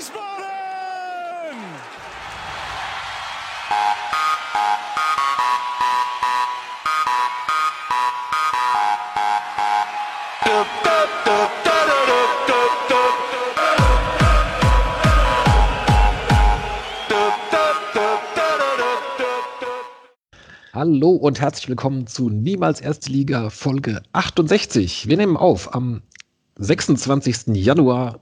Wiesbaden! Hallo und herzlich willkommen zu Niemals Erste Liga Folge 68. Wir nehmen auf am 26. Januar,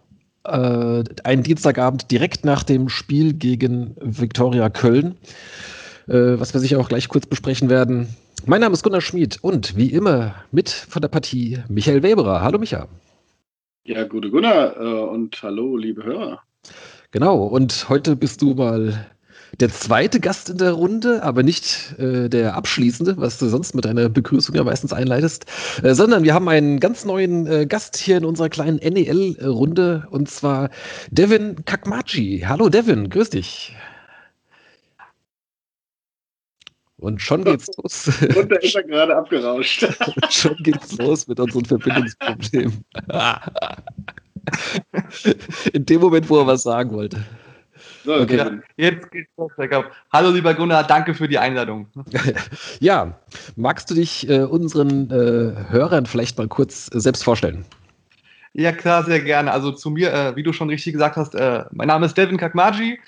äh, einen Dienstagabend direkt nach dem Spiel gegen Viktoria Köln, äh, was wir sicher auch gleich kurz besprechen werden. Mein Name ist Gunnar Schmid und wie immer mit von der Partie Michael Weberer. Hallo Micha. Ja, gute Gunnar äh, und hallo liebe Hörer. Genau, und heute bist du mal der zweite Gast in der Runde, aber nicht äh, der abschließende, was du sonst mit deiner Begrüßung ja meistens einleitest, äh, sondern wir haben einen ganz neuen äh, Gast hier in unserer kleinen NEL-Runde und zwar Devin Kakmachi. Hallo Devin, grüß dich. Und schon geht's los. Und da ist er gerade abgerauscht. schon geht's los mit unseren Verbindungsproblemen. In dem Moment, wo er was sagen wollte. So, okay. Ja, jetzt geht's los. Hallo lieber Gunnar, danke für die Einladung. ja, magst du dich äh, unseren äh, Hörern vielleicht mal kurz äh, selbst vorstellen? Ja, klar, sehr gerne. Also zu mir, äh, wie du schon richtig gesagt hast, äh, mein Name ist Devin Kakmaji.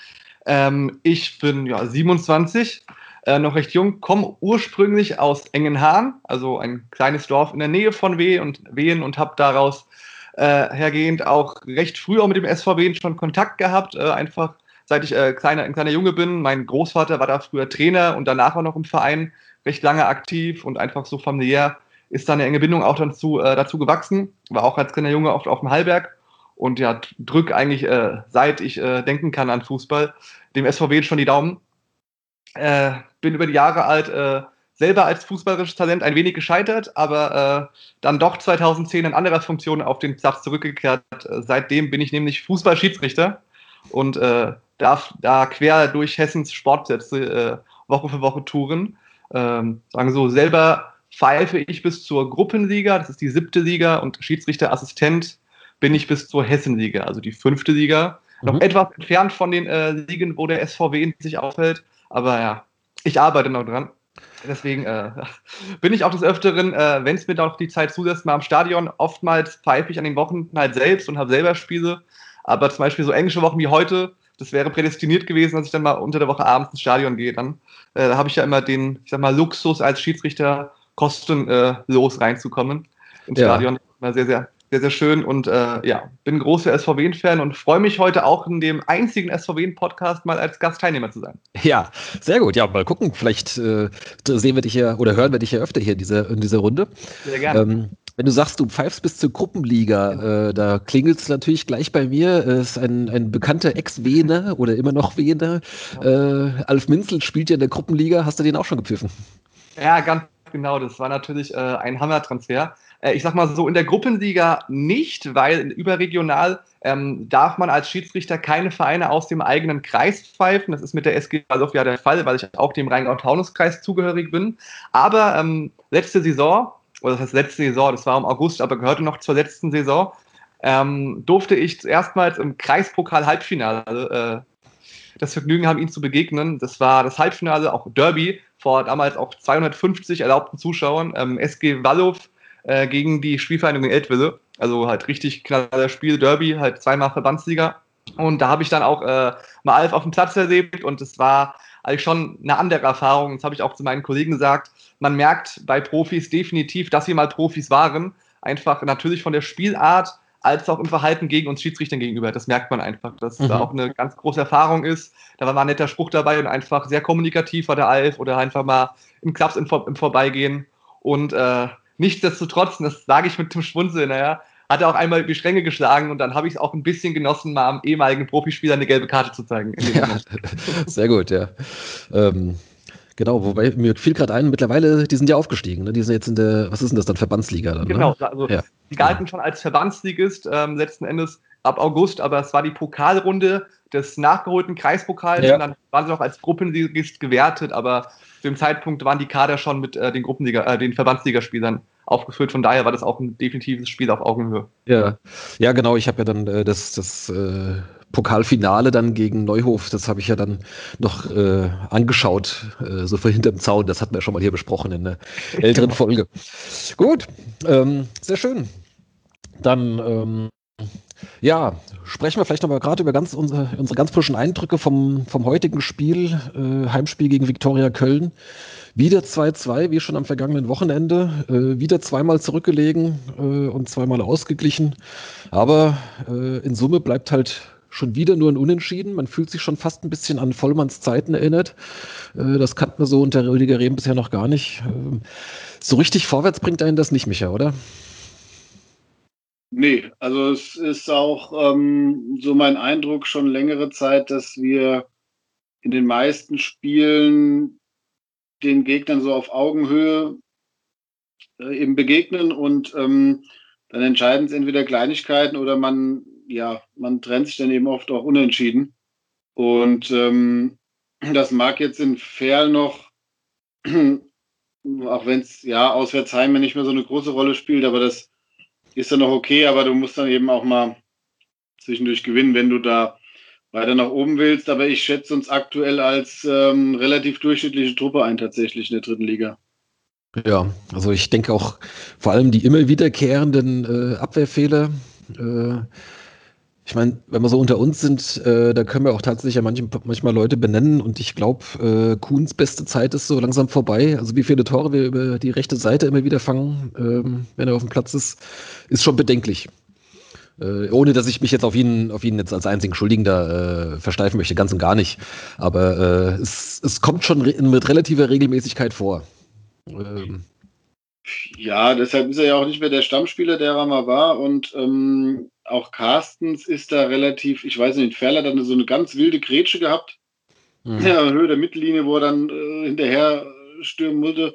Ähm, ich bin ja, 27, äh, noch recht jung, komme ursprünglich aus Engenhahn, also ein kleines Dorf in der Nähe von Wehen und, Wehen und habe daraus äh, hergehend auch recht früh auch mit dem SVW schon Kontakt gehabt, äh, einfach seit ich äh, kleiner, ein kleiner Junge bin. Mein Großvater war da früher Trainer und danach auch noch im Verein recht lange aktiv und einfach so familiär ist da eine enge Bindung auch dazu, äh, dazu gewachsen. War auch als kleiner Junge oft auf dem Hallberg und ja, drück eigentlich, äh, seit ich denken kann an Fußball, dem SVW schon die Daumen äh, bin über die Jahre alt, äh, selber als fußballerisches Talent ein wenig gescheitert, aber äh, dann doch 2010 in anderer Funktion auf den Platz zurückgekehrt. Äh, seitdem bin ich nämlich Fußballschiedsrichter und äh, darf da quer durch Hessens Sportplätze äh, Woche für Woche touren. Ähm, sagen so, selber pfeife ich bis zur Gruppenliga, das ist die siebte Liga, und Schiedsrichterassistent bin ich bis zur Hessenliga, also die fünfte Liga. Mhm. Noch etwas entfernt von den äh, Ligen, wo der SVW sich aufhält. Aber ja, ich arbeite noch dran. Deswegen äh, bin ich auch des Öfteren, äh, wenn es mir doch die Zeit zulässt, mal am Stadion. Oftmals pfeife ich an den Wochen halt selbst und habe selber Spiele. Aber zum Beispiel so englische Wochen wie heute, das wäre prädestiniert gewesen, dass ich dann mal unter der Woche abends ins Stadion gehe. Dann äh, habe ich ja immer den, ich sag mal, Luxus als Schiedsrichter kostenlos äh, reinzukommen ins ja. Stadion. Immer sehr, sehr sehr, sehr schön und äh, ja, bin großer SVW-Fan und freue mich heute auch in dem einzigen SVW-Podcast mal als Gastteilnehmer zu sein. Ja, sehr gut. Ja, mal gucken. Vielleicht äh, sehen wir dich ja oder hören wir dich ja öfter hier in dieser, in dieser Runde. Sehr gerne. Ähm, wenn du sagst, du pfeifst bis zur Gruppenliga, äh, da klingelt es natürlich gleich bei mir. Es ist ein, ein bekannter Ex-Wiener oder immer noch Wiener. Äh, Alf Minzel spielt ja in der Gruppenliga. Hast du den auch schon gepfiffen? Ja, ganz genau. Das war natürlich äh, ein Hammer-Transfer. Äh, ich sag mal so, in der Gruppenliga nicht, weil überregional ähm, darf man als Schiedsrichter keine Vereine aus dem eigenen Kreis pfeifen. Das ist mit der SG Sofia der Fall, weil ich auch dem Rheingau-Taunus-Kreis zugehörig bin. Aber ähm, letzte Saison, oder das heißt letzte Saison, das war im August, aber gehörte noch zur letzten Saison, ähm, durfte ich erstmals im Kreispokal-Halbfinale äh, das Vergnügen haben, ihm zu begegnen. Das war das Halbfinale, auch Derby, vor damals auch 250 erlaubten Zuschauern. Ähm, SG Wallow äh, gegen die Spielvereinigung Eltville. Also halt richtig knaller Spiel, Derby, halt zweimal Verbandssieger. Und da habe ich dann auch äh, mal Alf auf dem Platz erlebt und es war eigentlich schon eine andere Erfahrung. Das habe ich auch zu meinen Kollegen gesagt. Man merkt bei Profis definitiv, dass sie mal Profis waren. Einfach natürlich von der Spielart als auch im Verhalten gegen uns Schiedsrichtern gegenüber. Das merkt man einfach, dass mhm. da auch eine ganz große Erfahrung ist. Da war mal ein netter Spruch dabei und einfach sehr kommunikativ war der Alf oder einfach mal im Klaps im, im Vorbeigehen. Und äh, Nichtsdestotrotz, und das sage ich mit dem Schwunzeln, naja, hat er auch einmal die Stränge geschlagen und dann habe ich es auch ein bisschen genossen, mal am ehemaligen Profispieler eine gelbe Karte zu zeigen. Ja, sehr gut, ja. Ähm, genau, wobei mir fiel gerade ein, mittlerweile, die sind ja aufgestiegen, ne? die sind jetzt in der, was ist denn das dann, Verbandsliga dann? Ne? Genau, ne? also ja. die galten ja. schon als Verbandsligist ähm, letzten Endes ab August, aber es war die Pokalrunde des nachgeholten Kreispokals ja. und dann waren sie auch als Gruppenligist gewertet, aber zu dem Zeitpunkt waren die Kader schon mit äh, den Gruppenliga, äh, den Verbandsligaspielern aufgefüllt. Von daher war das auch ein definitives Spiel auf Augenhöhe. Ja, ja genau. Ich habe ja dann äh, das, das äh, Pokalfinale dann gegen Neuhof, das habe ich ja dann noch äh, angeschaut, äh, so vor hinterm Zaun. Das hatten wir schon mal hier besprochen in einer älteren Folge. Gut, ähm, sehr schön. Dann ähm, ja, sprechen wir vielleicht noch mal gerade über ganz unsere, unsere ganz frischen Eindrücke vom, vom heutigen Spiel, äh, Heimspiel gegen Viktoria Köln. Wieder 2-2, wie schon am vergangenen Wochenende. Äh, wieder zweimal zurückgelegen äh, und zweimal ausgeglichen. Aber äh, in Summe bleibt halt schon wieder nur ein Unentschieden. Man fühlt sich schon fast ein bisschen an Vollmanns Zeiten erinnert. Äh, das kannte man so unter Rüdiger Rehm bisher noch gar nicht. Ähm, so richtig vorwärts bringt einen das nicht, Micha, oder? Nee, also es ist auch ähm, so mein Eindruck schon längere Zeit, dass wir in den meisten Spielen den Gegnern so auf Augenhöhe äh, eben begegnen und ähm, dann entscheiden es entweder Kleinigkeiten oder man, ja, man trennt sich dann eben oft auch unentschieden. Und ähm, das mag jetzt in Fair noch, auch wenn es ja auswärts Heim nicht mehr so eine große Rolle spielt, aber das ist dann noch okay, aber du musst dann eben auch mal zwischendurch gewinnen, wenn du da weiter nach oben willst. Aber ich schätze uns aktuell als ähm, relativ durchschnittliche Truppe ein, tatsächlich in der dritten Liga. Ja, also ich denke auch vor allem die immer wiederkehrenden äh, Abwehrfehler. Äh, ich meine, wenn wir so unter uns sind, äh, da können wir auch tatsächlich ja manch, manchmal Leute benennen und ich glaube, äh, Kuhns beste Zeit ist so langsam vorbei. Also wie viele Tore wir über die rechte Seite immer wieder fangen, ähm, wenn er auf dem Platz ist, ist schon bedenklich. Äh, ohne dass ich mich jetzt auf ihn, auf ihn jetzt als einzigen Schuldigen da äh, versteifen möchte, ganz und gar nicht. Aber äh, es, es kommt schon re mit relativer Regelmäßigkeit vor. Ähm. Ja, deshalb ist er ja auch nicht mehr der Stammspieler, der er mal war. Und ähm, auch Carstens ist da relativ, ich weiß nicht, Ferler hat dann so eine ganz wilde Grätsche gehabt. Mhm. Ja, Höhe der Mittellinie, wo er dann äh, hinterher stürmen musste.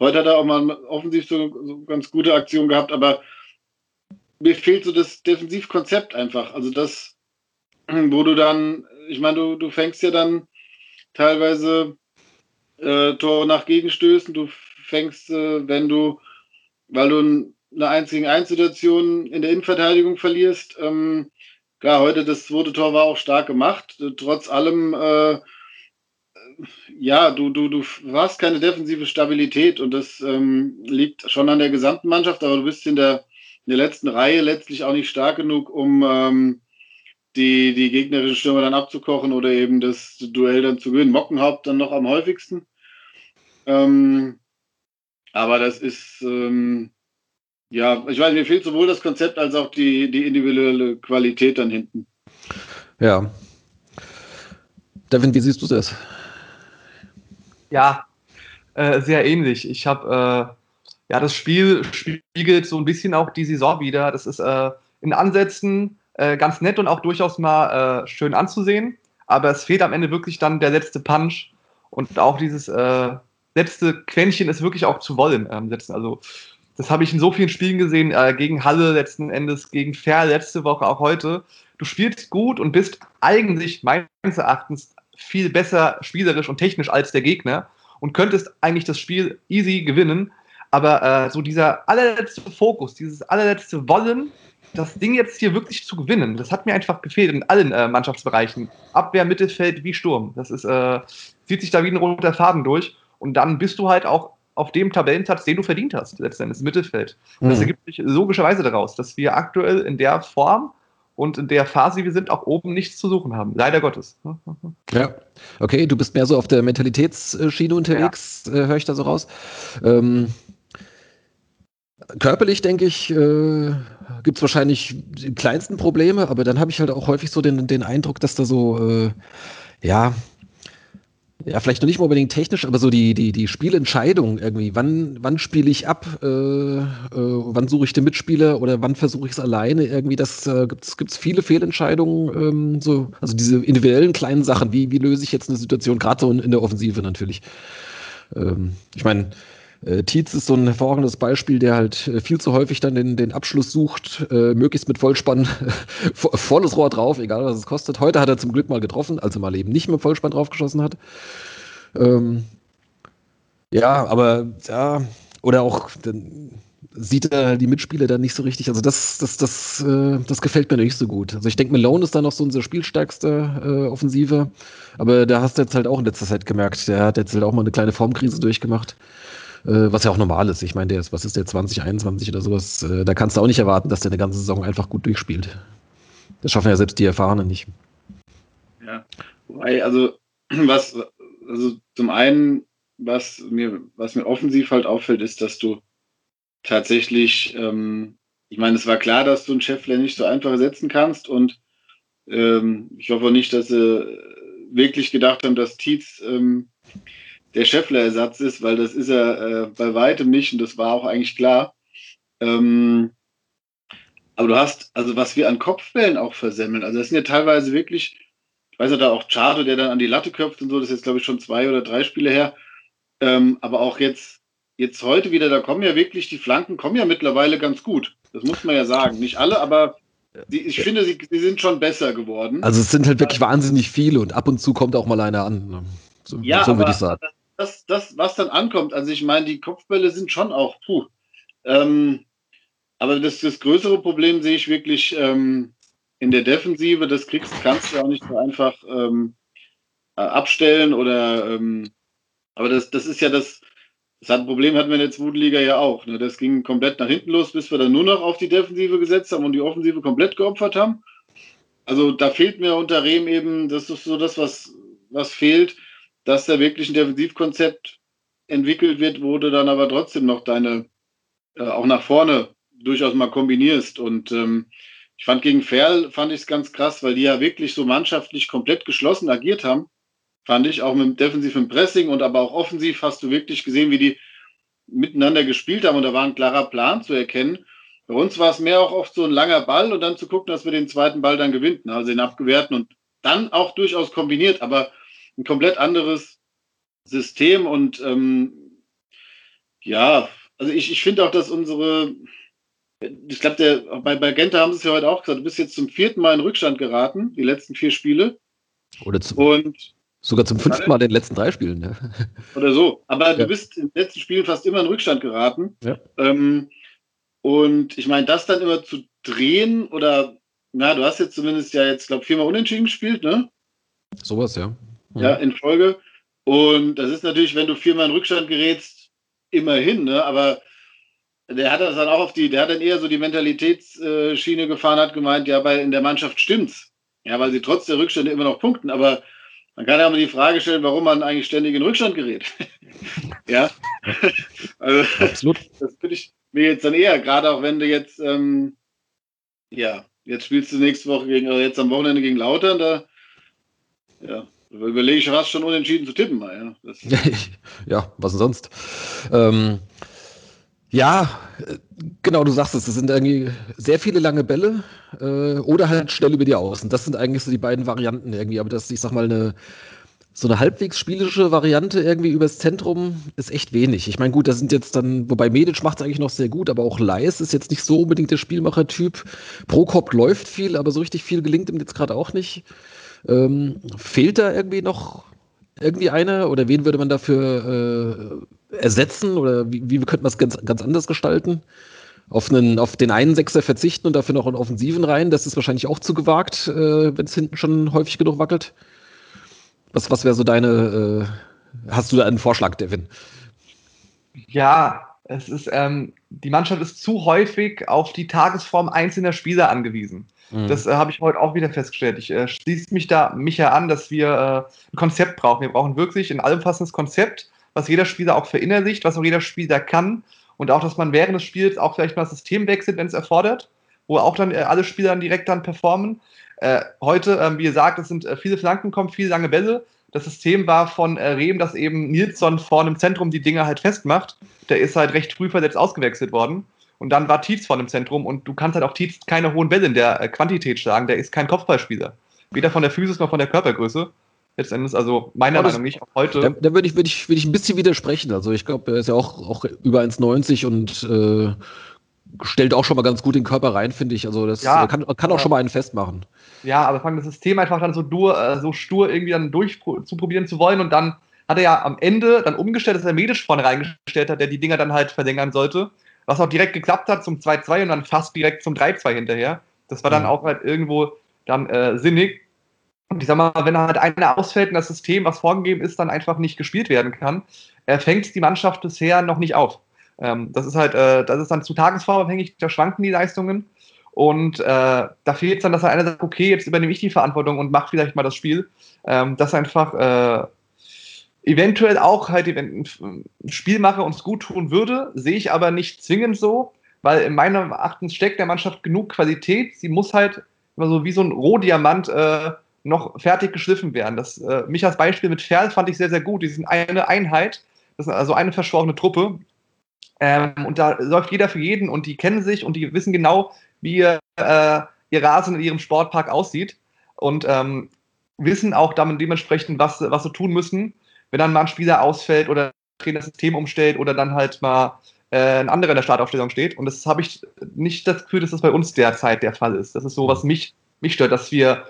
Heute hat er auch mal offensiv so, so ganz gute Aktion gehabt, aber mir fehlt so das Defensivkonzept einfach. Also das, wo du dann, ich meine, du, du fängst ja dann teilweise äh, Tore nach Gegenstößen, du fängst, äh, wenn du, weil du eine 1 gegen 1 Situation in der Innenverteidigung verlierst. Ähm, klar, heute das zweite Tor war auch stark gemacht. Trotz allem, äh, ja, du, du, du hast keine defensive Stabilität und das ähm, liegt schon an der gesamten Mannschaft, aber du bist in der in der letzten Reihe letztlich auch nicht stark genug, um ähm, die, die gegnerischen Stürmer dann abzukochen oder eben das Duell dann zu gewinnen. Mockenhaupt dann noch am häufigsten. Ähm, aber das ist, ähm, ja, ich weiß, mir fehlt sowohl das Konzept als auch die, die individuelle Qualität dann hinten. Ja. Devin, wie siehst du das? Ja, äh, sehr ähnlich. Ich habe äh, ja, das Spiel spiegelt so ein bisschen auch die Saison wieder. Das ist äh, in Ansätzen äh, ganz nett und auch durchaus mal äh, schön anzusehen. Aber es fehlt am Ende wirklich dann der letzte Punch und auch dieses äh, letzte Quäntchen ist wirklich auch zu wollen ähm, setzen. Also das habe ich in so vielen Spielen gesehen, äh, gegen Halle letzten Endes, gegen Fair letzte Woche, auch heute. Du spielst gut und bist eigentlich meines Erachtens viel besser spielerisch und technisch als der Gegner und könntest eigentlich das Spiel easy gewinnen. Aber äh, so dieser allerletzte Fokus, dieses allerletzte Wollen, das Ding jetzt hier wirklich zu gewinnen, das hat mir einfach gefehlt in allen äh, Mannschaftsbereichen. Abwehr, Mittelfeld wie Sturm. Das ist, äh, zieht sich da wie ein roter Faden durch. Und dann bist du halt auch auf dem Tabellenplatz, den du verdient hast, letztendlich Mittelfeld. Und mhm. das ergibt sich logischerweise daraus, dass wir aktuell in der Form und in der Phase, wie wir sind, auch oben nichts zu suchen haben. Leider Gottes. Ja, okay, du bist mehr so auf der Mentalitätsschiene unterwegs, ja. äh, höre ich da so raus. Ähm, Körperlich, denke ich, äh, gibt es wahrscheinlich die kleinsten Probleme, aber dann habe ich halt auch häufig so den, den Eindruck, dass da so, äh, ja, ja, vielleicht noch nicht mal unbedingt technisch, aber so die, die, die Spielentscheidung irgendwie, wann, wann spiele ich ab, äh, äh, wann suche ich den Mitspieler oder wann versuche ich es alleine, irgendwie, das äh, gibt es viele Fehlentscheidungen, ähm, so, also diese individuellen kleinen Sachen, wie, wie löse ich jetzt eine Situation, gerade so in, in der Offensive natürlich. Ähm, ich meine, äh, Tietz ist so ein hervorragendes Beispiel, der halt äh, viel zu häufig dann den, den Abschluss sucht, äh, möglichst mit Vollspann, volles Rohr drauf, egal was es kostet. Heute hat er zum Glück mal getroffen, als er mal eben nicht mit Vollspann draufgeschossen hat. Ähm, ja, aber ja, oder auch, sieht er die Mitspieler dann nicht so richtig. Also das, das, das, äh, das gefällt mir nicht so gut. Also ich denke, Malone ist da noch so unser spielstärkster äh, Offensive, aber da hast du jetzt halt auch in letzter Zeit gemerkt, der hat jetzt halt auch mal eine kleine Formkrise durchgemacht. Äh, was ja auch normal ist. Ich meine, der ist, was ist der, 2021 oder sowas? Äh, da kannst du auch nicht erwarten, dass der eine ganze Saison einfach gut durchspielt. Das schaffen ja selbst die Erfahrenen nicht. Ja, wobei, also, was, also zum einen, was mir, was mir offensiv halt auffällt, ist, dass du tatsächlich, ähm, ich meine, es war klar, dass du einen Chefler nicht so einfach ersetzen kannst und ähm, ich hoffe nicht, dass sie wirklich gedacht haben, dass Tietz ähm, der Scheffler-Ersatz ist, weil das ist er äh, bei weitem nicht und das war auch eigentlich klar. Ähm, aber du hast, also was wir an Kopfbällen auch versemmeln, also das sind ja teilweise wirklich, ich weiß ja da auch Chado, der dann an die Latte köpft und so, das ist jetzt glaube ich schon zwei oder drei Spiele her. Ähm, aber auch jetzt, jetzt heute wieder, da kommen ja wirklich, die Flanken kommen ja mittlerweile ganz gut. Das muss man ja sagen. Nicht alle, aber die, ich finde, sie, sie sind schon besser geworden. Also es sind halt wirklich wahnsinnig viele und ab und zu kommt auch mal einer an. Ne? So, ja, so würde ich sagen das, das, was dann ankommt, also ich meine, die Kopfbälle sind schon auch, puh. Ähm, aber das, das größere Problem sehe ich wirklich ähm, in der Defensive. Das kriegst, kannst du auch nicht so einfach ähm, äh, abstellen oder, ähm, aber das, das ist ja das, das hat ein Problem hatten wir in der zweiten Liga ja auch. Ne? Das ging komplett nach hinten los, bis wir dann nur noch auf die Defensive gesetzt haben und die Offensive komplett geopfert haben. Also da fehlt mir unter Rehm eben, das ist so das, was, was fehlt dass da wirklich ein Defensivkonzept entwickelt wird, wo du dann aber trotzdem noch deine, äh, auch nach vorne durchaus mal kombinierst. Und ähm, ich fand gegen Ferl, fand ich es ganz krass, weil die ja wirklich so mannschaftlich komplett geschlossen agiert haben. Fand ich auch mit dem defensiven Pressing und aber auch offensiv hast du wirklich gesehen, wie die miteinander gespielt haben und da war ein klarer Plan zu erkennen. Bei uns war es mehr auch oft so ein langer Ball und dann zu gucken, dass wir den zweiten Ball dann gewinnen, also den abgewehrten und dann auch durchaus kombiniert. Aber ein komplett anderes System und ähm, ja, also ich, ich finde auch, dass unsere, ich glaube, bei, bei Gente haben sie es ja heute auch gesagt, du bist jetzt zum vierten Mal in Rückstand geraten, die letzten vier Spiele. Oder zum, und sogar zum fünften Mal in den letzten drei Spielen. Ja. Oder so. Aber ja. du bist in den letzten Spielen fast immer in Rückstand geraten. Ja. Ähm, und ich meine, das dann immer zu drehen oder, na, du hast jetzt zumindest ja jetzt, glaube ich, viermal unentschieden gespielt, ne? Sowas, ja ja, in Folge. Und das ist natürlich, wenn du viermal in Rückstand gerätst, immerhin, ne? aber der hat das dann auch auf die, der hat dann eher so die Mentalitätsschiene gefahren, hat gemeint, ja, bei, in der Mannschaft stimmt's. Ja, weil sie trotz der Rückstände immer noch punkten, aber man kann ja mal die Frage stellen, warum man eigentlich ständig in Rückstand gerät. ja. also, Absolut. Das finde ich mir jetzt dann eher, gerade auch wenn du jetzt, ähm, ja, jetzt spielst du nächste Woche gegen, also jetzt am Wochenende gegen Lautern, da, ja, Überlege ich fast schon unentschieden zu tippen. Ja, ja was denn sonst? Ähm, ja, genau, du sagst es, es sind irgendwie sehr viele lange Bälle äh, oder halt schnell über die Außen. Das sind eigentlich so die beiden Varianten irgendwie. Aber das, ich sag mal, eine so eine halbwegs spielische Variante irgendwie übers Zentrum ist echt wenig. Ich meine, gut, da sind jetzt dann, wobei Medic macht es eigentlich noch sehr gut, aber auch Leis ist jetzt nicht so unbedingt der Spielmacher-Typ. Prokop läuft viel, aber so richtig viel gelingt ihm jetzt gerade auch nicht. Ähm, fehlt da irgendwie noch irgendwie eine oder wen würde man dafür äh, ersetzen oder wie, wie könnte man es ganz, ganz anders gestalten? Auf, einen, auf den einen Sechser verzichten und dafür noch einen Offensiven rein, das ist wahrscheinlich auch zu gewagt, äh, wenn es hinten schon häufig genug wackelt. Was, was wäre so deine, äh, hast du da einen Vorschlag, Devin? Ja, es ist, ähm, die Mannschaft ist zu häufig auf die Tagesform einzelner Spieler angewiesen. Mhm. Das äh, habe ich heute auch wieder festgestellt. Ich äh, schließe mich da mich ja an, dass wir äh, ein Konzept brauchen. Wir brauchen wirklich ein allumfassendes Konzept, was jeder Spieler auch verinnerlicht, was auch jeder Spieler kann. Und auch, dass man während des Spiels auch vielleicht mal das System wechselt, wenn es erfordert, wo auch dann äh, alle Spieler dann direkt dann performen. Äh, heute, ähm, wie gesagt, es sind äh, viele Flanken kommen, viele lange Bälle. Das System war von äh, Rehm, dass eben Nilsson vorne im Zentrum die Dinge halt festmacht. Der ist halt recht früh verletzt ausgewechselt worden. Und dann war Tietz vorne im Zentrum und du kannst halt auch Tietz keine hohen Bälle in der äh, Quantität schlagen. Der ist kein Kopfballspieler. Weder von der Physis noch von der Körpergröße. Letztendlich, also meiner Meinung nach auch heute. Da, da würde ich, würd ich, würd ich ein bisschen widersprechen. Also ich glaube, er ist ja auch, auch über 1,90 und äh, stellt auch schon mal ganz gut den Körper rein, finde ich. Also das ja, kann, kann auch schon mal einen festmachen. Ja, aber fang das System einfach dann so, dur, äh, so stur irgendwie dann durchzuprobieren zu wollen und dann hat er ja am Ende dann umgestellt, dass er Medisch vorne reingestellt hat, der die Dinger dann halt verlängern sollte. Was auch direkt geklappt hat zum 2-2 und dann fast direkt zum 3-2 hinterher. Das war dann mhm. auch halt irgendwo dann äh, sinnig. Und ich sag mal, wenn halt einer ausfällt und das System, was vorgegeben ist, dann einfach nicht gespielt werden kann, äh, fängt die Mannschaft bisher noch nicht auf. Ähm, das ist halt, äh, das ist dann zu Tagesform abhängig, da schwanken die Leistungen. Und äh, da fehlt es dann, dass halt einer sagt, okay, jetzt übernehme ich die Verantwortung und mache vielleicht mal das Spiel. Ähm, das einfach äh, eventuell auch halt ein Spiel mache und es gut tun würde, sehe ich aber nicht zwingend so, weil in meinem Erachtens steckt der Mannschaft genug Qualität. Sie muss halt immer so wie so ein Rohdiamant äh, noch fertig geschliffen werden. Das, äh, mich als Beispiel mit Ferl fand ich sehr, sehr gut. Die sind eine Einheit, das ist also eine verschworene Truppe. Ähm, und da läuft jeder für jeden und die kennen sich und die wissen genau, wie ihr, äh, ihr Rasen in ihrem Sportpark aussieht und ähm, wissen auch damit dementsprechend, was, was sie tun müssen, wenn dann mal ein Spieler ausfällt oder das System umstellt oder dann halt mal äh, ein anderer in der Startaufstellung steht. Und das habe ich nicht das Gefühl, dass das bei uns derzeit der Fall ist. Das ist so, was mich, mich stört, dass wir,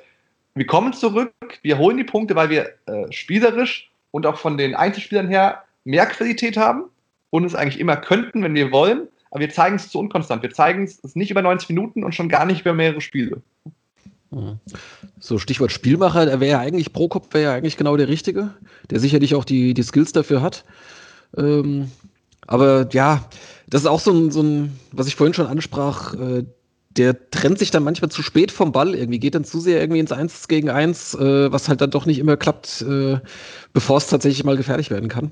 wir kommen zurück, wir holen die Punkte, weil wir äh, spielerisch und auch von den Einzelspielern her mehr Qualität haben und es eigentlich immer könnten, wenn wir wollen. Aber wir zeigen es zu unkonstant. Wir zeigen es nicht über 90 Minuten und schon gar nicht über mehrere Spiele. So, Stichwort Spielmacher, der wäre ja eigentlich, Prokop wäre ja eigentlich genau der Richtige, der sicherlich auch die, die Skills dafür hat. Ähm, aber ja, das ist auch so ein, so ein, was ich vorhin schon ansprach, äh, der trennt sich dann manchmal zu spät vom Ball, irgendwie geht dann zu sehr irgendwie ins Eins gegen Eins, äh, was halt dann doch nicht immer klappt, äh, bevor es tatsächlich mal gefährlich werden kann.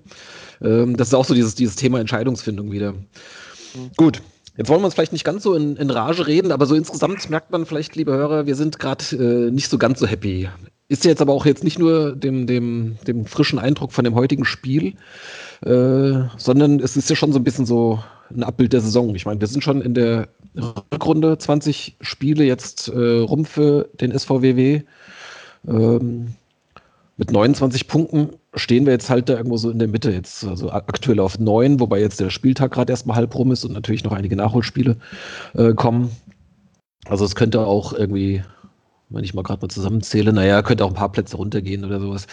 Ähm, das ist auch so dieses, dieses Thema Entscheidungsfindung wieder. Mhm. Gut, Jetzt wollen wir uns vielleicht nicht ganz so in, in, Rage reden, aber so insgesamt merkt man vielleicht, liebe Hörer, wir sind gerade äh, nicht so ganz so happy. Ist jetzt aber auch jetzt nicht nur dem, dem, dem frischen Eindruck von dem heutigen Spiel, äh, sondern es ist ja schon so ein bisschen so ein Abbild der Saison. Ich meine, wir sind schon in der Rückrunde 20 Spiele jetzt äh, rum für den SVWW. Ähm, mit 29 Punkten stehen wir jetzt halt da irgendwo so in der Mitte jetzt, also aktuell auf neun, wobei jetzt der Spieltag gerade erstmal halb rum ist und natürlich noch einige Nachholspiele äh, kommen. Also es könnte auch irgendwie, wenn ich mal gerade mal zusammenzähle, naja, könnte auch ein paar Plätze runtergehen oder sowas.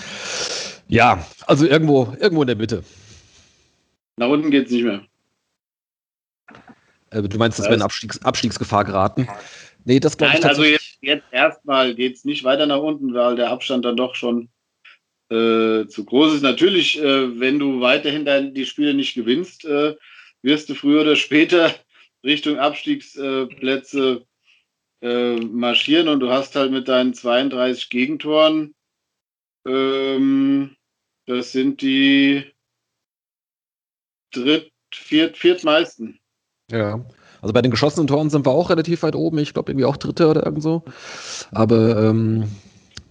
Ja, also irgendwo, irgendwo in der Mitte. Nach unten geht es nicht mehr. Äh, du meinst, dass wir in Abstiegs Abstiegsgefahr geraten? Nee, das glaube ich Nein, also jetzt, jetzt erstmal geht es nicht weiter nach unten, weil der Abstand dann doch schon äh, zu groß ist. Natürlich, äh, wenn du weiterhin dein, die Spiele nicht gewinnst, äh, wirst du früher oder später Richtung Abstiegsplätze äh, marschieren und du hast halt mit deinen 32 Gegentoren, ähm, das sind die dritt, viert, viertmeisten. Ja. Also bei den geschossenen Toren sind wir auch relativ weit oben. Ich glaube irgendwie auch Dritte oder irgend so. Aber ähm,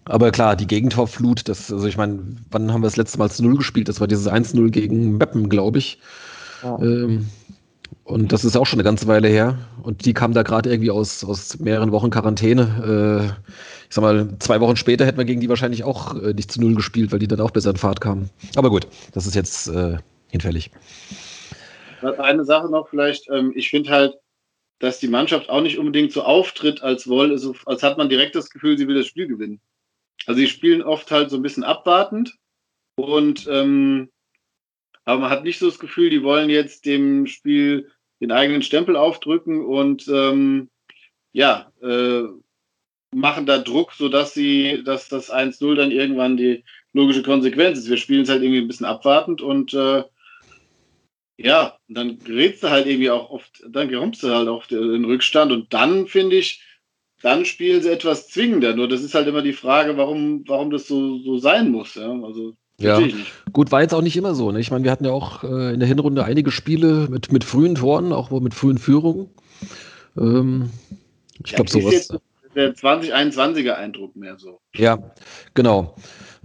aber klar, die Gegentorflut, das, also ich meine, wann haben wir das letzte Mal zu Null gespielt? Das war dieses 1-0 gegen Meppen, glaube ich. Ja. Ähm, und das ist auch schon eine ganze Weile her. Und die kam da gerade irgendwie aus, aus mehreren Wochen Quarantäne. Äh, ich sag mal, zwei Wochen später hätten wir gegen die wahrscheinlich auch äh, nicht zu Null gespielt, weil die dann auch besser in Fahrt kamen. Aber gut, das ist jetzt äh, hinfällig. Eine Sache noch vielleicht, ähm, ich finde halt, dass die Mannschaft auch nicht unbedingt so auftritt, als wohl, also, als hat man direkt das Gefühl, sie will das Spiel gewinnen. Also sie spielen oft halt so ein bisschen abwartend und ähm, aber man hat nicht so das Gefühl, die wollen jetzt dem Spiel den eigenen Stempel aufdrücken und ähm, ja, äh, machen da Druck, sodass sie, dass das 1-0 dann irgendwann die logische Konsequenz ist. Wir spielen es halt irgendwie ein bisschen abwartend und äh, ja, dann gerätst du halt irgendwie auch oft, dann geräumst du halt auch den Rückstand und dann finde ich, dann spielen sie etwas zwingender. Nur das ist halt immer die Frage, warum, warum das so, so sein muss. Ja, also, ja. gut, war jetzt auch nicht immer so. Ne? Ich meine, wir hatten ja auch äh, in der Hinrunde einige Spiele mit, mit frühen Toren, auch mit frühen Führungen. Ähm, ich ja, glaube, sowas. Jetzt der 2021er Eindruck mehr so. Ja, genau.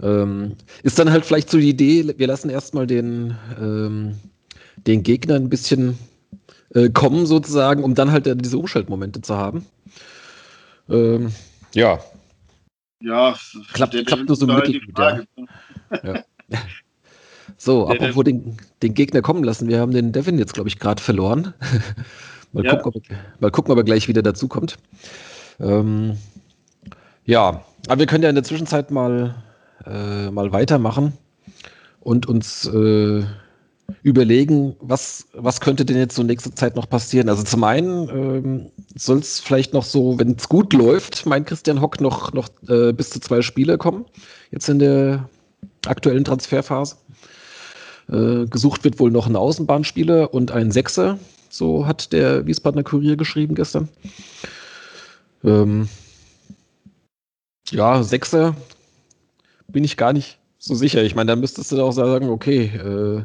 Ähm, ist dann halt vielleicht so die Idee, wir lassen erstmal den, ähm, den Gegner ein bisschen äh, kommen, sozusagen, um dann halt diese Umschaltmomente zu haben. Ähm, ja. Ja, klappt, klappt nur so mittelgut. Ja. ja. So, der, apropos den, den Gegner kommen lassen. Wir haben den Devin jetzt, glaube ich, gerade verloren. mal, ja. gucken, ob, mal gucken, ob er gleich wieder dazukommt. Ähm, ja, aber wir können ja in der Zwischenzeit mal, äh, mal weitermachen und uns äh, überlegen, was, was könnte denn jetzt so nächste Zeit noch passieren. Also zum einen ähm, soll es vielleicht noch so, wenn es gut läuft, mein Christian Hock noch, noch äh, bis zu zwei Spiele kommen, jetzt in der aktuellen Transferphase. Äh, gesucht wird wohl noch ein Außenbahnspieler und ein Sechser, so hat der Wiesbadener Kurier geschrieben gestern. Ähm, ja, Sechser bin ich gar nicht so sicher. Ich meine, da müsstest du auch sagen, okay, äh,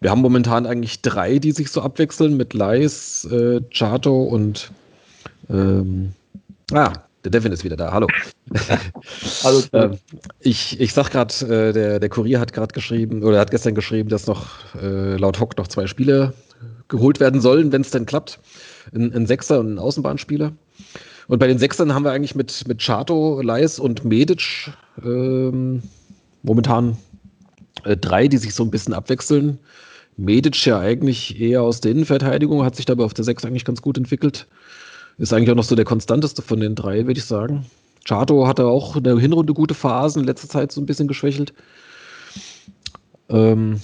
wir haben momentan eigentlich drei, die sich so abwechseln mit Leis, äh, Chato und ähm, ah, der Devin ist wieder da. Hallo. Hallo. ähm, ich, ich sag gerade, äh, der, der Kurier hat gerade geschrieben, oder hat gestern geschrieben, dass noch äh, laut Hock noch zwei Spiele geholt werden sollen, wenn es denn klappt. Ein, ein Sechser und ein Außenbahnspieler. Und bei den Sechsern haben wir eigentlich mit, mit Chato, Leis und Medic ähm, momentan äh, drei, die sich so ein bisschen abwechseln. Medic ja eigentlich eher aus der Innenverteidigung, hat sich dabei auf der Sechs eigentlich ganz gut entwickelt. Ist eigentlich auch noch so der konstanteste von den drei, würde ich sagen. Chato hatte auch in der Hinrunde gute Phasen, in letzter Zeit so ein bisschen geschwächelt. Ähm,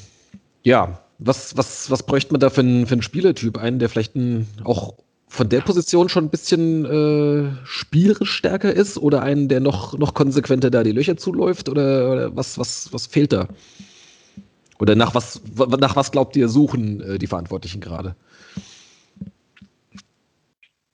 ja, was, was, was bräuchte man da für einen, für einen Spielertyp? Einen, der vielleicht ein, auch von der Position schon ein bisschen äh, spielerisch stärker ist oder einen, der noch, noch konsequenter da die Löcher zuläuft? Oder, oder was, was, was fehlt da? Oder nach was, nach was glaubt ihr, suchen äh, die Verantwortlichen gerade?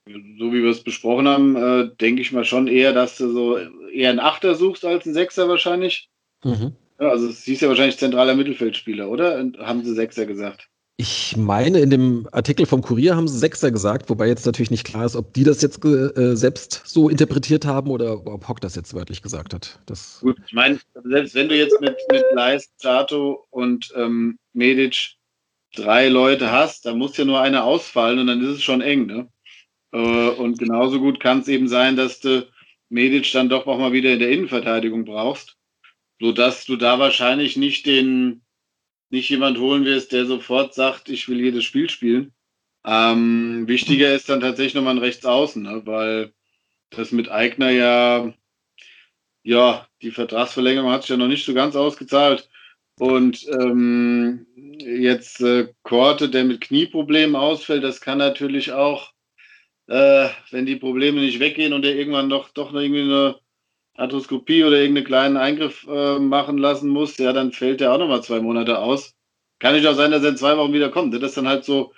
So wie wir es besprochen haben, äh, denke ich mal schon eher, dass du so eher einen Achter suchst als einen Sechser wahrscheinlich. Mhm. Ja, also es hieß ja wahrscheinlich zentraler Mittelfeldspieler, oder? Haben sie Sechser gesagt? Ich meine, in dem Artikel vom Kurier haben sie Sechser gesagt, wobei jetzt natürlich nicht klar ist, ob die das jetzt äh, selbst so interpretiert haben oder ob Hock das jetzt wörtlich gesagt hat. Das Gut, ich meine, selbst wenn du jetzt mit, mit Leist, Chato und ähm, Medic drei Leute hast, da muss ja nur einer ausfallen und dann ist es schon eng. Ne? Äh, und genauso gut kann es eben sein, dass du Medic dann doch auch mal wieder in der Innenverteidigung brauchst, sodass du da wahrscheinlich nicht den nicht jemand holen wirst, der sofort sagt, ich will jedes Spiel spielen. Ähm, wichtiger ist dann tatsächlich nochmal ein Rechtsaußen, ne? weil das mit Eigner ja, ja, die Vertragsverlängerung hat sich ja noch nicht so ganz ausgezahlt. Und ähm, jetzt äh, Korte, der mit Knieproblemen ausfällt, das kann natürlich auch, äh, wenn die Probleme nicht weggehen und der irgendwann doch, doch noch irgendwie eine Arthroskopie oder irgendeinen kleinen Eingriff äh, machen lassen muss, ja, dann fällt der auch nochmal zwei Monate aus. Kann nicht auch sein, dass er in zwei Wochen wieder kommt. Das ist dann halt so,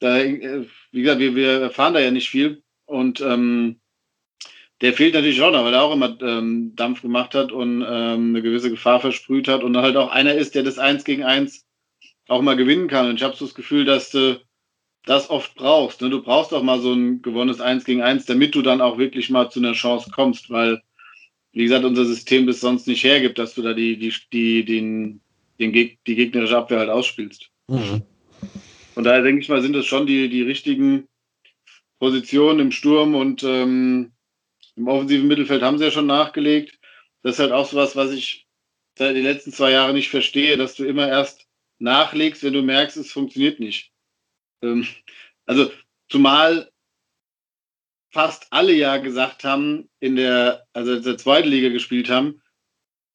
da, äh, wie gesagt, wir, wir erfahren da ja nicht viel. Und ähm, der fehlt natürlich auch noch, weil er auch immer ähm, Dampf gemacht hat und ähm, eine gewisse Gefahr versprüht hat und halt auch einer ist, der das Eins gegen Eins auch mal gewinnen kann. Und ich habe so das Gefühl, dass du das oft brauchst. Ne? Du brauchst auch mal so ein gewonnenes Eins gegen Eins, damit du dann auch wirklich mal zu einer Chance kommst, weil wie gesagt, unser System das sonst nicht hergibt, dass du da die, die, die, den, den Geg die gegnerische Abwehr halt ausspielst. Mhm. Von daher denke ich mal, sind das schon die, die richtigen Positionen im Sturm und ähm, im offensiven Mittelfeld haben sie ja schon nachgelegt. Das ist halt auch so was, was ich seit den letzten zwei Jahren nicht verstehe, dass du immer erst nachlegst, wenn du merkst, es funktioniert nicht. Ähm, also zumal fast alle ja gesagt haben, in der, also in der zweiten Liga gespielt haben,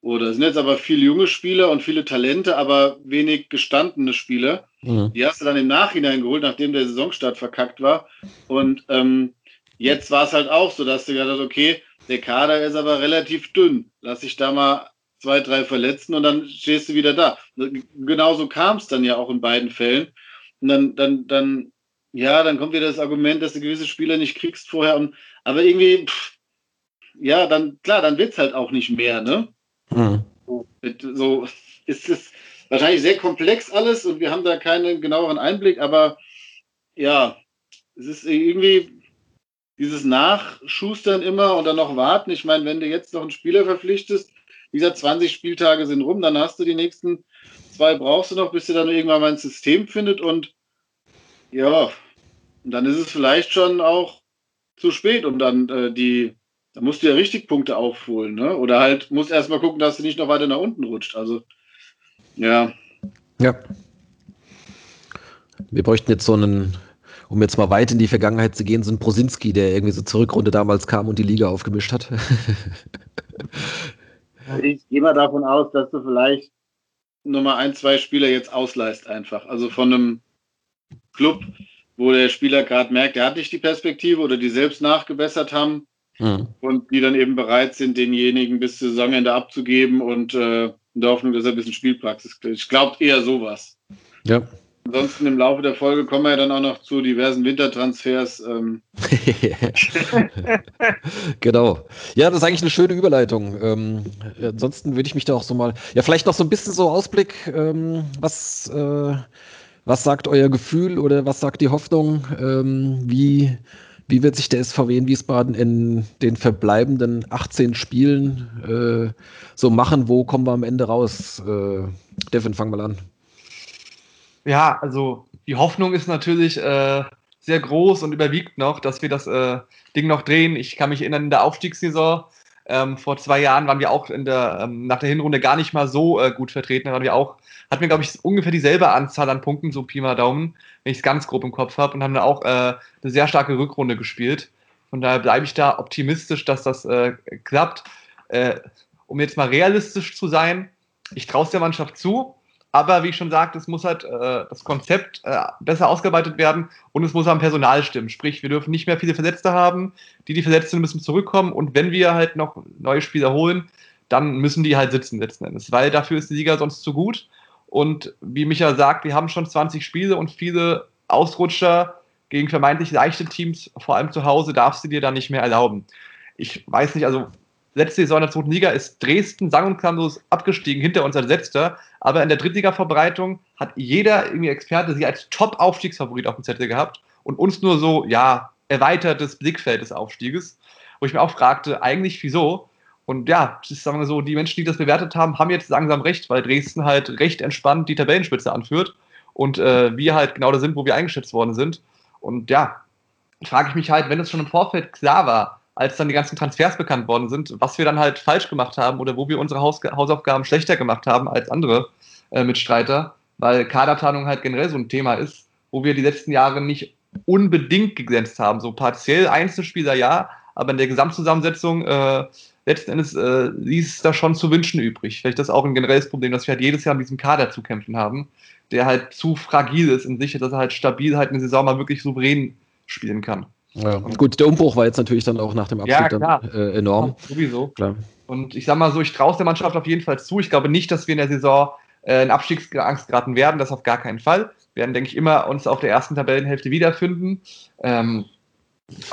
oder sind jetzt aber viele junge Spieler und viele Talente, aber wenig gestandene Spieler. Mhm. Die hast du dann im Nachhinein geholt, nachdem der Saisonstart verkackt war. Und ähm, jetzt war es halt auch so, dass du gesagt hast, okay, der Kader ist aber relativ dünn. Lass ich da mal zwei, drei verletzen und dann stehst du wieder da. Genauso kam es dann ja auch in beiden Fällen. Und dann, dann, dann ja, dann kommt wieder das Argument, dass du gewisse Spieler nicht kriegst vorher. Und, aber irgendwie, pff, ja, dann, klar, dann wird es halt auch nicht mehr, ne? Mhm. So, so ist es wahrscheinlich sehr komplex alles und wir haben da keinen genaueren Einblick, aber ja, es ist irgendwie dieses Nachschustern immer und dann noch warten. Ich meine, wenn du jetzt noch einen Spieler verpflichtest, wie gesagt, 20 Spieltage sind rum, dann hast du die nächsten zwei brauchst du noch, bis du dann irgendwann mal ein System findet und ja, und dann ist es vielleicht schon auch zu spät, um dann äh, die, da musst du ja richtig Punkte aufholen, ne? Oder halt musst erstmal gucken, dass du nicht noch weiter nach unten rutscht. Also, ja. Ja. Wir bräuchten jetzt so einen, um jetzt mal weit in die Vergangenheit zu gehen, so einen Prosinski, der irgendwie so zur Rückrunde damals kam und die Liga aufgemischt hat. ich gehe mal davon aus, dass du vielleicht Nummer ein, zwei Spieler jetzt ausleist einfach. Also von einem Club, wo der Spieler gerade merkt, er hat nicht die Perspektive oder die selbst nachgebessert haben mhm. und die dann eben bereit sind, denjenigen bis zur Saisonende abzugeben und äh, in der Hoffnung, dass er ein bisschen Spielpraxis kriegt. Ich glaube eher sowas. Ja. Ansonsten im Laufe der Folge kommen wir ja dann auch noch zu diversen Wintertransfers. Ähm. genau. Ja, das ist eigentlich eine schöne Überleitung. Ähm, ansonsten würde ich mich da auch so mal, ja, vielleicht noch so ein bisschen so Ausblick, ähm, was, äh, was sagt euer Gefühl oder was sagt die Hoffnung? Ähm, wie, wie wird sich der SVW in Wiesbaden in den verbleibenden 18 Spielen äh, so machen? Wo kommen wir am Ende raus? Äh, Devin, fang mal an. Ja, also die Hoffnung ist natürlich äh, sehr groß und überwiegt noch, dass wir das äh, Ding noch drehen. Ich kann mich erinnern, in der Aufstiegssaison ähm, vor zwei Jahren waren wir auch der, ähm, nach der Hinrunde gar nicht mal so äh, gut vertreten. Da waren wir auch, hatten wir, glaube ich, ungefähr dieselbe Anzahl an Punkten, so Pi mal Daumen, wenn ich es ganz grob im Kopf habe, und haben da auch äh, eine sehr starke Rückrunde gespielt. Von daher bleibe ich da optimistisch, dass das äh, klappt. Äh, um jetzt mal realistisch zu sein, ich traue es der Mannschaft zu, aber wie ich schon sagte, es muss halt äh, das Konzept äh, besser ausgearbeitet werden und es muss am Personal stimmen. Sprich, wir dürfen nicht mehr viele Verletzte haben. Die, die verletzt müssen zurückkommen. Und wenn wir halt noch neue Spieler holen, dann müssen die halt sitzen letzten Endes. Weil dafür ist die Liga sonst zu gut. Und wie Micha sagt, wir haben schon 20 Spiele und viele Ausrutscher gegen vermeintlich leichte Teams, vor allem zu Hause, darfst du dir dann nicht mehr erlauben. Ich weiß nicht, also letzte Saison in der zweiten Liga ist Dresden sang- und klanglos abgestiegen, hinter uns als Letzter. Aber in der Drittliga-Verbreitung hat jeder irgendwie Experte sie als Top-Aufstiegsfavorit auf dem Zettel gehabt und uns nur so, ja, erweitertes Blickfeld des Aufstieges. Wo ich mir auch fragte, eigentlich wieso? Und ja, sagen wir so, die Menschen, die das bewertet haben, haben jetzt langsam recht, weil Dresden halt recht entspannt die Tabellenspitze anführt und äh, wir halt genau da sind, wo wir eingeschätzt worden sind. Und ja, frage ich mich halt, wenn es schon im Vorfeld klar war, als dann die ganzen Transfers bekannt worden sind, was wir dann halt falsch gemacht haben oder wo wir unsere Haus Hausaufgaben schlechter gemacht haben als andere äh, Mitstreiter, weil Kaderplanung halt generell so ein Thema ist, wo wir die letzten Jahre nicht unbedingt geglänzt haben. So partiell Einzelspieler ja, aber in der Gesamtzusammensetzung äh, letzten Endes äh, ließ es da schon zu wünschen übrig. Vielleicht das auch ein generelles Problem, dass wir halt jedes Jahr mit diesem Kader zu kämpfen haben, der halt zu fragil ist in sich, dass er halt stabil halt eine Saison mal wirklich souverän spielen kann. Ja, gut, der Umbruch war jetzt natürlich dann auch nach dem Abstieg ja, dann, äh, enorm. Ja, sowieso. Klar. Und ich sag mal so, ich traue der Mannschaft auf jeden Fall zu. Ich glaube nicht, dass wir in der Saison äh, in Abstiegsangst geraten werden. Das auf gar keinen Fall. Wir werden, denke ich, immer uns auf der ersten Tabellenhälfte wiederfinden. Ähm,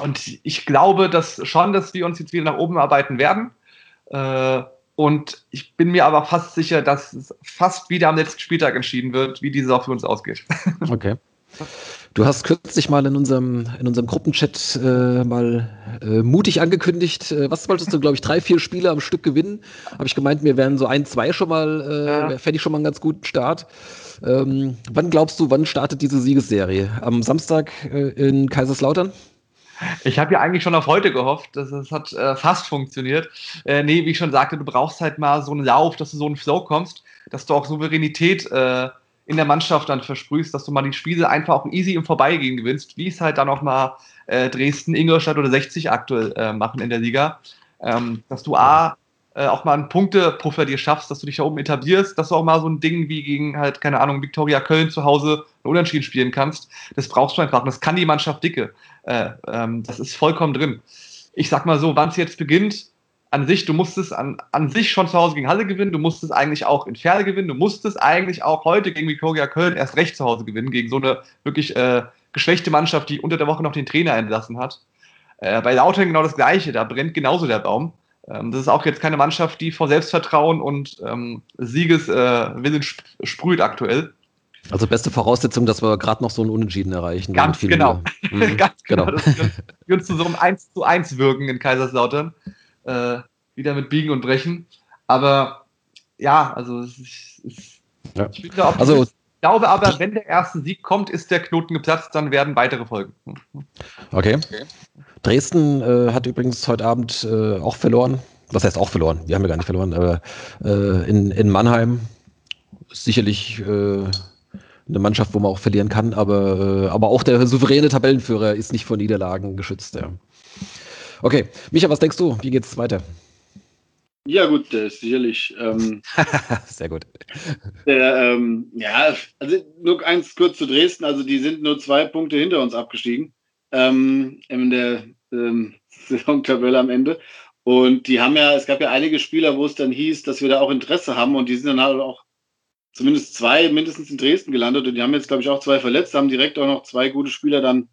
und ich glaube dass schon, dass wir uns jetzt wieder nach oben arbeiten werden. Äh, und ich bin mir aber fast sicher, dass es fast wieder am letzten Spieltag entschieden wird, wie die Saison für uns ausgeht. Okay. Du hast kürzlich mal in unserem, in unserem Gruppenchat äh, mal äh, mutig angekündigt, äh, was wolltest du, glaube ich, drei, vier Spiele am Stück gewinnen? Habe ich gemeint, mir wären so ein, zwei schon mal, äh, ja. fände ich schon mal einen ganz guten Start. Ähm, wann glaubst du, wann startet diese Siegesserie? Am Samstag äh, in Kaiserslautern? Ich habe ja eigentlich schon auf heute gehofft, dass es hat äh, fast funktioniert. Äh, nee, wie ich schon sagte, du brauchst halt mal so einen Lauf, dass du so einen Flow kommst, dass du auch Souveränität äh, in der Mannschaft dann versprühst, dass du mal die Spiele einfach auch easy im Vorbeigehen gewinnst, wie es halt dann auch mal äh, Dresden, Ingolstadt oder 60 aktuell äh, machen in der Liga. Ähm, dass du A, äh, auch mal einen Punktepuffer dir schaffst, dass du dich da oben etablierst, dass du auch mal so ein Ding wie gegen halt, keine Ahnung, Viktoria Köln zu Hause ein Unentschieden spielen kannst. Das brauchst du einfach. Und das kann die Mannschaft dicke. Äh, ähm, das ist vollkommen drin. Ich sag mal so, wann es jetzt beginnt, an sich, du musstest an, an sich schon zu Hause gegen Halle gewinnen, du musstest eigentlich auch in Ferl gewinnen, du musstest eigentlich auch heute gegen Viktoria Köln erst recht zu Hause gewinnen, gegen so eine wirklich äh, geschwächte Mannschaft, die unter der Woche noch den Trainer entlassen hat. Äh, bei Lautern genau das Gleiche, da brennt genauso der Baum. Ähm, das ist auch jetzt keine Mannschaft, die vor Selbstvertrauen und ähm, Siegeswillen äh, sprüht aktuell. Also beste Voraussetzung, dass wir gerade noch so einen Unentschieden erreichen. Ganz genau. Mhm. Ganz genau. genau. Dass wir uns zu so einem 1 zu 1 wirken in Kaiserslautern äh, wieder mit Biegen und Brechen. Aber ja, also es ist, ja. ich bin da also, ich glaube aber, wenn der erste Sieg kommt, ist der Knoten geplatzt, dann werden weitere folgen. Okay. okay. Dresden äh, hat übrigens heute Abend äh, auch verloren. Was heißt auch verloren? Wir haben ja gar nicht verloren, aber äh, in, in Mannheim sicherlich äh, eine Mannschaft, wo man auch verlieren kann, aber, äh, aber auch der souveräne Tabellenführer ist nicht vor Niederlagen geschützt. Ja. Okay, Micha, was denkst du? Wie geht's weiter? Ja, gut, der ist sicherlich. Ähm, Sehr gut. Der, ähm, ja, also nur eins kurz zu Dresden. Also, die sind nur zwei Punkte hinter uns abgestiegen ähm, in der ähm, Saisontabelle am Ende. Und die haben ja, es gab ja einige Spieler, wo es dann hieß, dass wir da auch Interesse haben und die sind dann halt auch zumindest zwei mindestens in Dresden gelandet und die haben jetzt, glaube ich, auch zwei verletzt, haben direkt auch noch zwei gute Spieler dann,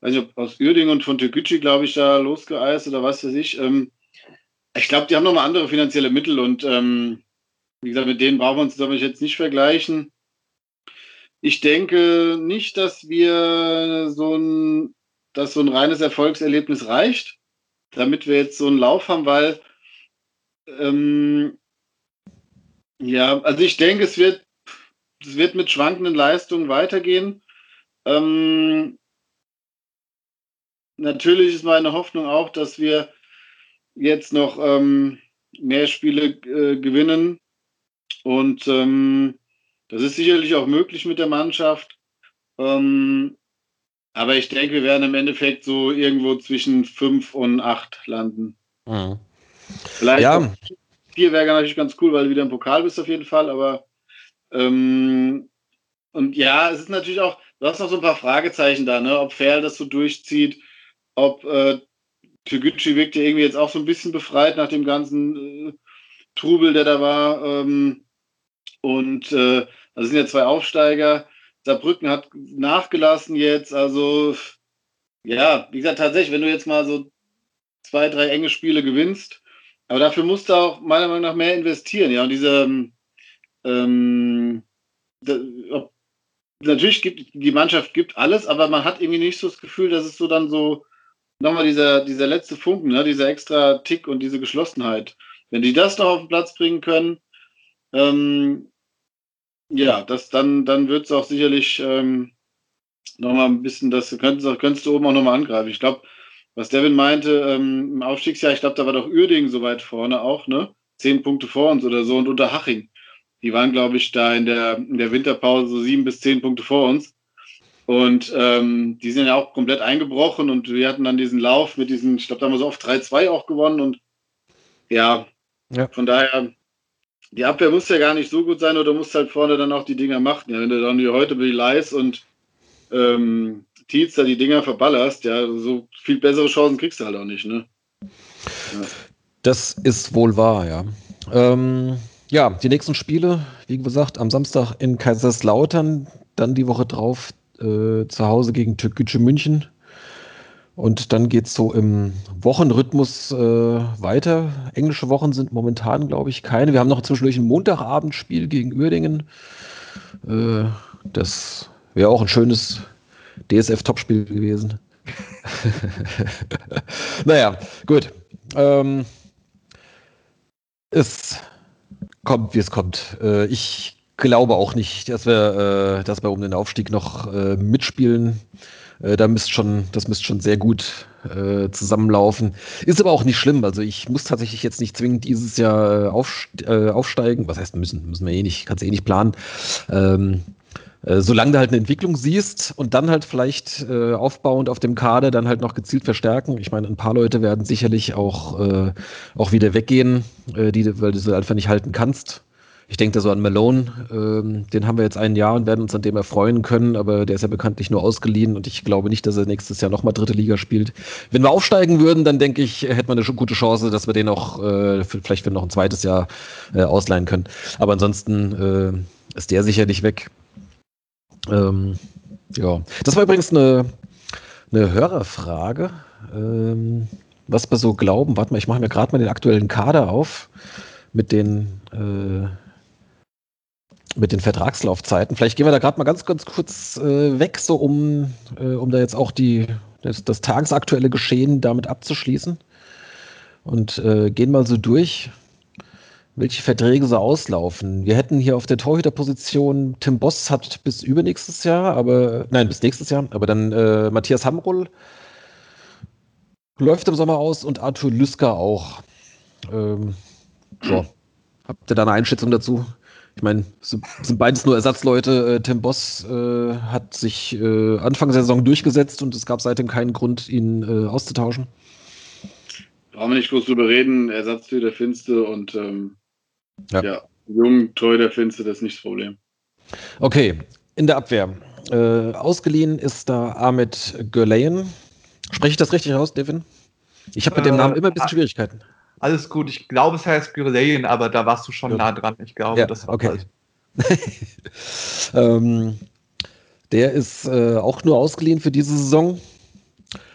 weiß nicht, ob aus Uerdingen und von Türkgücü, glaube ich, da losgeeist oder was weiß ich. Ähm, ich glaube, die haben nochmal andere finanzielle Mittel und ähm, wie gesagt, mit denen brauchen wir uns, glaube jetzt nicht vergleichen. Ich denke nicht, dass wir so ein, dass so ein reines Erfolgserlebnis reicht, damit wir jetzt so einen Lauf haben, weil ähm, ja, also ich denke, es wird, es wird mit schwankenden Leistungen weitergehen. Ähm, natürlich ist meine Hoffnung auch, dass wir jetzt noch ähm, mehr Spiele äh, gewinnen. Und ähm, das ist sicherlich auch möglich mit der Mannschaft. Ähm, aber ich denke, wir werden im Endeffekt so irgendwo zwischen fünf und acht landen. Mhm. Vielleicht ja. vier wäre natürlich ganz cool, weil du wieder im Pokal bist auf jeden Fall. Aber ähm, und ja, es ist natürlich auch, du hast noch so ein paar Fragezeichen da, ne? ob Ferl das so durchzieht, ob äh, Toguchi wirkte irgendwie jetzt auch so ein bisschen befreit nach dem ganzen äh, Trubel, der da war. Ähm, und äh, das sind ja zwei Aufsteiger. Saarbrücken hat nachgelassen jetzt. Also, ja, wie gesagt, tatsächlich, wenn du jetzt mal so zwei, drei enge Spiele gewinnst, aber dafür musst du auch meiner Meinung nach mehr investieren. Ja, und diese, ähm, ähm da, ob, natürlich gibt die Mannschaft gibt alles, aber man hat irgendwie nicht so das Gefühl, dass es so dann so nochmal dieser, dieser letzte Funken, ne, dieser extra Tick und diese Geschlossenheit. Wenn die das noch auf den Platz bringen können, ähm, ja, das, dann, dann wird es auch sicherlich ähm, nochmal ein bisschen, das könntest, könntest du oben auch nochmal angreifen. Ich glaube, was Devin meinte, ähm, im Aufstiegsjahr, ich glaube, da war doch Uerdingen so weit vorne auch, ne? Zehn Punkte vor uns oder so und unter Haching. Die waren, glaube ich, da in der, in der Winterpause so sieben bis zehn Punkte vor uns. Und ähm, die sind ja auch komplett eingebrochen und wir hatten dann diesen Lauf mit diesen, ich glaube, da haben wir so oft 3-2 auch gewonnen und ja, ja, von daher, die Abwehr muss ja gar nicht so gut sein oder muss halt vorne dann auch die Dinger machen. Ja, wenn du dann wie heute wie Leis und ähm, Tietz da die Dinger verballerst, ja, so viel bessere Chancen kriegst du halt auch nicht, ne? Ja. Das ist wohl wahr, ja. Ähm, ja, die nächsten Spiele, wie gesagt, am Samstag in Kaiserslautern, dann die Woche drauf äh, zu Hause gegen Türkgücü München. Und dann geht es so im Wochenrhythmus äh, weiter. Englische Wochen sind momentan, glaube ich, keine. Wir haben noch zwischendurch ein Montagabendspiel gegen Uerdingen. Äh, das wäre auch ein schönes DSF-Topspiel gewesen. naja, gut. Ähm, es kommt, wie es kommt. Äh, ich glaube auch nicht, dass wir, äh, dass wir um den Aufstieg noch äh, mitspielen. Äh, da müsst schon, das müsste schon sehr gut äh, zusammenlaufen. Ist aber auch nicht schlimm. Also ich muss tatsächlich jetzt nicht zwingend dieses Jahr äh, äh, aufsteigen. Was heißt müssen? Müssen wir eh nicht, kannst eh nicht planen. Ähm, solange du halt eine Entwicklung siehst und dann halt vielleicht äh, aufbauend auf dem Kader dann halt noch gezielt verstärken. Ich meine, ein paar Leute werden sicherlich auch, äh, auch wieder weggehen, äh, die, weil du sie einfach nicht halten kannst. Ich denke da so an Malone, ähm, den haben wir jetzt ein Jahr und werden uns an dem erfreuen können, aber der ist ja bekanntlich nur ausgeliehen und ich glaube nicht, dass er nächstes Jahr nochmal dritte Liga spielt. Wenn wir aufsteigen würden, dann denke ich, hätte man eine gute Chance, dass wir den auch äh, vielleicht für noch ein zweites Jahr äh, ausleihen können. Aber ansonsten äh, ist der sicherlich weg. Ähm, ja, das war übrigens eine, eine Hörerfrage. Ähm, was wir so glauben, warte mal, ich mache mir gerade mal den aktuellen Kader auf mit den äh, mit den Vertragslaufzeiten. Vielleicht gehen wir da gerade mal ganz, ganz kurz äh, weg, so um, äh, um da jetzt auch die, das, das tagesaktuelle Geschehen damit abzuschließen. Und äh, gehen mal so durch, welche Verträge so auslaufen. Wir hätten hier auf der Torhüterposition, Tim Boss hat bis übernächstes Jahr, aber nein, bis nächstes Jahr, aber dann äh, Matthias Hamrull läuft im Sommer aus und Arthur Lüsker auch. Ähm, so. Habt ihr da eine Einschätzung dazu? Ich meine, sind beides nur Ersatzleute. Äh, Tim Boss äh, hat sich äh, Anfang der Saison durchgesetzt und es gab seitdem keinen Grund, ihn äh, auszutauschen. brauchen wir nicht groß drüber reden. Ersatztür der Finste und ähm, ja. ja, jung, treu der Finste, das ist nicht das Problem. Okay, in der Abwehr. Äh, ausgeliehen ist da Ahmed Gürleyen. Spreche ich das richtig aus, Devin? Ich habe mit dem äh, Namen immer ein bisschen Schwierigkeiten. Alles gut, ich glaube, es heißt Gürleyen, aber da warst du schon ja. nah dran. Ich glaube, ja, das war okay. ähm, der ist äh, auch nur ausgeliehen für diese Saison.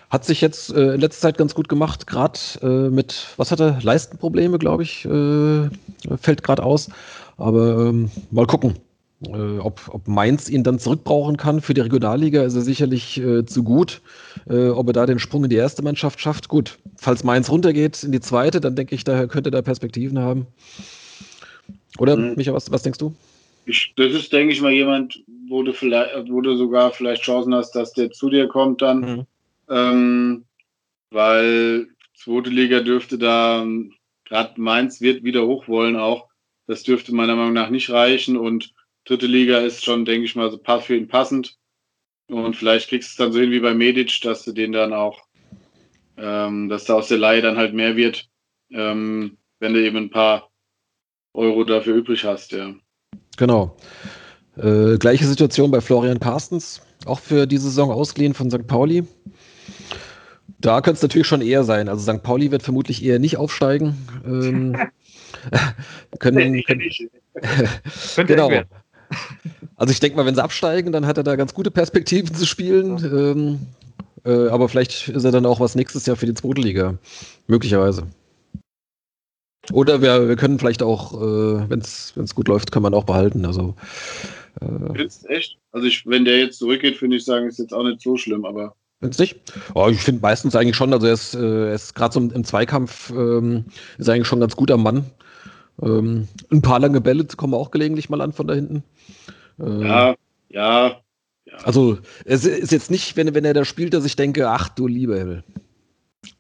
Hat sich jetzt äh, in letzter Zeit ganz gut gemacht, gerade äh, mit, was hat er, Leistenprobleme, glaube ich, äh, fällt gerade aus. Aber ähm, mal gucken, äh, ob, ob Mainz ihn dann zurückbrauchen kann. Für die Regionalliga ist er sicherlich äh, zu gut. Äh, ob er da den Sprung in die erste Mannschaft schafft, gut. Falls Mainz runtergeht in die zweite, dann denke ich, daher könnte er Perspektiven haben. Oder, mhm. Micha, was, was denkst du? Ich, das ist, denke ich mal, jemand, wo du, vielleicht, wo du sogar vielleicht Chancen hast, dass der zu dir kommt dann. Mhm. Ähm, weil zweite Liga dürfte da, gerade Mainz wird wieder hoch wollen auch. Das dürfte meiner Meinung nach nicht reichen und dritte Liga ist schon, denke ich mal, so für ihn passend. Und vielleicht kriegst du es dann so hin wie bei Medic, dass du den dann auch, ähm, dass da aus der Leihe dann halt mehr wird, ähm, wenn du eben ein paar Euro dafür übrig hast, ja. Genau. Äh, gleiche Situation bei Florian Carstens, auch für die Saison ausgeliehen von St. Pauli. Da könnte es natürlich schon eher sein. Also St. Pauli wird vermutlich eher nicht aufsteigen. Ähm, können, können, genau. Also ich denke mal, wenn sie absteigen, dann hat er da ganz gute Perspektiven zu spielen. Ähm, äh, aber vielleicht ist er dann auch was nächstes Jahr für die zweite Liga. Möglicherweise. Oder wir, wir können vielleicht auch, äh, wenn es gut läuft, kann man auch behalten. Also, äh, echt? Also ich, wenn der jetzt zurückgeht, finde ich sagen, ist jetzt auch nicht so schlimm, aber. Findest nicht? Oh, ich finde meistens eigentlich schon, also er ist, äh, ist gerade so im Zweikampf, ähm, ist eigentlich schon ganz gut am Mann. Ähm, ein paar lange Bälle kommen auch gelegentlich mal an von da hinten. Äh, ja, ja, ja. Also es ist jetzt nicht, wenn, wenn er da spielt, dass ich denke, ach du lieber Himmel.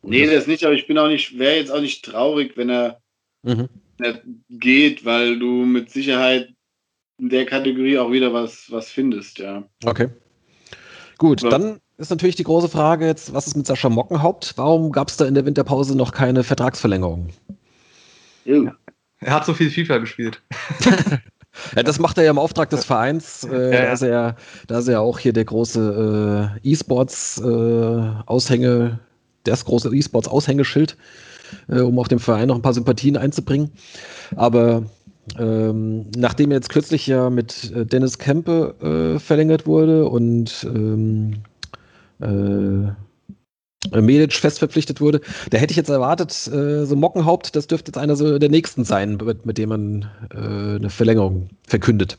Nee, das nicht, aber ich bin auch nicht, wäre jetzt auch nicht traurig, wenn er, mhm. wenn er geht, weil du mit Sicherheit in der Kategorie auch wieder was, was findest, ja. Okay. Gut, ja. dann ist natürlich die große Frage jetzt, was ist mit Sascha Mockenhaupt? Warum gab es da in der Winterpause noch keine Vertragsverlängerung? Ja. Er hat so viel FIFA gespielt. ja, das macht er ja im Auftrag des Vereins. Äh, ja, ja. Da, ist er, da ist er auch hier der große äh, E-Sports-Aushänge, äh, das große E-Sports-Aushängeschild, äh, um auch dem Verein noch ein paar Sympathien einzubringen. Aber ähm, nachdem er jetzt kürzlich ja mit äh, Dennis Kempe äh, verlängert wurde und ähm, äh, Medic fest verpflichtet wurde. Da hätte ich jetzt erwartet, äh, so Mockenhaupt, das dürfte jetzt einer so der nächsten sein, mit, mit dem man äh, eine Verlängerung verkündet.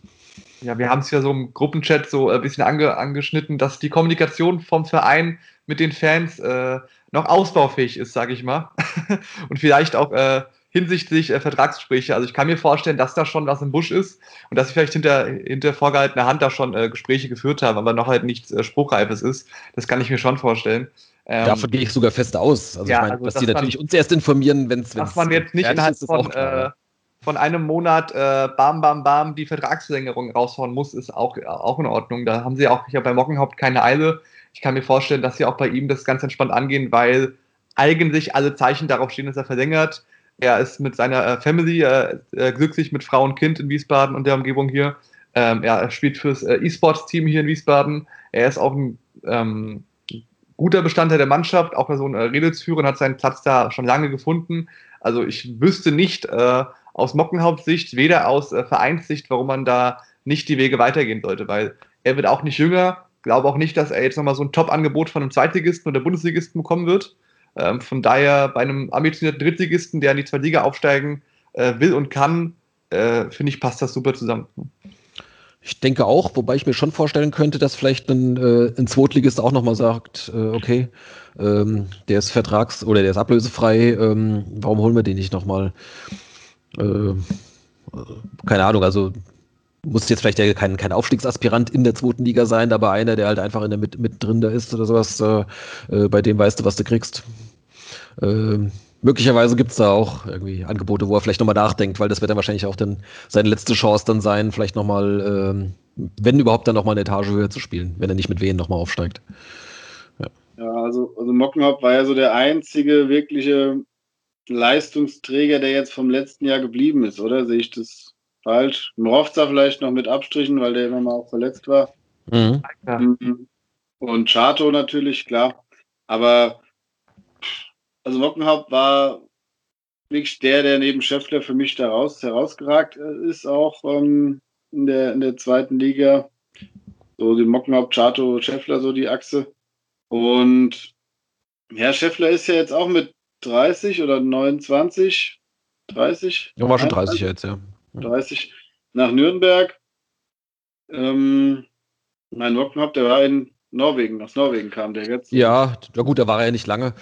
Ja, wir haben es ja so im Gruppenchat so ein bisschen ange, angeschnitten, dass die Kommunikation vom Verein mit den Fans äh, noch ausbaufähig ist, sage ich mal. Und vielleicht auch äh, hinsichtlich äh, Vertragsgespräche. Also ich kann mir vorstellen, dass da schon was im Busch ist und dass sie vielleicht hinter, hinter vorgehaltener Hand da schon äh, Gespräche geführt haben, aber noch halt nichts äh, Spruchreifes ist. Das kann ich mir schon vorstellen. Ähm, Davon gehe ich sogar fest aus. Also ja, ich meine, also, dass, die natürlich uns erst informieren, wenn es. Dass man jetzt nicht innerhalb ist, von, äh, von einem Monat äh, bam, bam, bam die Vertragsverlängerung raushauen muss, ist auch, auch in Ordnung. Da haben sie auch ja bei Mockenhaupt keine Eile. Ich kann mir vorstellen, dass sie auch bei ihm das ganz entspannt angehen, weil eigentlich alle Zeichen darauf stehen, dass er verlängert. Er ist mit seiner äh, Family äh, äh, glücklich mit Frau und Kind in Wiesbaden und der Umgebung hier. Ähm, er spielt fürs äh, E-Sports-Team hier in Wiesbaden. Er ist auch ein ähm, guter Bestandteil der Mannschaft, auch so ein äh, Redelsführer hat seinen Platz da schon lange gefunden. Also ich wüsste nicht äh, aus Mockenhauptsicht, weder aus äh, Vereinssicht, warum man da nicht die Wege weitergehen sollte, weil er wird auch nicht jünger. Glaube auch nicht, dass er jetzt nochmal so ein Top-Angebot von einem Zweitligisten oder Bundesligisten bekommen wird. Ähm, von daher bei einem ambitionierten Drittligisten, der in die zweite Liga aufsteigen äh, will und kann, äh, finde ich, passt das super zusammen. Ich denke auch, wobei ich mir schon vorstellen könnte, dass vielleicht ein, äh, ein Zweitligist auch nochmal sagt, äh, okay, ähm, der ist vertrags- oder der ist ablösefrei, ähm, warum holen wir den nicht nochmal? Äh, keine Ahnung, also muss jetzt vielleicht ja kein, kein Aufstiegsaspirant in der zweiten Liga sein, aber einer, der halt einfach in der mit, mit drin da ist oder sowas, äh, äh, bei dem weißt du, was du kriegst. Äh, möglicherweise gibt es da auch irgendwie Angebote, wo er vielleicht nochmal nachdenkt, weil das wird dann wahrscheinlich auch dann seine letzte Chance dann sein, vielleicht nochmal, ähm, wenn überhaupt, dann nochmal eine Etage höher zu spielen, wenn er nicht mit Wehen nochmal aufsteigt. Ja, ja also, also Mockenhaupt war ja so der einzige wirkliche Leistungsträger, der jetzt vom letzten Jahr geblieben ist, oder? Sehe ich das falsch? Morovza vielleicht noch mit Abstrichen, weil der immer mal auch verletzt war. Mhm. mhm. Und Chato natürlich, klar. Aber also Mockenhaupt war wirklich der, der neben Scheffler für mich daraus herausgeragt ist, auch ähm, in, der, in der zweiten Liga. So die Mockenhaupt, Chato, Scheffler, so die Achse. Und ja, Scheffler ist ja jetzt auch mit 30 oder 29, 30? Ja, war schon 30 jetzt, ja. 30 nach Nürnberg. Ähm, mein Mockenhaupt, der war in Norwegen, aus Norwegen kam der jetzt. Ja, na gut, da war er ja nicht lange.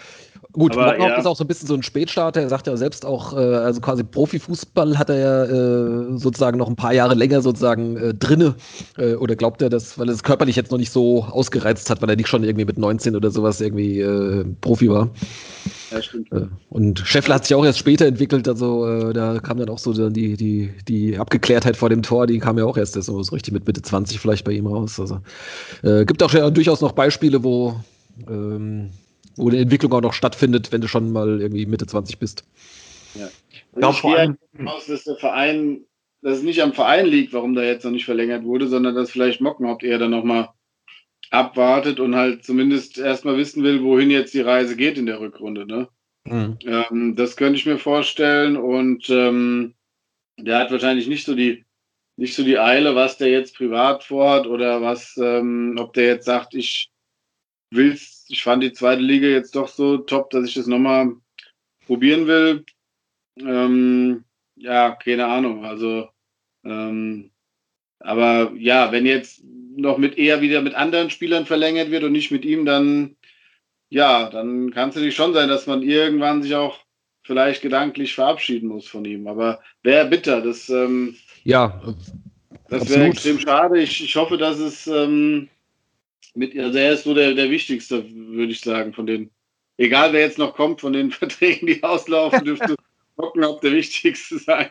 Gut, aber, ja. ist auch so ein bisschen so ein Spätstarter. Er sagt ja selbst auch, äh, also quasi Profifußball hat er ja äh, sozusagen noch ein paar Jahre länger sozusagen äh, drinne. Äh, oder glaubt er das, weil er es körperlich jetzt noch nicht so ausgereizt hat, weil er nicht schon irgendwie mit 19 oder sowas irgendwie äh, Profi war. Ja, stimmt. Äh, und Scheffler hat sich auch erst später entwickelt, also äh, da kam dann auch so die, die, die Abgeklärtheit vor dem Tor, die kam ja auch erst so, so richtig mit Mitte 20 vielleicht bei ihm raus. Also äh, gibt auch ja durchaus noch Beispiele, wo ähm, wo eine Entwicklung auch noch stattfindet, wenn du schon mal irgendwie Mitte 20 bist. Ja. Also ich gehe aus, dass der Verein, dass es nicht am Verein liegt, warum da jetzt noch nicht verlängert wurde, sondern dass vielleicht Mockenhaupt eher dann nochmal abwartet und halt zumindest erstmal wissen will, wohin jetzt die Reise geht in der Rückrunde. Ne? Mhm. Ähm, das könnte ich mir vorstellen und ähm, der hat wahrscheinlich nicht so die nicht so die Eile, was der jetzt privat vorhat oder was, ähm, ob der jetzt sagt, ich will's ich fand die zweite Liga jetzt doch so top, dass ich das nochmal probieren will. Ähm, ja, keine Ahnung. Also, ähm, aber ja, wenn jetzt noch mit eher wieder mit anderen Spielern verlängert wird und nicht mit ihm, dann ja, dann kann es natürlich schon sein, dass man irgendwann sich auch vielleicht gedanklich verabschieden muss von ihm. Aber wäre bitter. Das, ähm, ja, das wäre extrem schade. Ich, ich hoffe, dass es ähm, mit, also er ist so der, der wichtigste, würde ich sagen, von den, egal wer jetzt noch kommt, von den Verträgen, die auslaufen, dürfte Hockenhaupt der wichtigste sein.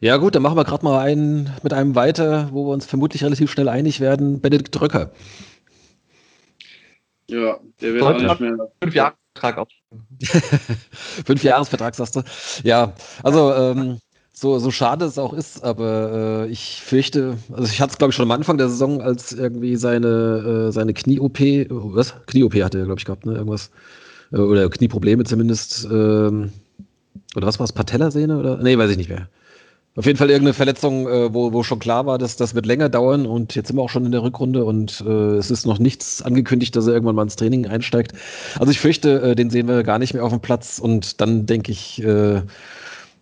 Ja, gut, dann machen wir gerade mal einen mit einem weiter, wo wir uns vermutlich relativ schnell einig werden. Benedikt Dröcker. Ja, der wird auch nicht mehr. Fünf Jahre Vertrag auf. Fünf Jahresvertrag, sagst du. Ja, also ähm, so, so schade es auch ist, aber äh, ich fürchte, also ich hatte es glaube ich schon am Anfang der Saison, als irgendwie seine, äh, seine Knie-OP, was? Knie-OP hatte er, glaube ich, gehabt, ne? Irgendwas. Äh, oder Knieprobleme zumindest. Ähm, oder was war es? Patellasehne? Oder? Nee, weiß ich nicht mehr. Auf jeden Fall irgendeine Verletzung, äh, wo, wo schon klar war, dass das wird länger dauern und jetzt sind wir auch schon in der Rückrunde und äh, es ist noch nichts angekündigt, dass er irgendwann mal ins Training einsteigt. Also ich fürchte, äh, den sehen wir gar nicht mehr auf dem Platz und dann denke ich, äh,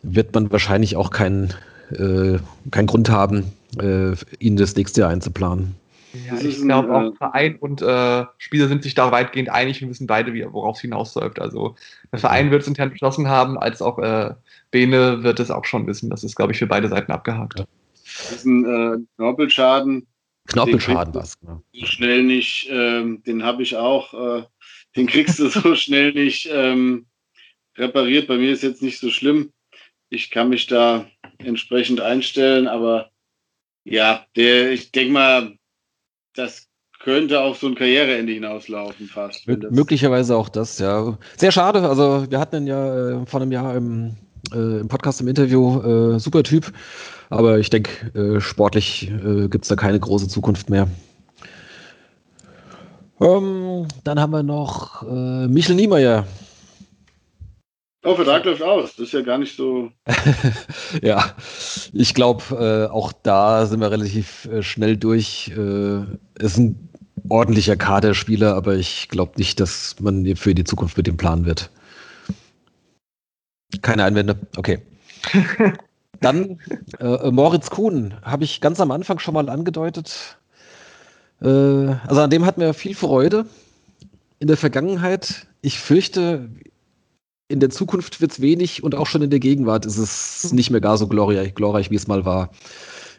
wird man wahrscheinlich auch keinen äh, keinen Grund haben, äh, ihn das nächste Jahr einzuplanen. Ja, ich glaube auch äh, Verein und äh, Spieler sind sich da weitgehend einig und wissen beide, worauf es hinausläuft. Also der Verein wird es intern beschlossen haben, als auch äh, Bene wird es auch schon wissen. Das ist, glaube ich, für beide Seiten abgehakt. Das ist ein äh, Knorpelschaden. Knorpelschaden was. Genau. So schnell nicht, ähm, den habe ich auch, äh, den kriegst du so schnell nicht ähm, repariert. Bei mir ist jetzt nicht so schlimm ich kann mich da entsprechend einstellen, aber ja, der, ich denke mal, das könnte auf so ein Karriereende hinauslaufen fast. möglicherweise auch das, ja. Sehr schade. Also wir hatten ihn ja äh, vor einem Jahr im, äh, im Podcast im Interview, äh, super Typ. Aber ich denke, äh, sportlich äh, gibt es da keine große Zukunft mehr. Ähm, dann haben wir noch äh, Michel Niemeyer. Oh, Vertrag läuft aus. Das ist ja gar nicht so. ja, ich glaube, äh, auch da sind wir relativ äh, schnell durch. Äh, ist ein ordentlicher Kaderspieler, aber ich glaube nicht, dass man für die Zukunft mit dem planen wird. Keine Einwände? Okay. Dann äh, Moritz Kuhn, habe ich ganz am Anfang schon mal angedeutet. Äh, also an dem hatten wir viel Freude in der Vergangenheit. Ich fürchte, in der Zukunft wird es wenig und auch schon in der Gegenwart ist es nicht mehr gar so glorreich, glorreich wie es mal war.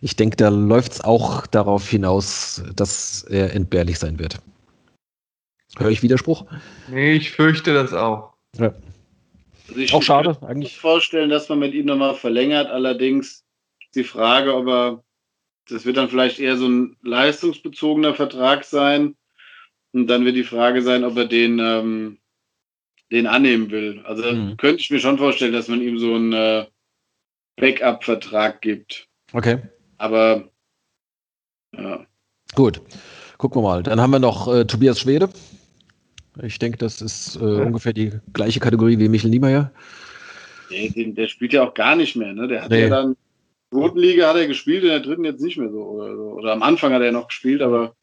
Ich denke, da läuft es auch darauf hinaus, dass er entbehrlich sein wird. Höre ich Widerspruch? Nee, ich fürchte das auch. Ja. Also ich auch schade, eigentlich. Ich kann mir vorstellen, dass man mit ihm nochmal verlängert. Allerdings die Frage, ob er, das wird dann vielleicht eher so ein leistungsbezogener Vertrag sein. Und dann wird die Frage sein, ob er den ähm, den annehmen will. Also mhm. könnte ich mir schon vorstellen, dass man ihm so einen äh, Backup-Vertrag gibt. Okay. Aber ja. Gut. Gucken wir mal. Dann haben wir noch äh, Tobias Schwede. Ich denke, das ist äh, ja. ungefähr die gleiche Kategorie wie Michel Niemeyer. Den, der spielt ja auch gar nicht mehr. Ne? Der hat nee. ja dann, zweiten Liga hat er gespielt, in der dritten jetzt nicht mehr so. Oder, so. oder am Anfang hat er noch gespielt, aber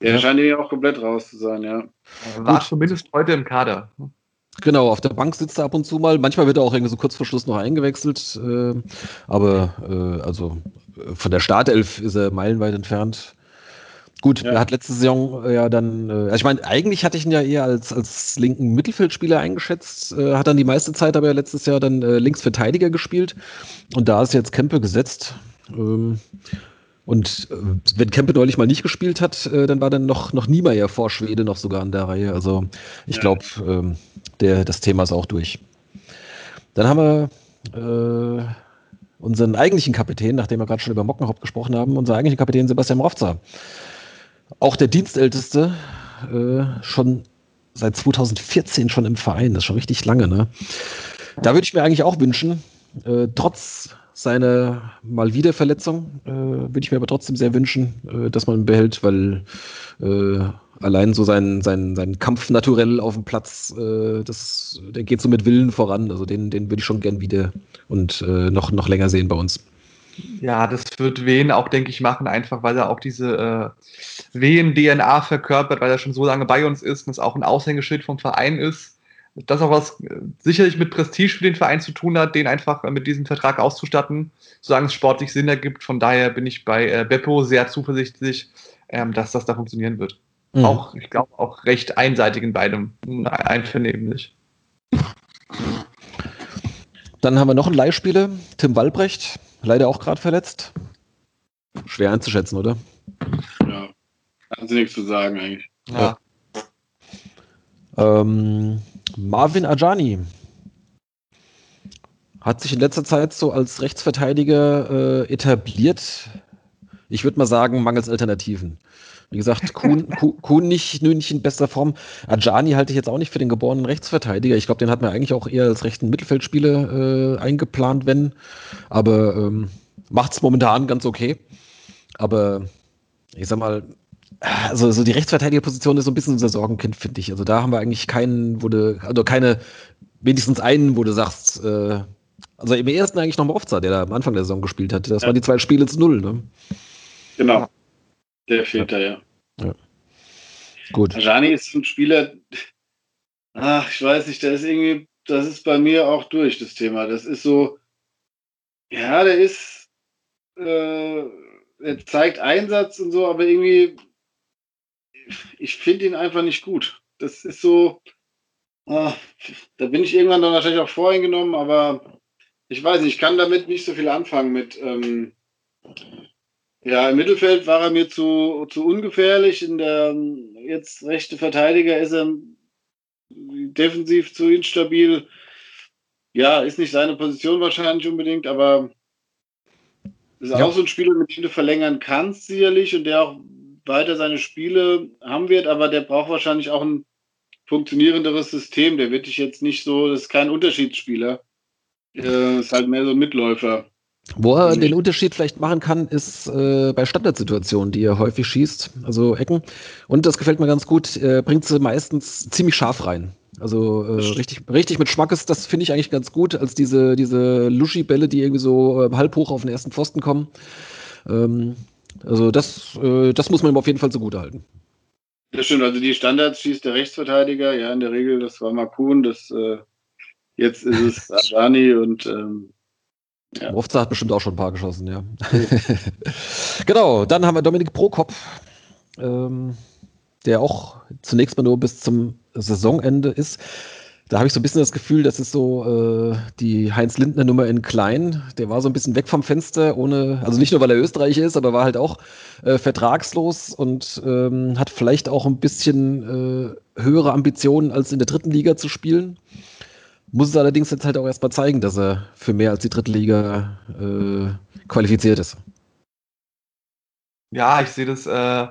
der ja. scheint ja auch komplett raus zu sein, ja. War Gut. zumindest heute im Kader. Genau, auf der Bank sitzt er ab und zu mal. Manchmal wird er auch irgendwie so kurz vor Schluss noch eingewechselt. Äh, aber äh, also äh, von der Startelf ist er meilenweit entfernt. Gut, ja. er hat letzte Saison äh, ja dann, äh, also ich meine, eigentlich hatte ich ihn ja eher als, als linken Mittelfeldspieler eingeschätzt, äh, hat dann die meiste Zeit aber ja letztes Jahr dann äh, Linksverteidiger gespielt und da ist jetzt Kempe gesetzt. Ähm, und äh, wenn Kempe neulich mal nicht gespielt hat, äh, dann war dann noch, noch Niemeyer vor Schwede noch sogar in der Reihe. Also ich glaube, ähm, das Thema ist auch durch. Dann haben wir äh, unseren eigentlichen Kapitän, nachdem wir gerade schon über Mockenhaupt gesprochen haben, unser eigentlichen Kapitän Sebastian Mrovza. Auch der Dienstälteste, äh, schon seit 2014 schon im Verein, das ist schon richtig lange. Ne? Da würde ich mir eigentlich auch wünschen, äh, trotz seine mal wieder Verletzung. Äh, Würde ich mir aber trotzdem sehr wünschen, äh, dass man ihn behält, weil äh, allein so sein, sein, sein Kampf naturell auf dem Platz, äh, das, der geht so mit Willen voran. Also den, den würde ich schon gern wieder und äh, noch, noch länger sehen bei uns. Ja, das wird Wehen auch, denke ich, machen, einfach weil er auch diese äh, Wehen-DNA verkörpert, weil er schon so lange bei uns ist und es auch ein Aushängeschild vom Verein ist das auch was äh, sicherlich mit Prestige für den Verein zu tun hat, den einfach äh, mit diesem Vertrag auszustatten, solange es sportlich Sinn ergibt. Von daher bin ich bei äh, Beppo sehr zuversichtlich, ähm, dass das da funktionieren wird. Mhm. Auch, ich glaube, auch recht einseitig in beidem, einvernehmlich. Dann haben wir noch einen Leihspieler, Tim Walbrecht, leider auch gerade verletzt. Schwer einzuschätzen, oder? Ja, sie nichts zu sagen eigentlich. Ja. Ähm, Marvin Ajani hat sich in letzter Zeit so als Rechtsverteidiger äh, etabliert. Ich würde mal sagen, mangels Alternativen. Wie gesagt, Kuhn, Kuhn nicht, nicht in bester Form. Ajani halte ich jetzt auch nicht für den geborenen Rechtsverteidiger. Ich glaube, den hat man eigentlich auch eher als rechten Mittelfeldspieler äh, eingeplant, wenn. Aber ähm, macht es momentan ganz okay. Aber ich sag mal, also so die Rechtsverteidigerposition ist so ein bisschen unser Sorgenkind, finde ich. Also da haben wir eigentlich keinen, wo du, also keine, wenigstens einen, wo du sagst, äh, also im ersten eigentlich noch Mofza, der da am Anfang der Saison gespielt hat. Das ja. waren die zwei Spiele zu null, ne? Genau. Der fehlt ja. da, ja. ja. Gut. Ajani ist ein Spieler, ach, ich weiß nicht, der ist irgendwie, das ist bei mir auch durch, das Thema. Das ist so, ja, der ist, äh, er zeigt Einsatz und so, aber irgendwie ich finde ihn einfach nicht gut. Das ist so, äh, da bin ich irgendwann dann wahrscheinlich auch voreingenommen, aber ich weiß nicht, ich kann damit nicht so viel anfangen mit, ähm, ja, im Mittelfeld war er mir zu, zu ungefährlich, in der jetzt rechte Verteidiger ist er defensiv zu instabil. Ja, ist nicht seine Position wahrscheinlich unbedingt, aber ist ja. auch so ein Spieler, mit dem du verlängern kannst, sicherlich, und der auch weiter seine Spiele haben wird, aber der braucht wahrscheinlich auch ein funktionierenderes System. Der wird dich jetzt nicht so, das ist kein Unterschiedsspieler. Äh, ist halt mehr so ein Mitläufer. Wo er den Unterschied vielleicht machen kann, ist äh, bei Standardsituationen, die er häufig schießt, also Ecken. Und das gefällt mir ganz gut, äh, bringt sie meistens ziemlich scharf rein. Also äh, richtig, richtig mit Schmackes, das finde ich eigentlich ganz gut, als diese, diese Luschi-Bälle, die irgendwie so äh, halb hoch auf den ersten Pfosten kommen. Ähm, also das, äh, das muss man ihm auf jeden Fall zugute halten. Das stimmt, also die Standards schießt der Rechtsverteidiger, ja, in der Regel, das war Makun, das äh, jetzt ist es Ajani und ähm, ja. Mofza hat bestimmt auch schon ein paar geschossen, ja. genau, dann haben wir Dominik Prokop, ähm, der auch zunächst mal nur bis zum Saisonende ist da habe ich so ein bisschen das Gefühl, das ist so äh, die Heinz Lindner Nummer in klein. Der war so ein bisschen weg vom Fenster, ohne, also nicht nur weil er Österreicher ist, aber war halt auch äh, vertragslos und ähm, hat vielleicht auch ein bisschen äh, höhere Ambitionen, als in der dritten Liga zu spielen. Muss es allerdings jetzt halt auch erstmal zeigen, dass er für mehr als die dritte Liga äh, qualifiziert ist. Ja, ich sehe das äh,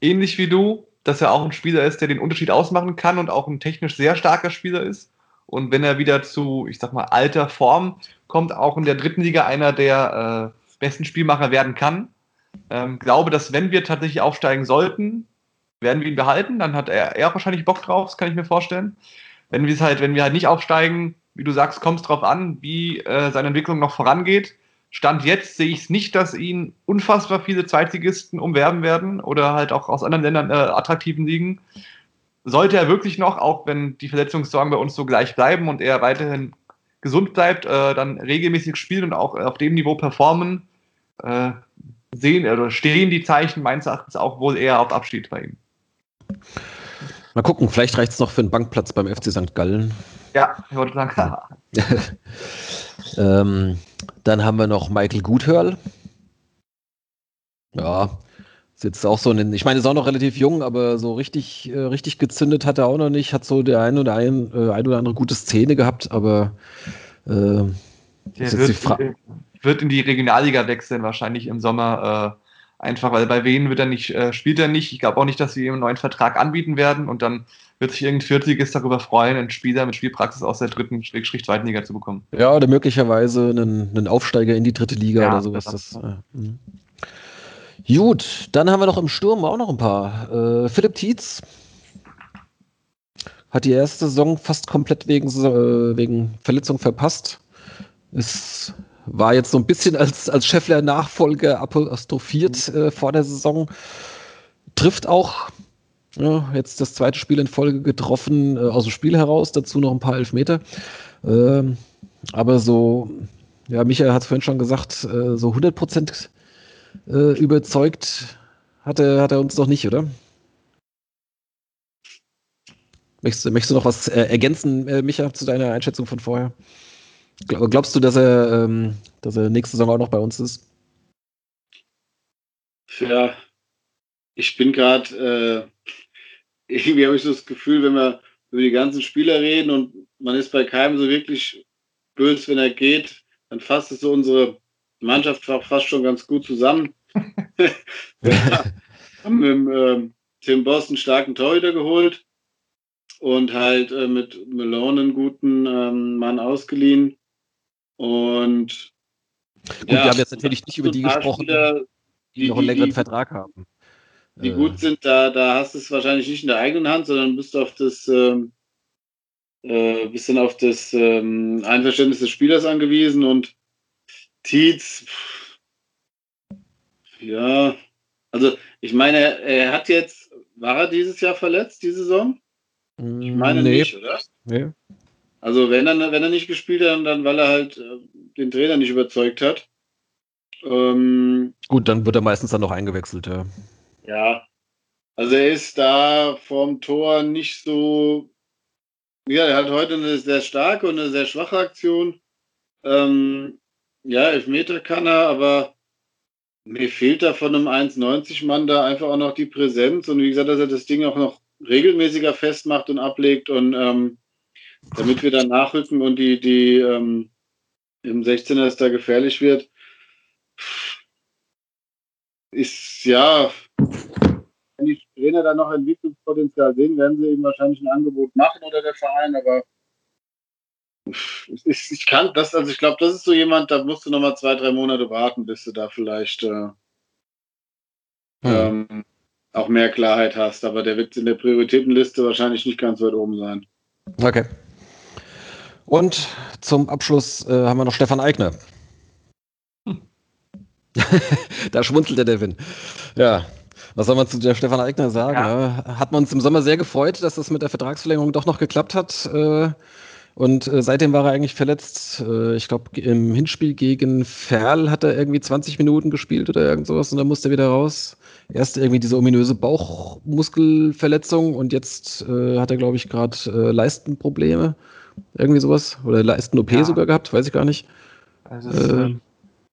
ähnlich wie du. Dass er auch ein Spieler ist, der den Unterschied ausmachen kann und auch ein technisch sehr starker Spieler ist. Und wenn er wieder zu, ich sag mal, alter Form kommt, auch in der dritten Liga einer der äh, besten Spielmacher werden kann. Ähm, glaube, dass wenn wir tatsächlich aufsteigen sollten, werden wir ihn behalten. Dann hat er, er wahrscheinlich Bock drauf, das kann ich mir vorstellen. Wenn wir halt, wenn wir halt nicht aufsteigen, wie du sagst, kommt es drauf an, wie äh, seine Entwicklung noch vorangeht. Stand jetzt sehe ich es nicht, dass ihn unfassbar viele Zweitligisten umwerben werden oder halt auch aus anderen Ländern äh, attraktiven liegen. Sollte er wirklich noch, auch wenn die Verletzungssorgen bei uns so gleich bleiben und er weiterhin gesund bleibt, äh, dann regelmäßig spielen und auch auf dem Niveau performen, äh, sehen oder stehen die Zeichen meines Erachtens auch wohl eher auf Abschied bei ihm. Mal gucken, vielleicht reicht es noch für einen Bankplatz beim FC St. Gallen. Ja, ich wollte sagen. ähm, dann haben wir noch Michael Guthörl. Ja, ist jetzt auch so ein, ich meine, ist auch noch relativ jung, aber so richtig, äh, richtig gezündet hat er auch noch nicht. Hat so der ein oder ein, äh, ein oder andere gute Szene gehabt, aber äh, der wird, wird, in die Regionalliga wechseln, wahrscheinlich im Sommer. Äh, einfach, weil bei Wien wird er nicht, äh, spielt er nicht. Ich glaube auch nicht, dass sie ihm einen neuen Vertrag anbieten werden und dann wird sich irgendein Viertligist darüber freuen, einen Spieler mit Spielpraxis aus der dritten, Schrägstrich zweiten Liga zu bekommen. Ja, oder möglicherweise einen, einen Aufsteiger in die dritte Liga ja, oder sowas. Das, das, äh, Gut, dann haben wir noch im Sturm auch noch ein paar. Äh, Philipp Tietz hat die erste Saison fast komplett wegen, äh, wegen Verletzung verpasst. Es war jetzt so ein bisschen als, als Scheffler-Nachfolger apostrophiert äh, vor der Saison. Trifft auch ja, jetzt das zweite Spiel in Folge getroffen, äh, aus dem Spiel heraus, dazu noch ein paar Elfmeter. Ähm, aber so, ja, Michael hat es vorhin schon gesagt, äh, so 100 Prozent äh, überzeugt hat er, hat er uns noch nicht, oder? Möchtest, möchtest du noch was äh, ergänzen, äh, Micha, zu deiner Einschätzung von vorher? Glaubst du, dass er, ähm, dass er nächste Saison auch noch bei uns ist? Ja, ich bin gerade, äh, irgendwie habe ich so das Gefühl, wenn wir über die ganzen Spieler reden und man ist bei keinem so wirklich böse, wenn er geht, dann fasst es so unsere Mannschaft fast schon ganz gut zusammen. wir haben mit äh, Tim Boss einen starken Torhüter geholt und halt äh, mit Malone einen guten ähm, Mann ausgeliehen. Und Gut, ja, wir haben jetzt natürlich nicht über die gesprochen, Spieler, die, die, noch einen längeren die, Vertrag haben. Die äh. gut sind, da, da hast du es wahrscheinlich nicht in der eigenen Hand, sondern bist auf das ähm, äh, bisschen auf das ähm, Einverständnis des Spielers angewiesen und Tietz, ja, also ich meine, er hat jetzt, war er dieses Jahr verletzt, die Saison? Ich meine nee. nicht, oder? Nee. Also wenn er, wenn er nicht gespielt hat, dann weil er halt äh, den Trainer nicht überzeugt hat. Ähm, Gut, dann wird er meistens dann noch eingewechselt, ja. Ja, also er ist da vorm Tor nicht so. Ja, er hat heute eine sehr starke und eine sehr schwache Aktion. Ähm, ja, Elfmeter kann er, aber mir fehlt da von einem 1,90-Mann da einfach auch noch die Präsenz und wie gesagt, dass er das Ding auch noch regelmäßiger festmacht und ablegt und ähm, damit wir dann nachrücken und die, die ähm, im 16er es da gefährlich wird, ist ja, wenn die Trainer da noch Entwicklungspotenzial sehen, werden sie eben wahrscheinlich ein Angebot machen oder der Verein, aber ich, ich kann das, also ich glaube, das ist so jemand, da musst du noch mal zwei, drei Monate warten, bis du da vielleicht äh, hm. ähm, auch mehr Klarheit hast. Aber der wird in der Prioritätenliste wahrscheinlich nicht ganz weit oben sein. Okay. Und zum Abschluss äh, haben wir noch Stefan Eigner. Hm. da schmunzelt der Devin. Ja, was soll man zu der Stefan Eigner sagen? Ja. Ja, hat man uns im Sommer sehr gefreut, dass das mit der Vertragsverlängerung doch noch geklappt hat. Äh, und äh, seitdem war er eigentlich verletzt. Äh, ich glaube, im Hinspiel gegen Ferl hat er irgendwie 20 Minuten gespielt oder irgend sowas und dann musste er wieder raus. Erst irgendwie diese ominöse Bauchmuskelverletzung und jetzt hat er, glaube ich, gerade Leistenprobleme. Irgendwie sowas. Oder Leisten-OP ja. sogar gehabt, weiß ich gar nicht. Also es äh,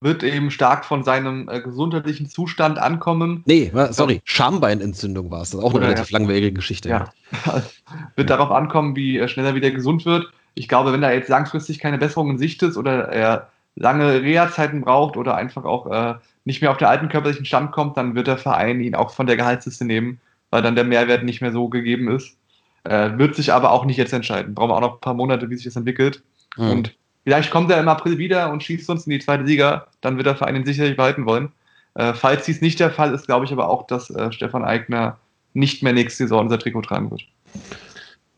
wird eben stark von seinem äh, gesundheitlichen Zustand ankommen. Nee, sorry, Schambeinentzündung war es. Das ist auch eine relativ ja. langwierige Geschichte. Ja. ja. wird darauf ankommen, wie äh, schnell er wieder gesund wird. Ich glaube, wenn da jetzt langfristig keine Besserung in Sicht ist oder er lange Reha-Zeiten braucht oder einfach auch äh, nicht mehr auf den alten körperlichen Stand kommt, dann wird der Verein ihn auch von der Gehaltsliste nehmen. weil dann der Mehrwert nicht mehr so gegeben ist. Äh, wird sich aber auch nicht jetzt entscheiden. Brauchen wir auch noch ein paar Monate, wie sich das entwickelt. Mhm. Und vielleicht kommt er im April wieder und schießt uns in die zweite Liga. Dann wird der Verein ihn sicherlich behalten wollen. Äh, falls dies nicht der Fall ist, glaube ich aber auch, dass äh, Stefan Eigner nicht mehr nächste Saison unser Trikot tragen wird.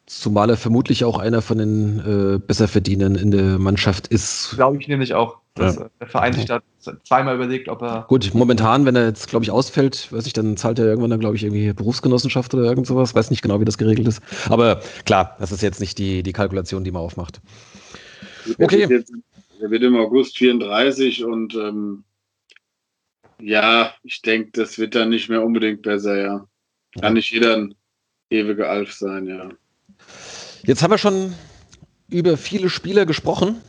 Zumal er vermutlich auch einer von den äh, Besserverdienern in der Mannschaft ist. Glaube ich nämlich auch, dass ja. der Verein sich da zweimal überlegt, ob er. Gut, momentan, wenn er jetzt, glaube ich, ausfällt, weiß ich, dann zahlt er irgendwann dann, glaube ich, irgendwie Berufsgenossenschaft oder irgend sowas. Weiß nicht genau, wie das geregelt ist. Aber klar, das ist jetzt nicht die, die Kalkulation, die man aufmacht. Okay. Er wird im August 34 und ähm, ja, ich denke, das wird dann nicht mehr unbedingt besser, ja. Kann nicht jeder ein ewiger Alf sein, ja. Jetzt haben wir schon über viele Spieler gesprochen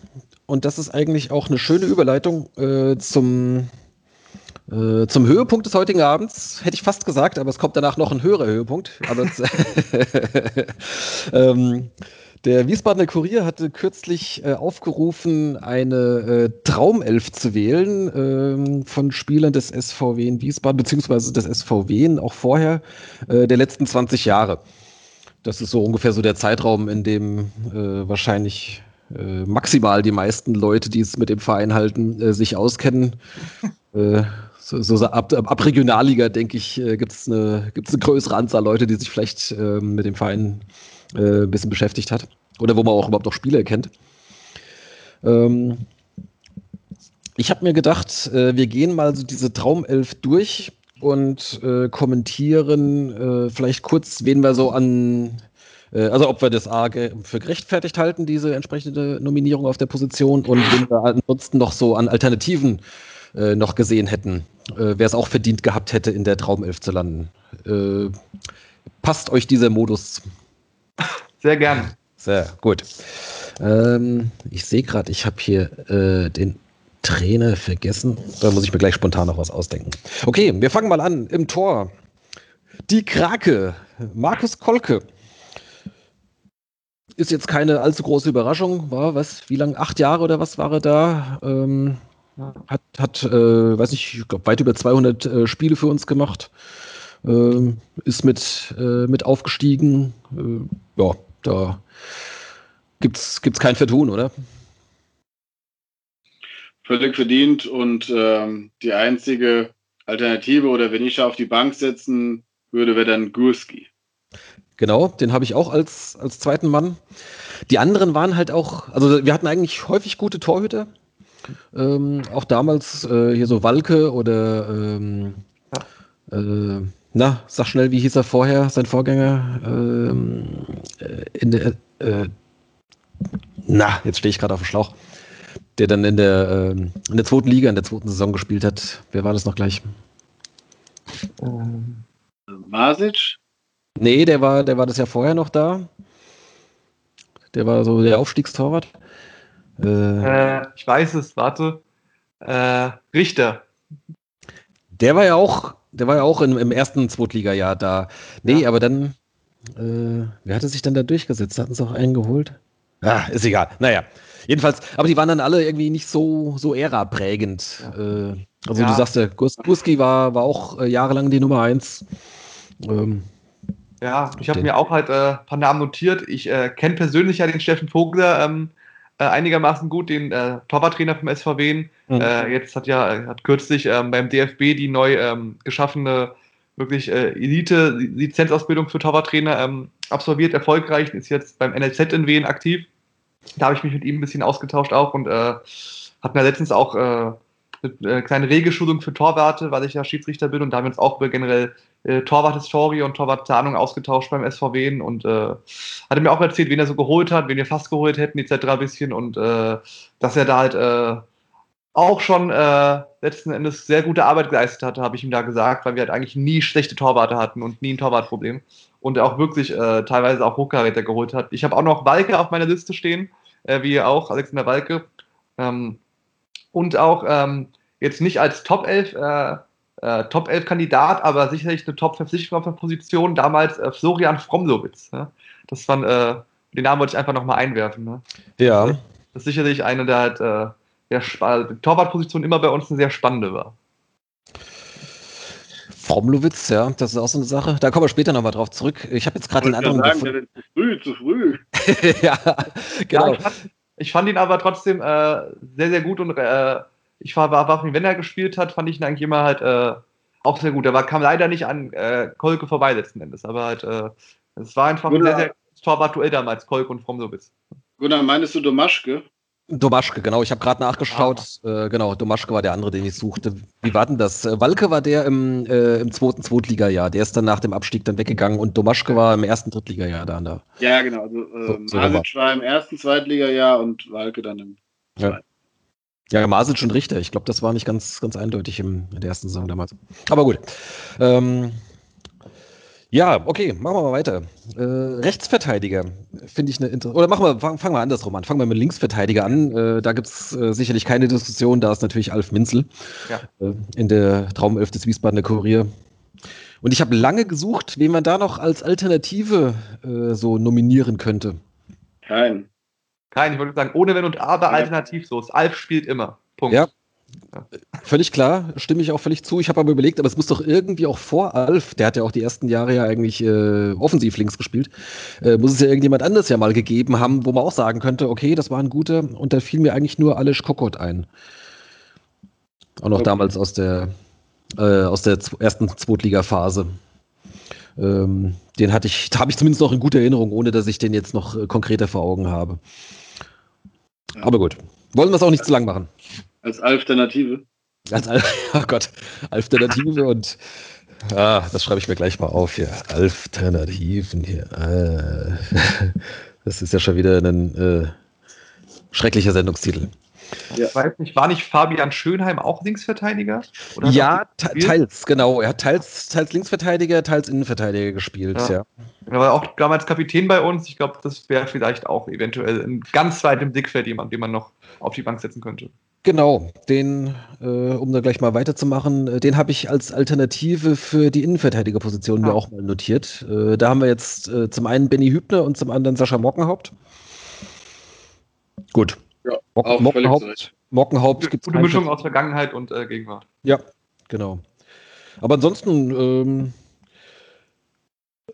und das ist eigentlich auch eine schöne Überleitung äh, zum, äh, zum Höhepunkt des heutigen Abends. Hätte ich fast gesagt, aber es kommt danach noch ein höherer Höhepunkt. Aber ähm, der Wiesbadener Kurier hatte kürzlich äh, aufgerufen, eine äh, Traumelf zu wählen äh, von Spielern des SVW in Wiesbaden, beziehungsweise des SVW auch vorher äh, der letzten 20 Jahre. Das ist so ungefähr so der Zeitraum, in dem äh, wahrscheinlich äh, maximal die meisten Leute, die es mit dem Verein halten, äh, sich auskennen. Äh, so, so ab, ab, Regionalliga, denke ich, äh, gibt es eine, gibt's eine größere Anzahl Leute, die sich vielleicht äh, mit dem Verein ein bisschen beschäftigt hat. Oder wo man auch überhaupt noch Spieler kennt. Ähm, ich habe mir gedacht, wir gehen mal so diese Traumelf durch und äh, kommentieren äh, vielleicht kurz, wen wir so an, äh, also ob wir das A für gerechtfertigt halten, diese entsprechende Nominierung auf der Position und wen wir ansonsten noch so an Alternativen äh, noch gesehen hätten, äh, wer es auch verdient gehabt hätte, in der Traumelf zu landen. Äh, passt euch dieser Modus? Sehr gern. Sehr gut. Ähm, ich sehe gerade, ich habe hier den Trainer vergessen. Da muss ich mir gleich spontan noch was ausdenken. Okay, wir fangen mal an. Im Tor. Die Krake. Markus Kolke. Ist jetzt keine allzu große Überraschung. War was? Wie lange? Acht Jahre oder was war er da? Ähm, hat, hat äh, weiß nicht, ich glaube, weit über 200 äh, Spiele für uns gemacht. Ähm, ist mit, äh, mit aufgestiegen. Äh, ja, da gibt es kein Vertun, oder? völlig verdient und ähm, die einzige Alternative oder wenn ich auf die Bank setzen würde, wäre dann Gurski. Genau, den habe ich auch als, als zweiten Mann. Die anderen waren halt auch, also wir hatten eigentlich häufig gute Torhüter. Ähm, auch damals äh, hier so Walke oder ähm, äh, na, sag schnell, wie hieß er vorher, sein Vorgänger? Ähm, äh, in der, äh, na, jetzt stehe ich gerade auf dem Schlauch der dann in der, äh, in der zweiten Liga, in der zweiten Saison gespielt hat. Wer war das noch gleich? Ähm, Masic? Nee, der war, der war das Jahr vorher noch da. Der war so der Aufstiegstorwart. Äh, äh, ich weiß es, warte. Äh, Richter. Der war ja auch, der war ja auch im, im ersten Zweitliga-Jahr da. Nee, ja. aber dann, äh, wer hatte sich dann da durchgesetzt? Hatten sie auch einen geholt? Ah, ist egal. Naja. Jedenfalls, aber die waren dann alle irgendwie nicht so, so ära-prägend. Ja. Äh, also ja. du sagst ja, Gurski war, war auch äh, jahrelang die Nummer eins. Ähm, ja, ich habe mir auch halt äh, ein paar Namen notiert. Ich äh, kenne persönlich ja den Steffen Vogler ähm, äh, einigermaßen gut, den äh, Torwarttrainer vom SVW. Mhm. jetzt hat ja hat kürzlich ähm, beim DFB die neu ähm, geschaffene wirklich Elite-Lizenzausbildung für Torwarttrainer ähm, absolviert, erfolgreich, ist jetzt beim NLZ in Wien aktiv. Da habe ich mich mit ihm ein bisschen ausgetauscht auch und äh, hat mir letztens auch äh, eine kleine Regelschulung für Torwarte, weil ich ja Schiedsrichter bin und da haben wir uns auch über generell äh, Torwart-Historie und Torwartplanung ausgetauscht beim SVW und äh, hatte mir auch erzählt, wen er so geholt hat, wen wir fast geholt hätten, etc. ein bisschen und äh, dass er da halt äh, auch schon äh, letzten Endes sehr gute Arbeit geleistet hatte, habe ich ihm da gesagt, weil wir halt eigentlich nie schlechte Torwarte hatten und nie ein Torwartproblem und auch wirklich äh, teilweise auch Hochkaräter geholt hat. Ich habe auch noch Walke auf meiner Liste stehen, äh, wie ihr auch, Alexander Walke. Ähm, und auch ähm, jetzt nicht als Top 11, äh, äh, Top 11 Kandidat, aber sicherlich eine Top 5 Position, damals äh, Florian Fromlowitz. Ja? Das waren, äh, den Namen wollte ich einfach nochmal einwerfen. Ne? Ja. Das ist sicherlich eine der halt, äh, der Torwartposition immer bei uns eine sehr spannende war. Fromlowitz, ja, das ist auch so eine Sache. Da kommen wir später nochmal drauf zurück. Ich habe jetzt gerade den anderen. Sagen, gefunden. zu früh, zu früh. ja, genau. Ja, ich, fand, ihn aber trotzdem äh, sehr, sehr gut und äh, ich war, war, war, wenn er gespielt hat, fand ich ihn eigentlich immer halt äh, auch sehr gut. Er war, kam leider nicht an äh, Kolke vorbei letzten Endes, aber halt, äh, es war einfach Gunnar, ein sehr, sehr gutes Torwart-Duell damals, Kolke und Fromlowitz. Gunnar, meinst du Domaschke? Domaschke, genau. Ich habe gerade nachgeschaut. Ah. Äh, genau, Domaschke war der andere, den ich suchte. Wie war denn das? Äh, Walke war der im, äh, im zweiten Zweitliga-Jahr. Der ist dann nach dem Abstieg dann weggegangen und Domaschke war im ersten Drittliga-Jahr da. da. Ja, genau. Also äh, so, Masic war im ersten Zweitliga-Jahr und Walke dann im zweiten. Ja. Ja, Masic und Richter. Ich glaube, das war nicht ganz, ganz eindeutig im, in der ersten Saison damals. Aber gut. Ähm, ja, okay, machen wir mal weiter. Äh, Rechtsverteidiger finde ich eine interessante. Oder machen wir, fangen fang wir andersrum an. Fangen wir mit Linksverteidiger an. Äh, da gibt es äh, sicherlich keine Diskussion. Da ist natürlich Alf Minzel ja. Äh, in der Traumelf des Wiesbadener Kurier. Und ich habe lange gesucht, wen man da noch als Alternative äh, so nominieren könnte. Kein. Kein, ich würde sagen, ohne Wenn und Aber ja. alternativ so. Alf spielt immer. Punkt. Ja, Völlig klar, stimme ich auch völlig zu. Ich habe aber überlegt, aber es muss doch irgendwie auch vor Alf, der hat ja auch die ersten Jahre ja eigentlich äh, offensiv links gespielt, äh, muss es ja irgendjemand anderes ja mal gegeben haben, wo man auch sagen könnte, okay, das war ein guter und da fiel mir eigentlich nur Alish Kokot ein. Auch noch okay. damals aus der, äh, aus der ersten Zweitliga-Phase. Ähm, den hatte ich, habe ich zumindest noch in guter Erinnerung, ohne dass ich den jetzt noch äh, konkreter vor Augen habe. Aber gut, wollen wir es auch nicht zu lang machen. Als Alternative. Als Al oh Gott, Alternative und ah, das schreibe ich mir gleich mal auf hier. Alternativen hier. Ah, das ist ja schon wieder ein äh, schrecklicher Sendungstitel. Ja. Ich weiß nicht, war nicht Fabian Schönheim auch Linksverteidiger? Oder ja, teils, genau. Er hat teils, teils Linksverteidiger, teils Innenverteidiger gespielt, ja. ja. Er war auch damals Kapitän bei uns. Ich glaube, das wäre vielleicht auch eventuell ein ganz weit im Blickfeld jemand, den man noch auf die Bank setzen könnte. Genau, den, äh, um da gleich mal weiterzumachen, äh, den habe ich als Alternative für die Innenverteidigerposition ah. mir auch mal notiert. Äh, da haben wir jetzt äh, zum einen Benny Hübner und zum anderen Sascha Mockenhaupt. Gut. Ja, Mock, Mockenhaupt, Mockenhaupt gibt es. Gute Mischung aus Vergangenheit und äh, Gegenwart. Ja, genau. Aber ansonsten, ähm,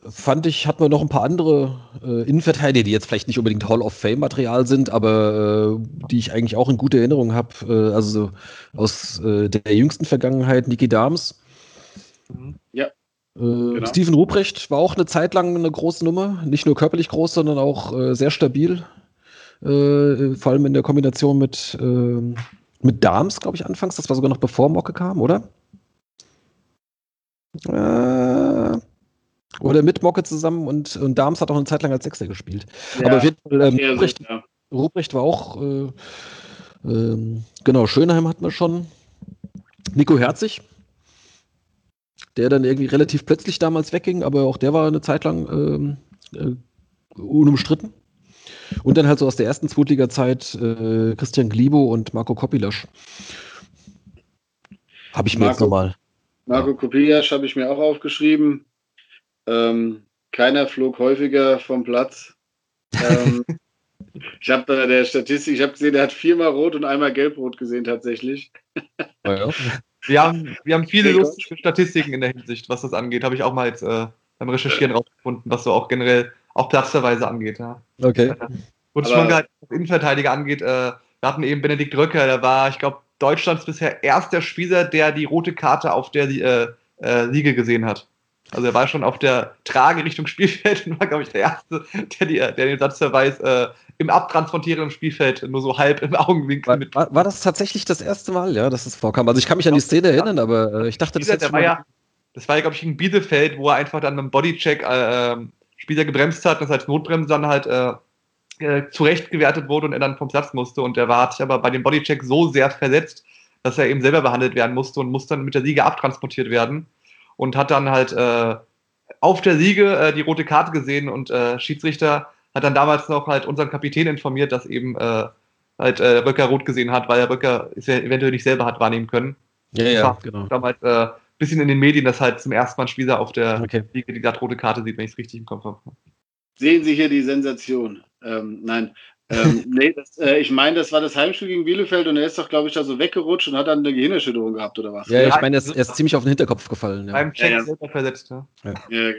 fand ich, hatten wir noch ein paar andere äh, Innenverteidiger, die jetzt vielleicht nicht unbedingt Hall of Fame-Material sind, aber äh, die ich eigentlich auch in guter Erinnerung habe. Äh, also aus äh, der jüngsten Vergangenheit, Niki Dahms. Mhm. Ja. Äh, genau. Steven Ruprecht war auch eine Zeit lang eine große Nummer. Nicht nur körperlich groß, sondern auch äh, sehr stabil. vor allem in der Kombination mit, ähm, mit Dahms, glaube ich, anfangs. Das war sogar noch bevor Mocke kam, oder? Äh, oder mit Mocke zusammen und, und Dahms hat auch eine Zeit lang als Sechster gespielt. Ja, Aber auf jeden Fall, ähm, Ruprecht, ja. Ruprecht, war auch, äh, äh, genau, Schönheim hatten wir schon. Nico Herzig, der dann irgendwie relativ plötzlich damals wegging, aber auch der war eine Zeit lang ähm, äh, unumstritten. Und dann halt so aus der ersten Zweitliga-Zeit äh, Christian Glibo und Marco Kopilasch. Habe ich mir Marco, jetzt nochmal. Marco Kopilasch habe ich mir auch aufgeschrieben. Ähm, keiner flog häufiger vom Platz. Ähm, ich habe da der Statistik, ich habe gesehen, er hat viermal rot und einmal gelb-rot gesehen tatsächlich. Oh ja. wir, haben, wir haben viele lustige Statistiken in der Hinsicht, was das angeht. Habe ich auch mal jetzt äh, beim Recherchieren rausgefunden, was so auch generell auch platzverweise angeht. Ja. Okay. Und schon gerade was Innenverteidiger angeht, äh, wir hatten eben Benedikt Röcker, der war, ich glaube, Deutschlands bisher erster Spieler, der die rote Karte auf der äh, äh, Liege gesehen hat. Also er war schon auf der Trage Richtung Spielfeld und war, glaube ich, der Erste, der, die, der den Satzverweis äh, im abtransportierenden Spielfeld nur so halb im Augenwinkel war, mit. War, war, das tatsächlich das erste Mal, ja, dass es vorkam? Also ich kann mich an die Szene erinnern, aber äh, ich dachte, Dieser, das, war ja, das war ja, glaube ich, in Bielefeld, wo er einfach dann mit einem Bodycheck äh, ähm, Spieler gebremst hat, das als Notbremse dann halt äh, äh, zurecht gewertet wurde und er dann vom Platz musste. Und er war, hat sich aber bei dem Bodycheck so sehr versetzt, dass er eben selber behandelt werden musste und musste dann mit der Liga abtransportiert werden und hat dann halt äh, auf der Liege äh, die rote Karte gesehen und äh, Schiedsrichter hat dann damals noch halt unseren Kapitän informiert, dass eben äh, halt äh, Röcker rot gesehen hat, weil er Röcker es ja eventuell nicht selber hat wahrnehmen können. Ja, ja, genau. Damals äh, bisschen in den Medien, dass halt zum ersten Mal ein Spieler auf der okay. Liege die gerade rote Karte sieht, wenn ich es richtig im Kopf habe. Sehen Sie hier die Sensation. Ähm, nein, ähm, nee, das, äh, ich meine, das war das Heimspiel gegen Bielefeld und er ist doch, glaube ich, da so weggerutscht und hat dann eine Gehirnerschütterung gehabt oder was? Ja, ich meine, er, er, ist ziemlich auf den Hinterkopf gefallen. Ja. Beim Check ja, ja. selber verletzt, ja. ja.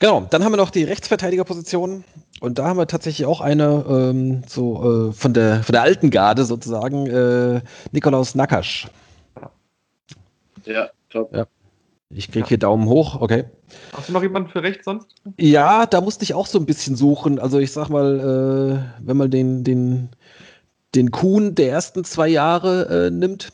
Genau, dann haben wir noch die Rechtsverteidigerposition und da haben wir tatsächlich auch eine ähm, so äh, von, der, von der alten Garde sozusagen, äh, Nikolaus Nakasch. Ja, top. Ja. Ich kriege ja. hier Daumen hoch, okay. Hast du noch jemanden für rechts sonst? Ja, da musste ich auch so ein bisschen suchen. Also ich sag mal, äh, wenn man den, den, den Kuhn der ersten zwei Jahre äh, nimmt,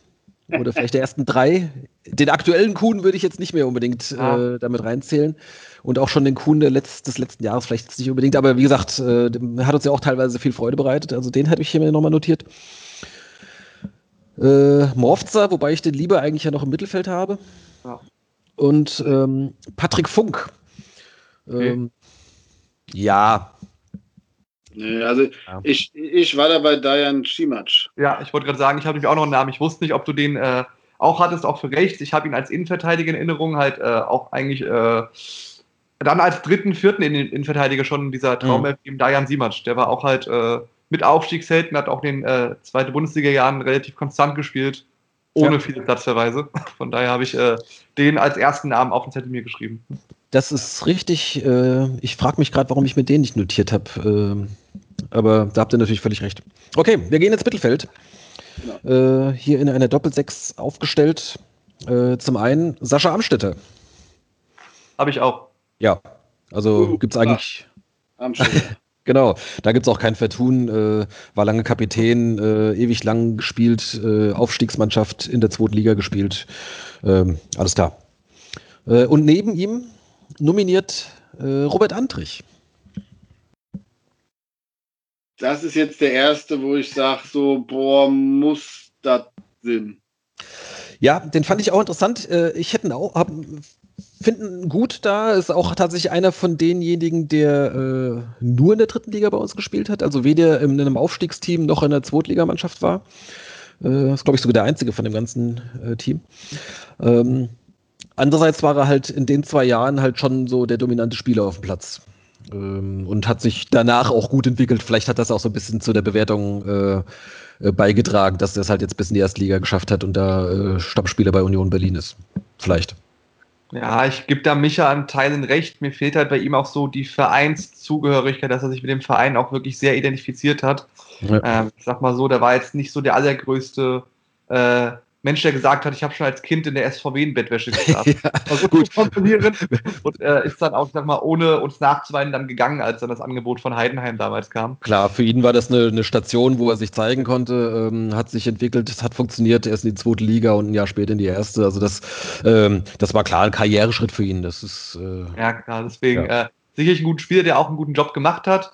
oder vielleicht der ersten drei, den aktuellen Kuhn würde ich jetzt nicht mehr unbedingt äh, damit reinzählen. Und auch schon den Kuhn Letz-, des letzten Jahres vielleicht nicht unbedingt. Aber wie gesagt, äh, hat uns ja auch teilweise viel Freude bereitet. Also den hätte ich hier nochmal notiert. Äh, Morfza, wobei ich den lieber eigentlich ja noch im Mittelfeld habe. Ja und ähm, Patrick Funk. Ähm, okay. Ja. Nee, also ja. ich, ich war da bei Dayan Cimac. Ja, ich wollte gerade sagen, ich habe nämlich auch noch einen Namen. Ich wusste nicht, ob du den äh, auch hattest, auch für rechts. Ich habe ihn als Innenverteidiger in Erinnerung, halt äh, auch eigentlich äh, dann als dritten, vierten Innenverteidiger schon dieser Traum mhm. Dayan Simac. Der war auch halt äh, mit Aufstiegshelden, hat auch in den äh, zweiten Bundesliga-Jahren relativ konstant gespielt ohne ja. viele Platzverweise. Von daher habe ich äh, den als ersten Namen auf den Zettel mir geschrieben. Das ist richtig. Äh, ich frage mich gerade, warum ich mir den nicht notiert habe. Äh, aber da habt ihr natürlich völlig recht. Okay, wir gehen ins Mittelfeld. Genau. hier in einer Doppelsechs aufgestellt. Äh, zum einen Sascha Amstetter. Habe ich auch. Ja, also uh, gibt es eigentlich. Amstetter. Genau, da gibt es auch kein Vertun, äh, war lange Kapitän, äh, ewig lang gespielt, äh, Aufstiegsmannschaft in der zweiten Liga gespielt. Ähm, alles klar. Äh, und neben ihm nominiert äh, Robert Antrich. Das ist jetzt der erste, wo ich sage, so, boah, muss das Sinn. Ja, den fand ich auch interessant. Äh, ich hätte auch, hab, finden gut da. Ist auch tatsächlich einer von denjenigen, der äh, nur in der dritten Liga bei uns gespielt hat. Also weder in einem Aufstiegsteam noch in der Zweitligamannschaft war. Äh, ist, glaube ich, sogar der einzige von dem ganzen äh, Team. Ähm, andererseits war er halt in den zwei Jahren halt schon so der dominante Spieler auf dem Platz. Ähm, und hat sich danach auch gut entwickelt. Vielleicht hat das auch so ein bisschen zu der Bewertung äh, beigetragen, dass er es halt jetzt bis in die erste Liga geschafft hat und da äh, Stammspieler bei Union Berlin ist. Vielleicht. Ja, ich gebe da Micha an Teilen recht. Mir fehlt halt bei ihm auch so die Vereinszugehörigkeit, dass er sich mit dem Verein auch wirklich sehr identifiziert hat. Ja. Ähm, ich sag mal so, der war jetzt nicht so der allergrößte äh, Mensch, der gesagt hat, ich habe schon als Kind in der SVW in Bettwäsche geschlafen. ja, also gut und äh, ist dann auch, sag mal, ohne uns nachzuweinen dann gegangen, als dann das Angebot von Heidenheim damals kam. Klar, für ihn war das eine, eine Station, wo er sich zeigen konnte, ähm, hat sich entwickelt, es hat funktioniert, er ist in die zweite Liga und ein Jahr später in die erste. Also das, ähm, das war klar ein Karriereschritt für ihn. Das ist äh, ja klar, deswegen ja. Äh, sicherlich ein guter Spieler, der auch einen guten Job gemacht hat,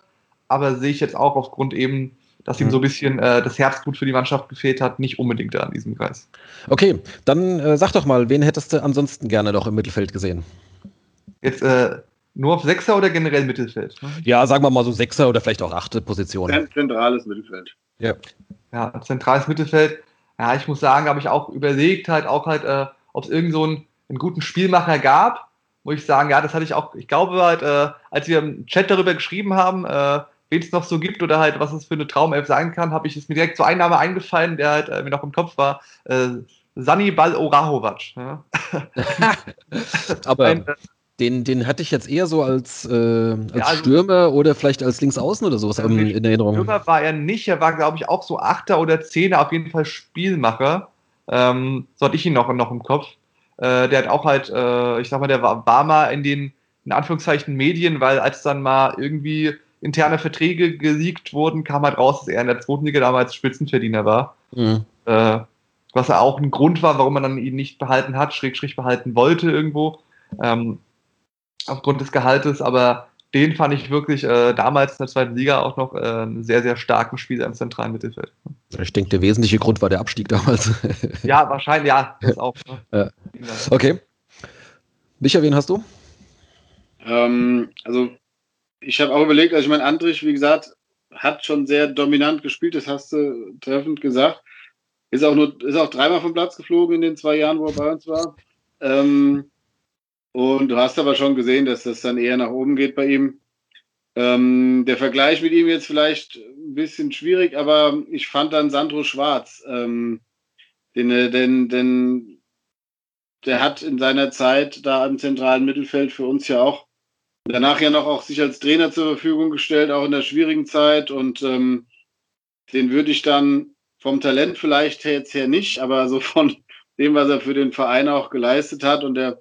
aber sehe ich jetzt auch aufgrund eben dass ihm mhm. so ein bisschen äh, das Herzblut für die Mannschaft gefehlt hat, nicht unbedingt da an diesem Kreis. Okay, dann äh, sag doch mal, wen hättest du ansonsten gerne noch im Mittelfeld gesehen? Jetzt äh, nur auf Sechser oder generell Mittelfeld? Ja, sagen wir mal so Sechser oder vielleicht auch achte Position. Zentrales Mittelfeld. Ja. Ja, zentrales Mittelfeld. Ja, ich muss sagen, habe ich auch überlegt, halt auch halt, äh, ob es irgend so einen, einen, guten Spielmacher gab. Muss ich sagen, ja, das hatte ich auch, ich glaube halt, äh, als wir im Chat darüber geschrieben haben, äh, wen es noch so gibt oder halt, was es für eine Traumelf sein kann, habe ich es mir direkt so ein Name eingefallen, der halt äh, mir noch im Kopf war. Äh, Sanibal Orahovac. Ja. Aber ein, äh, den, den hatte ich jetzt eher so als, äh, als ja, also, Stürmer oder vielleicht als Linksaußen oder sowas in, in Erinnerung. Stürmer war er nicht, er war, glaube ich, auch so Achter oder Zehner, auf jeden Fall Spielmacher. Ähm, so hatte ich ihn noch, noch im Kopf. Äh, der hat auch halt, äh, ich sag mal, der war, war mal in den, in Anführungszeichen, Medien, weil als dann mal irgendwie interne Verträge geleakt wurden, kam halt raus, dass er in der zweiten Liga damals Spitzenverdiener war. Mhm. Äh, was ja auch ein Grund war, warum man dann ihn nicht behalten hat, schräg, schräg behalten wollte irgendwo. Ähm, aufgrund des Gehaltes, aber den fand ich wirklich äh, damals in der zweiten Liga auch noch äh, einen sehr, sehr starken Spieler im zentralen Mittelfeld. Ich denke, der wesentliche Grund war der Abstieg damals. ja, wahrscheinlich, ja, das auch. Ne? Ja. Okay. Micha, wen hast du? Ähm, also ich habe auch überlegt, also ich meine, Andrich, wie gesagt, hat schon sehr dominant gespielt, das hast du treffend gesagt. Ist auch nur, ist auch dreimal vom Platz geflogen in den zwei Jahren, wo er bei uns war. Ähm, und du hast aber schon gesehen, dass das dann eher nach oben geht bei ihm. Ähm, der Vergleich mit ihm jetzt vielleicht ein bisschen schwierig, aber ich fand dann Sandro Schwarz, ähm, den, äh, den, den, der hat in seiner Zeit da im zentralen Mittelfeld für uns ja auch danach ja noch auch sich als Trainer zur Verfügung gestellt, auch in der schwierigen Zeit und ähm, den würde ich dann vom Talent vielleicht jetzt her nicht, aber so von dem, was er für den Verein auch geleistet hat und der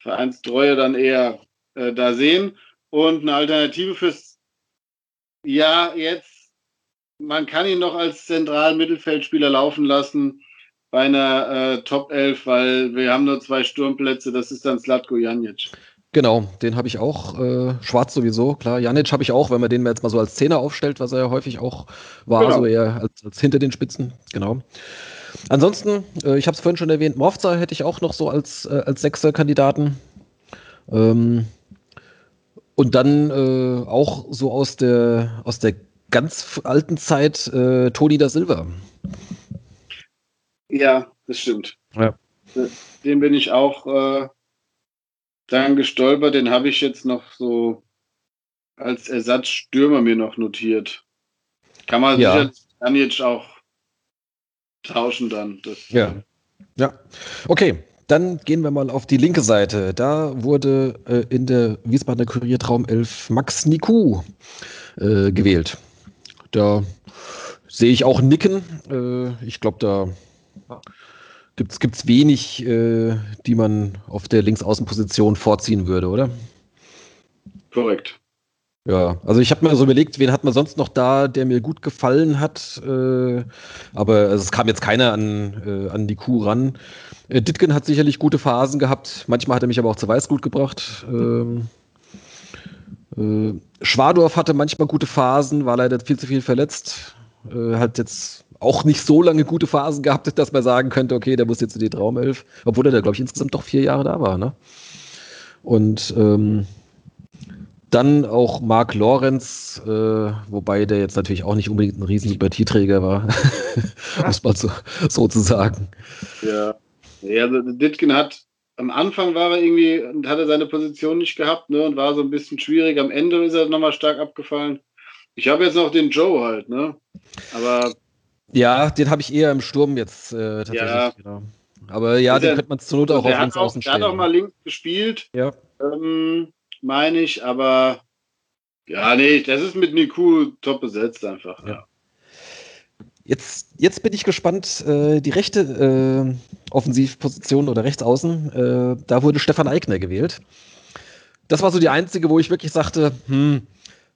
Vereinstreue dann eher äh, da sehen. Und eine Alternative fürs Ja, jetzt, man kann ihn noch als zentralen Mittelfeldspieler laufen lassen bei einer äh, Top 11, weil wir haben nur zwei Sturmplätze, das ist dann Slatko Janic. Genau, den habe ich auch. Äh, Schwarz sowieso, klar. Janic habe ich auch, wenn man den jetzt mal so als Zehner aufstellt, was er ja häufig auch war, genau. so eher als, als, hinter den Spitzen. Genau. Ansonsten, äh, ich habe es vorhin schon erwähnt, Morfza hätte ich auch noch so als, äh, als Sechser-Kandidaten. Ähm, und dann äh, auch so aus der, aus der ganz alten Zeit äh, Toni da Silva. Ja, das stimmt. Ja. Den bin ich auch äh, dann gestolpert. Den habe ich jetzt noch so als Ersatzstürmer mir noch notiert. Kann man ja. sicher jetzt auch tauschen dann. Das, ja. Ja. Okay, dann gehen wir mal auf die linke Seite. Da wurde äh, in der Wiesbadener Kurier Traum 11 Max Niku äh, gewählt. Da sehe ich auch Nicken. Äh, ich glaube, da gibt es wenig, äh, die man auf der Linksaußenposition vorziehen würde, oder? Korrekt. Ja, also ich habe mir so überlegt, wen hat man sonst noch da, der mir gut gefallen hat. Äh, aber also es kam jetzt keiner an, äh, an die Kuh ran. Äh, Ditgen hat sicherlich gute Phasen gehabt. Manchmal hat er mich aber auch zu Weißgut gebracht. Ähm, äh, Schwadorf hatte manchmal gute Phasen, war leider viel zu viel verletzt. Äh, hat jetzt auch nicht so lange gute Phasen gehabt, dass man sagen könnte, okay, der muss jetzt in die Traumelf. Obwohl er da, glaube ich, insgesamt doch vier Jahre da war. Ne? Und ähm, dann auch Marc Lorenz, äh, wobei der jetzt natürlich auch nicht unbedingt ein riesen Sympathieträger war, muss man so, so zu sagen. Ja, ja also Ditkin hat am Anfang war er irgendwie, hat er seine Position nicht gehabt ne, und war so ein bisschen schwierig. Am Ende ist er nochmal stark abgefallen. Ich habe jetzt noch den Joe halt, ne? Aber. Ja, den habe ich eher im Sturm jetzt äh, tatsächlich. Ja. Genau. Aber ja, den könnte man zur Not auch auf links außen stellen. Der hat auch mal links gespielt. Ja. Ähm, meine ich, aber ja, nee, das ist mit Niku top besetzt einfach. Ja. Jetzt, jetzt bin ich gespannt, äh, die rechte äh, Offensivposition oder Rechtsaußen, äh, da wurde Stefan Eigner gewählt. Das war so die einzige, wo ich wirklich sagte, hm,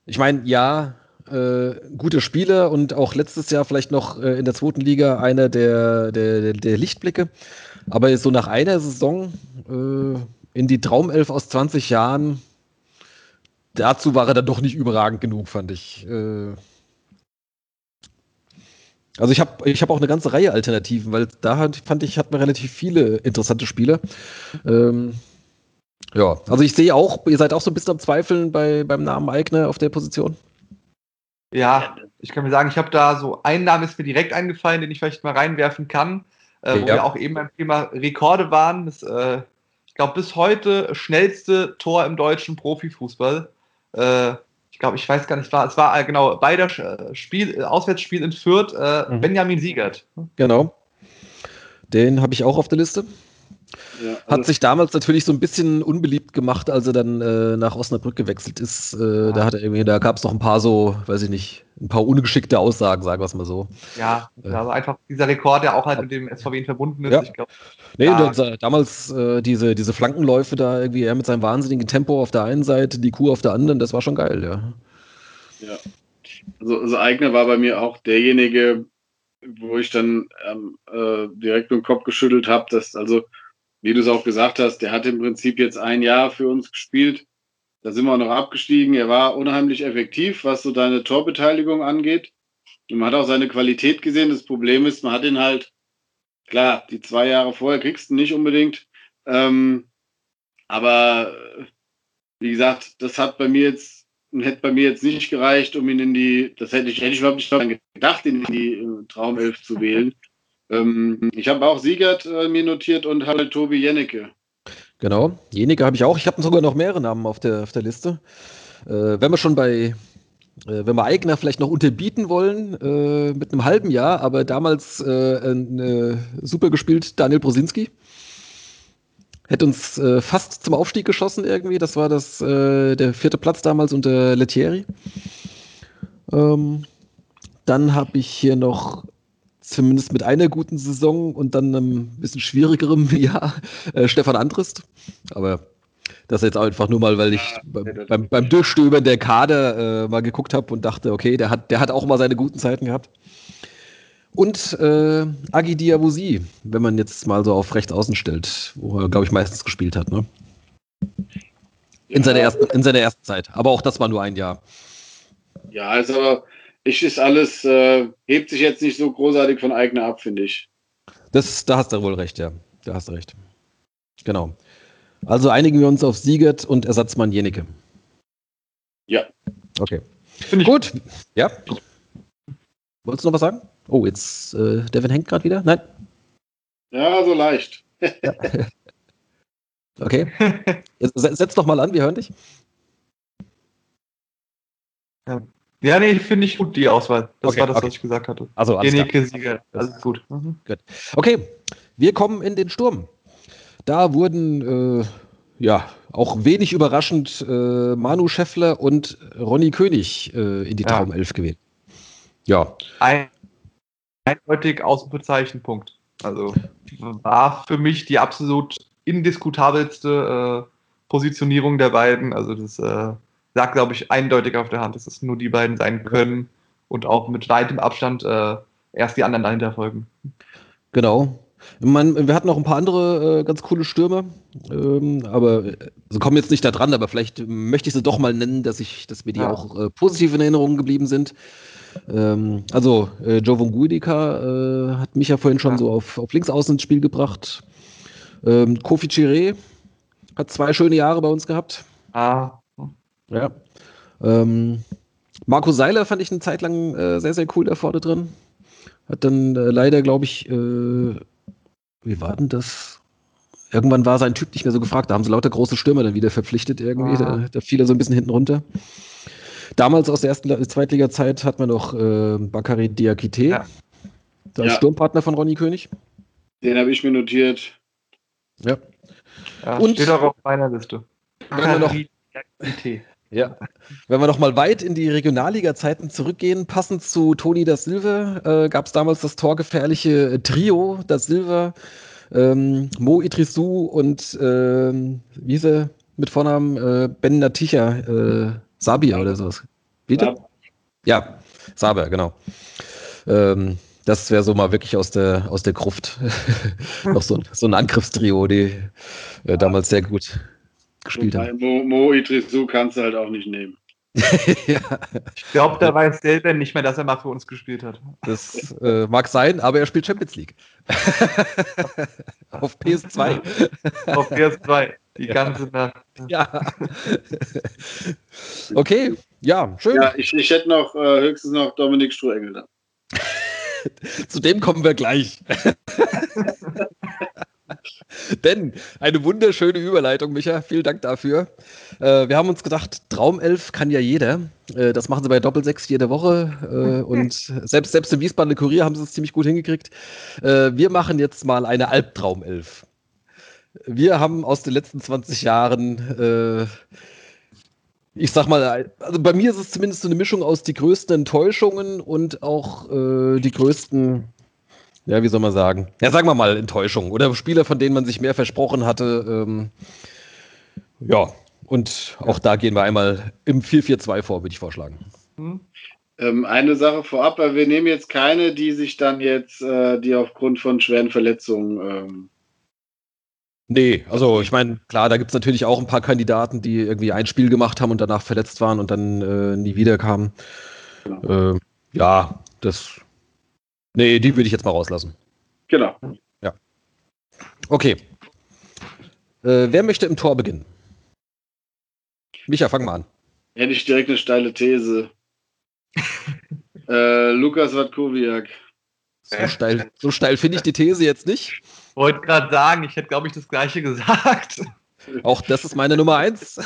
ich meine, ja, äh, gute Spiele und auch letztes Jahr vielleicht noch äh, in der zweiten Liga einer der, der, der Lichtblicke. Aber so nach einer Saison äh, in die Traumelf aus 20 Jahren, dazu war er dann doch nicht überragend genug, fand ich. Äh also ich habe ich hab auch eine ganze Reihe Alternativen, weil da hat, fand ich, hat man relativ viele interessante Spiele. Ähm, ja, also ich sehe auch, ihr seid auch so ein bisschen am Zweifeln bei, beim Namen Eigner auf der Position. Ja, ich kann mir sagen, ich habe da so einen Namen ist mir direkt eingefallen, den ich vielleicht mal reinwerfen kann, äh, wo ja. wir auch eben beim Thema Rekorde waren. Das, äh, ich glaube, bis heute schnellste Tor im deutschen Profifußball. Äh, ich glaube, ich weiß gar nicht, war, es war äh, genau bei der äh, Spiel, äh, Auswärtsspiel in Fürth, mhm. Benjamin Siegert. Genau. Den habe ich auch auf der Liste. Ja, also hat sich damals natürlich so ein bisschen unbeliebt gemacht, als er dann äh, nach Osnabrück gewechselt ist. Äh, ja. Da hat er irgendwie, da gab es noch ein paar so, weiß ich nicht, ein paar ungeschickte Aussagen, sagen wir es mal so. Ja, äh, also einfach dieser Rekord, der auch halt mit dem SVW verbunden ist. Ja. Ich glaub, nee, ja. damals äh, diese, diese Flankenläufe da irgendwie, er mit seinem wahnsinnigen Tempo auf der einen Seite, die Kuh auf der anderen, das war schon geil, ja. Ja. Also, also Eigner war bei mir auch derjenige, wo ich dann ähm, äh, direkt mit dem Kopf geschüttelt habe, dass also wie du es auch gesagt hast, der hat im Prinzip jetzt ein Jahr für uns gespielt. Da sind wir noch abgestiegen. Er war unheimlich effektiv, was so deine Torbeteiligung angeht. Und man hat auch seine Qualität gesehen. Das Problem ist, man hat ihn halt, klar, die zwei Jahre vorher kriegst du nicht unbedingt. Ähm, aber wie gesagt, das hat bei mir jetzt, hätte bei mir jetzt nicht gereicht, um ihn in die, das hätte ich, hätte ich überhaupt nicht gedacht, ihn in die äh, Traumelf zu wählen. Ähm, ich habe auch Siegert äh, mir notiert und halt Tobi Jennecke. Genau, Jennecke habe ich auch. Ich habe sogar noch mehrere Namen auf der, auf der Liste. Äh, wenn wir schon bei, äh, wenn wir Eigner vielleicht noch unterbieten wollen, äh, mit einem halben Jahr, aber damals äh, ein, super gespielt Daniel Brosinski. Hätte uns äh, fast zum Aufstieg geschossen irgendwie. Das war das, äh, der vierte Platz damals unter Lettieri. Ähm, dann habe ich hier noch zumindest mit einer guten Saison und dann einem bisschen schwierigerem Jahr äh, Stefan Andrist. Aber das jetzt einfach nur mal, weil ich beim, beim, Durchstöbern der Kader äh, mal geguckt habe und dachte, okay, der hat, der hat auch mal seine guten Zeiten gehabt. Und äh, Agi Diabusi, wenn man jetzt mal so auf rechts außen stellt, wo er, glaube ich, meistens gespielt hat, ne? In, ja. seiner ersten, in seiner ersten Zeit. Aber auch das war nur ein Jahr. Ja, also ich ist alles, äh, hebt sich jetzt nicht so großartig von eigener ab, finde ich. Das, da hast du wohl recht, ja. Da hast du recht. Genau. Also einigen wir uns auf Siegert und Ersatzmann Jenike. Ja. Okay. Finde ich gut. Ja. Wolltest du noch was sagen? Oh, jetzt, äh, Devin hängt gerade wieder? Nein? Ja, so leicht. ja. Okay. Jetzt, setz doch mal an, wir hören dich. Ja, ja nee, finde ich gut, die Auswahl. Das okay, war das, okay. was ich gesagt hatte. Also, Jenike, Sieger, alles gut. Mhm. gut. Okay, wir kommen in den Sturm. Da wurden, äh, ja, auch wenig überraschend äh, Manu Scheffler und Ronny König äh, in die ja. Traumelf gewählt. Ja. Ein, eindeutig Ausrufezeichenpunkt. Also war für mich die absolut indiskutabelste äh, Positionierung der beiden. Also das sagt, glaube ich, eindeutig auf der Hand, dass es nur die beiden sein können und auch mit weitem Abstand äh, erst die anderen dahinter folgen. Genau. Man, wir hatten noch ein paar andere äh, ganz coole Stürme, ähm, aber äh, sie kommen jetzt nicht da dran, aber vielleicht möchte ich sie doch mal nennen, dass ich, dass mir die ja. auch äh, positiv in Erinnerung geblieben sind. Ähm, also, äh, Jovon Guidica äh, hat mich ja vorhin schon ja. so auf, auf links außen ins Spiel gebracht. Ähm, Kofi Chiré hat zwei schöne Jahre bei uns gehabt. Ah. Ja. Ähm, Marco Seiler fand ich eine Zeit lang äh, sehr, sehr cool da vorne drin. Hat dann äh, leider, glaube ich, äh, wie war denn das? Irgendwann war sein Typ nicht mehr so gefragt. Da haben sie lauter große Stürmer dann wieder verpflichtet irgendwie. Ah. Da, da fiel er so ein bisschen hinten runter. Damals aus der ersten Zweitliga-Zeit hat man noch äh, Bakary Diakite, ja. der ja. Sturmpartner von Ronny König. Den habe ich mir notiert. Ja. ja und steht auch auf meiner Liste. Wir noch, ja. Wenn wir noch mal weit in die Regionalliga-Zeiten zurückgehen, passend zu Toni da Silva, äh, gab es damals das torgefährliche Trio da Silva, ähm, Mo Idrissou und ähm, wie ist er mit Vornamen äh, Ben Naticha, äh, Sabia oder sowas. Bitte? Ja, Sabia, genau. Ähm, das wäre so mal wirklich aus der, aus der Gruft. Noch so, so ein Angriffstrio, die äh, damals sehr gut gespielt haben. Mo, Mo Idrisu kannst du halt auch nicht nehmen. ja. Ich glaube, der weiß selber nicht mehr, dass er mal für uns gespielt hat. Das äh, mag sein, aber er spielt Champions League. Auf PS2. Auf PS2. Die ganze Nacht. Ja. Okay, ja, schön. Ja, ich, ich hätte noch äh, höchstens noch Dominik Strohengel da. Zu dem kommen wir gleich. Denn eine wunderschöne Überleitung, Micha. Vielen Dank dafür. Äh, wir haben uns gedacht, Traumelf kann ja jeder. Äh, das machen sie bei Doppelsechs jede Woche. Äh, und selbst, selbst im Wiesbadener Kurier haben sie es ziemlich gut hingekriegt. Äh, wir machen jetzt mal eine Albtraumelf. Wir haben aus den letzten 20 Jahren äh, ich sag mal, also bei mir ist es zumindest so eine Mischung aus die größten Enttäuschungen und auch äh, die größten ja, wie soll man sagen? Ja, sagen wir mal Enttäuschung oder Spieler, von denen man sich mehr versprochen hatte. Ähm, ja, und auch da gehen wir einmal im 4-4-2 vor, würde ich vorschlagen. Mhm. Ähm, eine Sache vorab, wir nehmen jetzt keine, die sich dann jetzt, äh, die aufgrund von schweren Verletzungen. Ähm nee, also ich meine, klar, da gibt es natürlich auch ein paar Kandidaten, die irgendwie ein Spiel gemacht haben und danach verletzt waren und dann äh, nie wieder kamen. Genau. Äh, ja, das Nee, die würde ich jetzt mal rauslassen. Genau. Ja. Okay. Äh, wer möchte im Tor beginnen? Micha, fang mal an. Hätte ich direkt eine steile These. äh, Lukas Watkowiak. So steil, so steil finde ich die These jetzt nicht. Wollte gerade sagen, ich hätte, glaube ich, das gleiche gesagt. Auch das ist meine Nummer eins.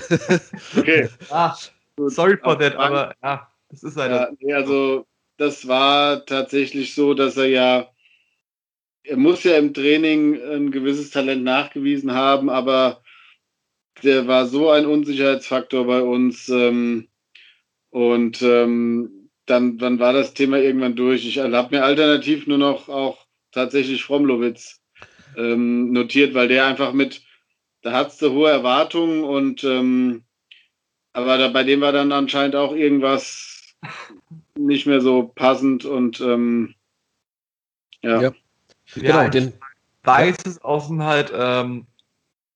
okay. Ah, Sorry for that, aber ja, das ist leider. Ja, nee, also das war tatsächlich so, dass er ja, er muss ja im Training ein gewisses Talent nachgewiesen haben, aber der war so ein Unsicherheitsfaktor bei uns. Ähm, und ähm, dann, dann war das Thema irgendwann durch. Ich habe mir alternativ nur noch auch tatsächlich Fromlowitz ähm, notiert, weil der einfach mit, da hat du hohe Erwartungen und ähm, aber da, bei dem war dann anscheinend auch irgendwas nicht mehr so passend und ähm, ja. ja. Genau, den weiß es aus dem halt ähm,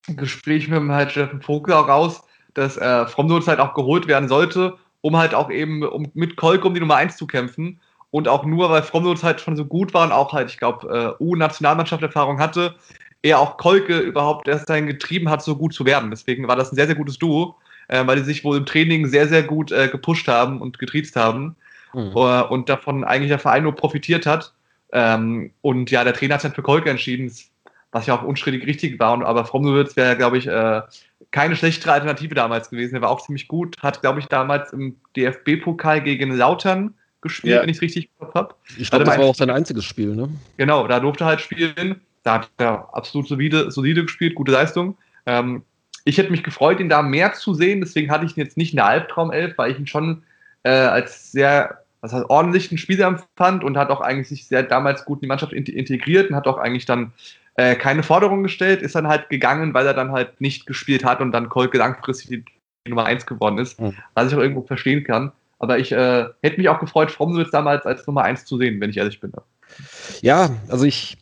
Gespräch mit dem halt Steffen Vogel auch raus, dass äh, Fromlowitz halt auch geholt werden sollte um halt auch eben um mit Kolk um die Nummer 1 zu kämpfen. Und auch nur, weil Fromnitz halt schon so gut war und auch halt, ich glaube, äh, U-Nationalmannschaft-Erfahrung hatte, er auch Kolke überhaupt erst dahin getrieben hat, so gut zu werden. Deswegen war das ein sehr, sehr gutes Duo, äh, weil die sich wohl im Training sehr, sehr gut äh, gepusht haben und getriezt haben. Mhm. Uh, und davon eigentlich der Verein nur profitiert hat. Ähm, und ja, der Trainer hat sich für Kolke entschieden, was ja auch unstrittig richtig war. Und, aber Fromnowitz wäre, glaube ich, äh, keine schlechtere Alternative damals gewesen. Er war auch ziemlich gut, hat, glaube ich, damals im DFB-Pokal gegen Lautern gespielt, ja. wenn ich es richtig gehört habe. Ich glaube, das war auch sein einziges Spiel, ne? Genau, da durfte er halt spielen. Da hat er absolut solide, solide gespielt, gute Leistung. Ähm, ich hätte mich gefreut, ihn da mehr zu sehen, deswegen hatte ich ihn jetzt nicht in der Albtraumelf, weil ich ihn schon äh, als sehr was heißt, ordentlichen Spieler empfand und hat auch eigentlich sich sehr damals gut in die Mannschaft integriert und hat auch eigentlich dann äh, keine Forderung gestellt, ist dann halt gegangen, weil er dann halt nicht gespielt hat und dann Kolke langfristig die, die Nummer 1 geworden ist, mhm. was ich auch irgendwo verstehen kann. Aber ich äh, hätte mich auch gefreut, Fromswitz damals als Nummer 1 zu sehen, wenn ich ehrlich bin. Ja, also ich,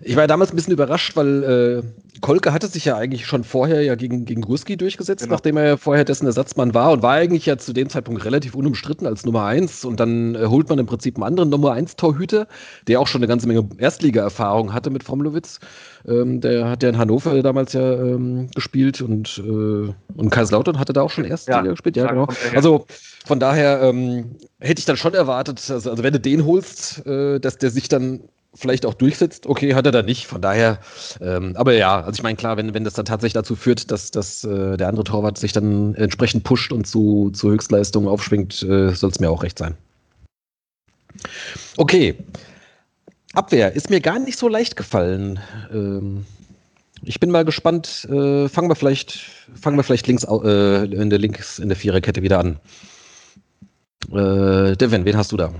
ich war damals ein bisschen überrascht, weil äh, Kolke hatte sich ja eigentlich schon vorher ja gegen, gegen Gurski durchgesetzt, genau. nachdem er ja vorher dessen Ersatzmann war und war eigentlich ja zu dem Zeitpunkt relativ unumstritten als Nummer 1. Und dann äh, holt man im Prinzip einen anderen Nummer 1 Torhüter, der auch schon eine ganze Menge Erstliga-Erfahrung hatte mit Fromlowitz. Ähm, der hat ja in Hannover damals ja ähm, gespielt und, äh, und Kaiserslautern hatte da auch schon Erstliga ja, gespielt. Ja, genau. Also von daher ähm, hätte ich dann schon erwartet, also, also wenn du den holst, äh, dass der sich dann vielleicht auch durchsetzt. Okay, hat er da nicht. Von daher, ähm, aber ja, also ich meine, klar, wenn, wenn das dann tatsächlich dazu führt, dass, dass äh, der andere Torwart sich dann entsprechend pusht und zu, zu Höchstleistungen aufschwingt, äh, soll es mir auch recht sein. Okay. Abwehr ist mir gar nicht so leicht gefallen. Ähm, ich bin mal gespannt. Äh, fangen wir vielleicht, fangen wir vielleicht links äh, in der links in der Viererkette wieder an. Äh, Devin, wen hast du da?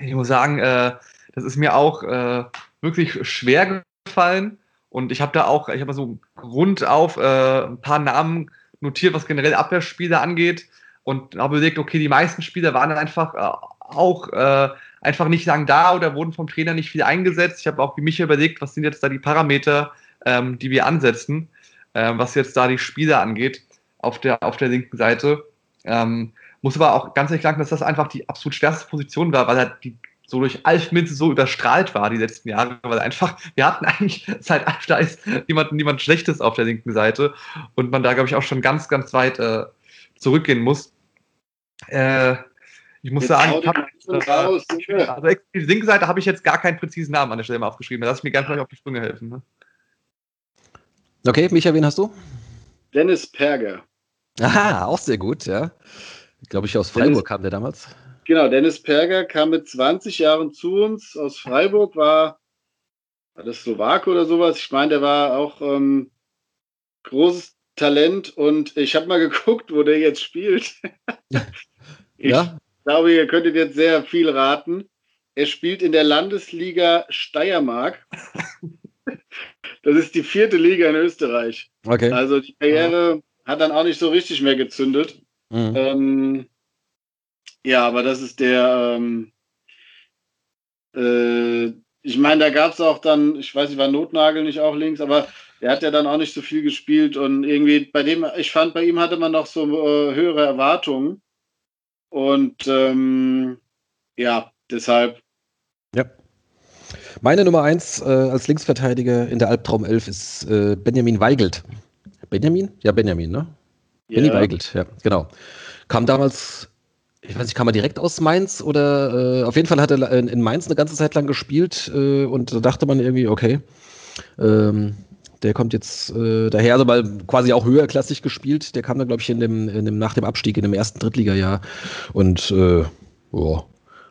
Ich muss sagen, äh, das ist mir auch äh, wirklich schwer gefallen. Und ich habe da auch, ich habe so rund auf äh, ein paar Namen notiert, was generell Abwehrspieler angeht. Und habe überlegt, okay, die meisten Spieler waren dann einfach äh, auch äh, einfach nicht lang da oder wurden vom Trainer nicht viel eingesetzt. Ich habe auch wie mich überlegt, was sind jetzt da die Parameter, ähm, die wir ansetzen, äh, was jetzt da die Spieler angeht auf der, auf der linken Seite. Ähm, muss aber auch ganz ehrlich sagen, dass das einfach die absolut schwerste Position war, weil halt die so durch Alf Minze so überstrahlt war die letzten Jahre, weil einfach, wir hatten eigentlich seit Alf da ist niemand, niemand Schlechtes auf der linken Seite und man da, glaube ich, auch schon ganz, ganz weit äh, zurückgehen muss. Äh, ich muss jetzt sagen, ich hab, äh, raus, also die linke Seite habe ich jetzt gar keinen präzisen Namen an der Stelle mal aufgeschrieben. Da lass ich mir ganz gleich auf die Sprünge helfen. Ne? Okay, Micha, wen hast du? Dennis Perger. Aha, auch sehr gut, ja. Glaube ich, aus Freiburg kam der damals. Genau, Dennis Perger kam mit 20 Jahren zu uns aus Freiburg, war, war das Slowake oder sowas. Ich meine, der war auch ähm, großes Talent und ich habe mal geguckt, wo der jetzt spielt. ich ja? glaube, ihr könntet jetzt sehr viel raten. Er spielt in der Landesliga Steiermark. das ist die vierte Liga in Österreich. Okay. Also die Karriere ja. hat dann auch nicht so richtig mehr gezündet. Mhm. Ähm, ja, aber das ist der, ähm, äh, ich meine, da gab es auch dann, ich weiß nicht, war Notnagel nicht auch links, aber der hat ja dann auch nicht so viel gespielt und irgendwie bei dem, ich fand, bei ihm hatte man noch so äh, höhere Erwartungen. Und ähm, ja, deshalb. Ja. Meine Nummer eins äh, als Linksverteidiger in der Albtraum 11 ist äh, Benjamin Weigelt. Benjamin? Ja, Benjamin, ne? Ja. Benny Weigelt, ja, genau. Kam damals ich weiß nicht, kam er direkt aus Mainz oder äh, auf jeden Fall hat er in Mainz eine ganze Zeit lang gespielt äh, und da dachte man irgendwie, okay, ähm, Der kommt jetzt äh, daher, also mal quasi auch höherklassig gespielt. Der kam dann, glaube ich, in dem, in dem, nach dem Abstieg in dem ersten Drittligajahr. Und äh, oh,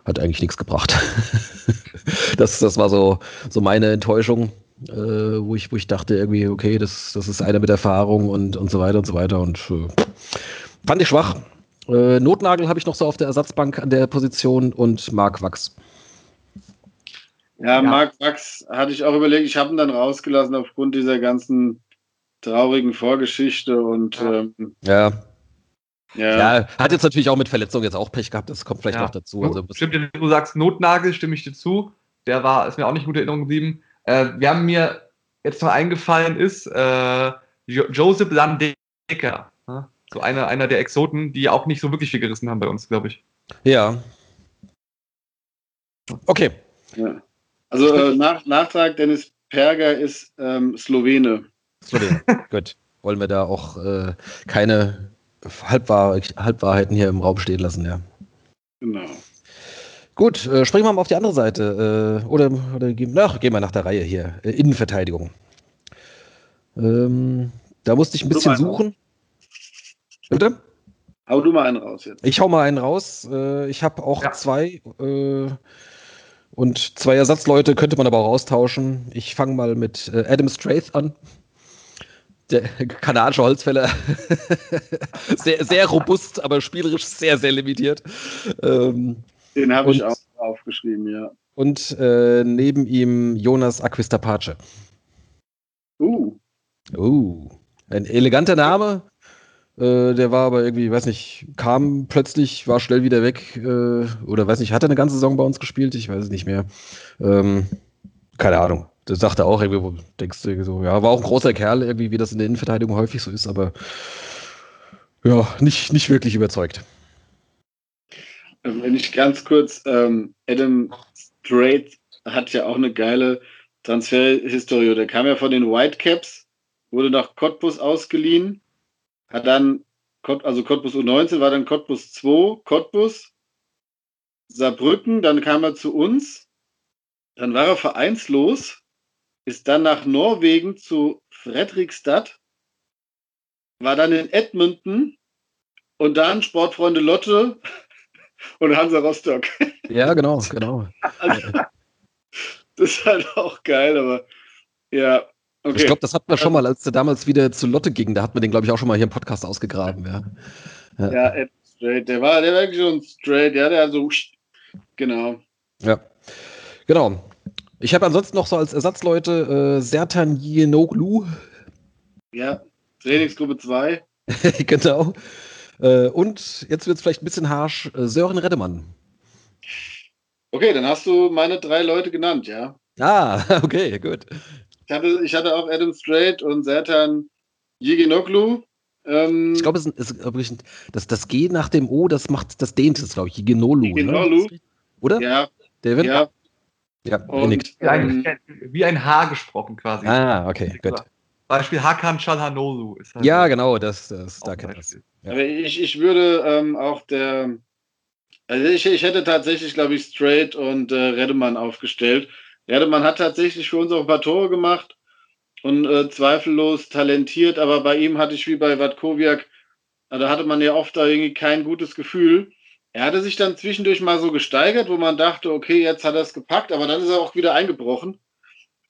hat eigentlich nichts gebracht. das, das war so, so meine Enttäuschung, äh, wo, ich, wo ich dachte, irgendwie, okay, das, das ist einer mit Erfahrung und, und so weiter und so weiter. Und äh, fand ich schwach. Äh, Notnagel habe ich noch so auf der Ersatzbank an der Position und Mark Wachs. Ja, ja. Marc Wachs hatte ich auch überlegt. Ich habe ihn dann rausgelassen aufgrund dieser ganzen traurigen Vorgeschichte und ja. Ähm, ja. Ja. ja. hat jetzt natürlich auch mit Verletzungen jetzt auch Pech gehabt, das kommt vielleicht ja. noch dazu. Also Stimmt, du sagst Notnagel, stimme ich dir zu. Der war, ist mir auch nicht gut in Erinnerung geblieben. Äh, wir haben mir jetzt noch eingefallen ist, äh, Joseph Landecker. So einer, einer der Exoten, die auch nicht so wirklich viel gerissen haben bei uns, glaube ich. Ja. Okay. Ja. Also äh, nach, Nachtrag, Dennis Perger ist ähm, Slowene. Slowene, gut. Wollen wir da auch äh, keine Halbwahr Halbwahrheiten hier im Raum stehen lassen, ja. Genau. Gut, äh, springen wir mal auf die andere Seite. Äh, oder oder ach, gehen wir nach der Reihe hier. Äh, Innenverteidigung. Ähm, da musste ich ein bisschen suchen. Bitte? Hau du mal einen raus jetzt. Ich hau mal einen raus. Äh, ich habe auch ja. zwei. Äh, und zwei Ersatzleute könnte man aber auch austauschen. Ich fange mal mit äh, Adam Strath an. Der kanadische Holzfäller. sehr, sehr robust, aber spielerisch sehr, sehr limitiert. Ähm, Den habe ich auch aufgeschrieben, ja. Und äh, neben ihm Jonas Aquistapace. Uh. Uh. Ein eleganter Name. Äh, der war aber irgendwie, weiß nicht, kam plötzlich, war schnell wieder weg. Äh, oder weiß nicht, hat er eine ganze Saison bei uns gespielt? Ich weiß es nicht mehr. Ähm, keine Ahnung. Das sagte auch irgendwie, wo denkst du so, ja, war auch ein großer Kerl, irgendwie, wie das in der Innenverteidigung häufig so ist, aber ja, nicht, nicht wirklich überzeugt. Ähm, wenn ich ganz kurz, ähm, Adam Strait hat ja auch eine geile Transferhistorie. Der kam ja von den Whitecaps, wurde nach Cottbus ausgeliehen hat dann, also Cottbus U19 war dann Cottbus 2, Cottbus, Saarbrücken, dann kam er zu uns, dann war er vereinslos, ist dann nach Norwegen zu Fredrikstad, war dann in Edmonton und dann Sportfreunde Lotte und Hansa Rostock. Ja, genau, genau. Also, das ist halt auch geil, aber ja, Okay. Ich glaube, das hatten wir schon mal, als der damals wieder zu Lotte ging. Da hat man den, glaube ich, auch schon mal hier im Podcast ausgegraben. Ja, ja. ja Ed Straight. Der war, der war wirklich schon straight. Ja, der so. Genau. Ja. Genau. Ich habe ansonsten noch so als Ersatzleute äh, Sertan Yenoglu. Ja, Trainingsgruppe 2. genau. Äh, und jetzt wird es vielleicht ein bisschen harsch: äh, Sören Reddemann. Okay, dann hast du meine drei Leute genannt, ja. Ah, okay, gut. Ich hatte, ich hatte auch Adam Strait und Sertan Yiginoglu. Ähm, ich glaube, es ist, das, das G nach dem O, das macht, das dehnt es, glaube ich, Yiginolu. Yiginolu. Ne? Oder? Ja. David? Ja. Ja, und, wie, ein, ähm, wie ein H gesprochen quasi. Ah, okay, gut. Beispiel Hakan Çalhanoğlu. Halt ja, genau, das, das da kennt das. Ja. Aber ich, ich würde ähm, auch der, also ich, ich hätte tatsächlich, glaube ich, Straight und äh, Redemann aufgestellt. Redemann hat tatsächlich für uns auch ein paar Tore gemacht und äh, zweifellos talentiert, aber bei ihm hatte ich wie bei Watkowiak, da hatte man ja oft da irgendwie kein gutes Gefühl. Er hatte sich dann zwischendurch mal so gesteigert, wo man dachte, okay, jetzt hat er es gepackt, aber dann ist er auch wieder eingebrochen.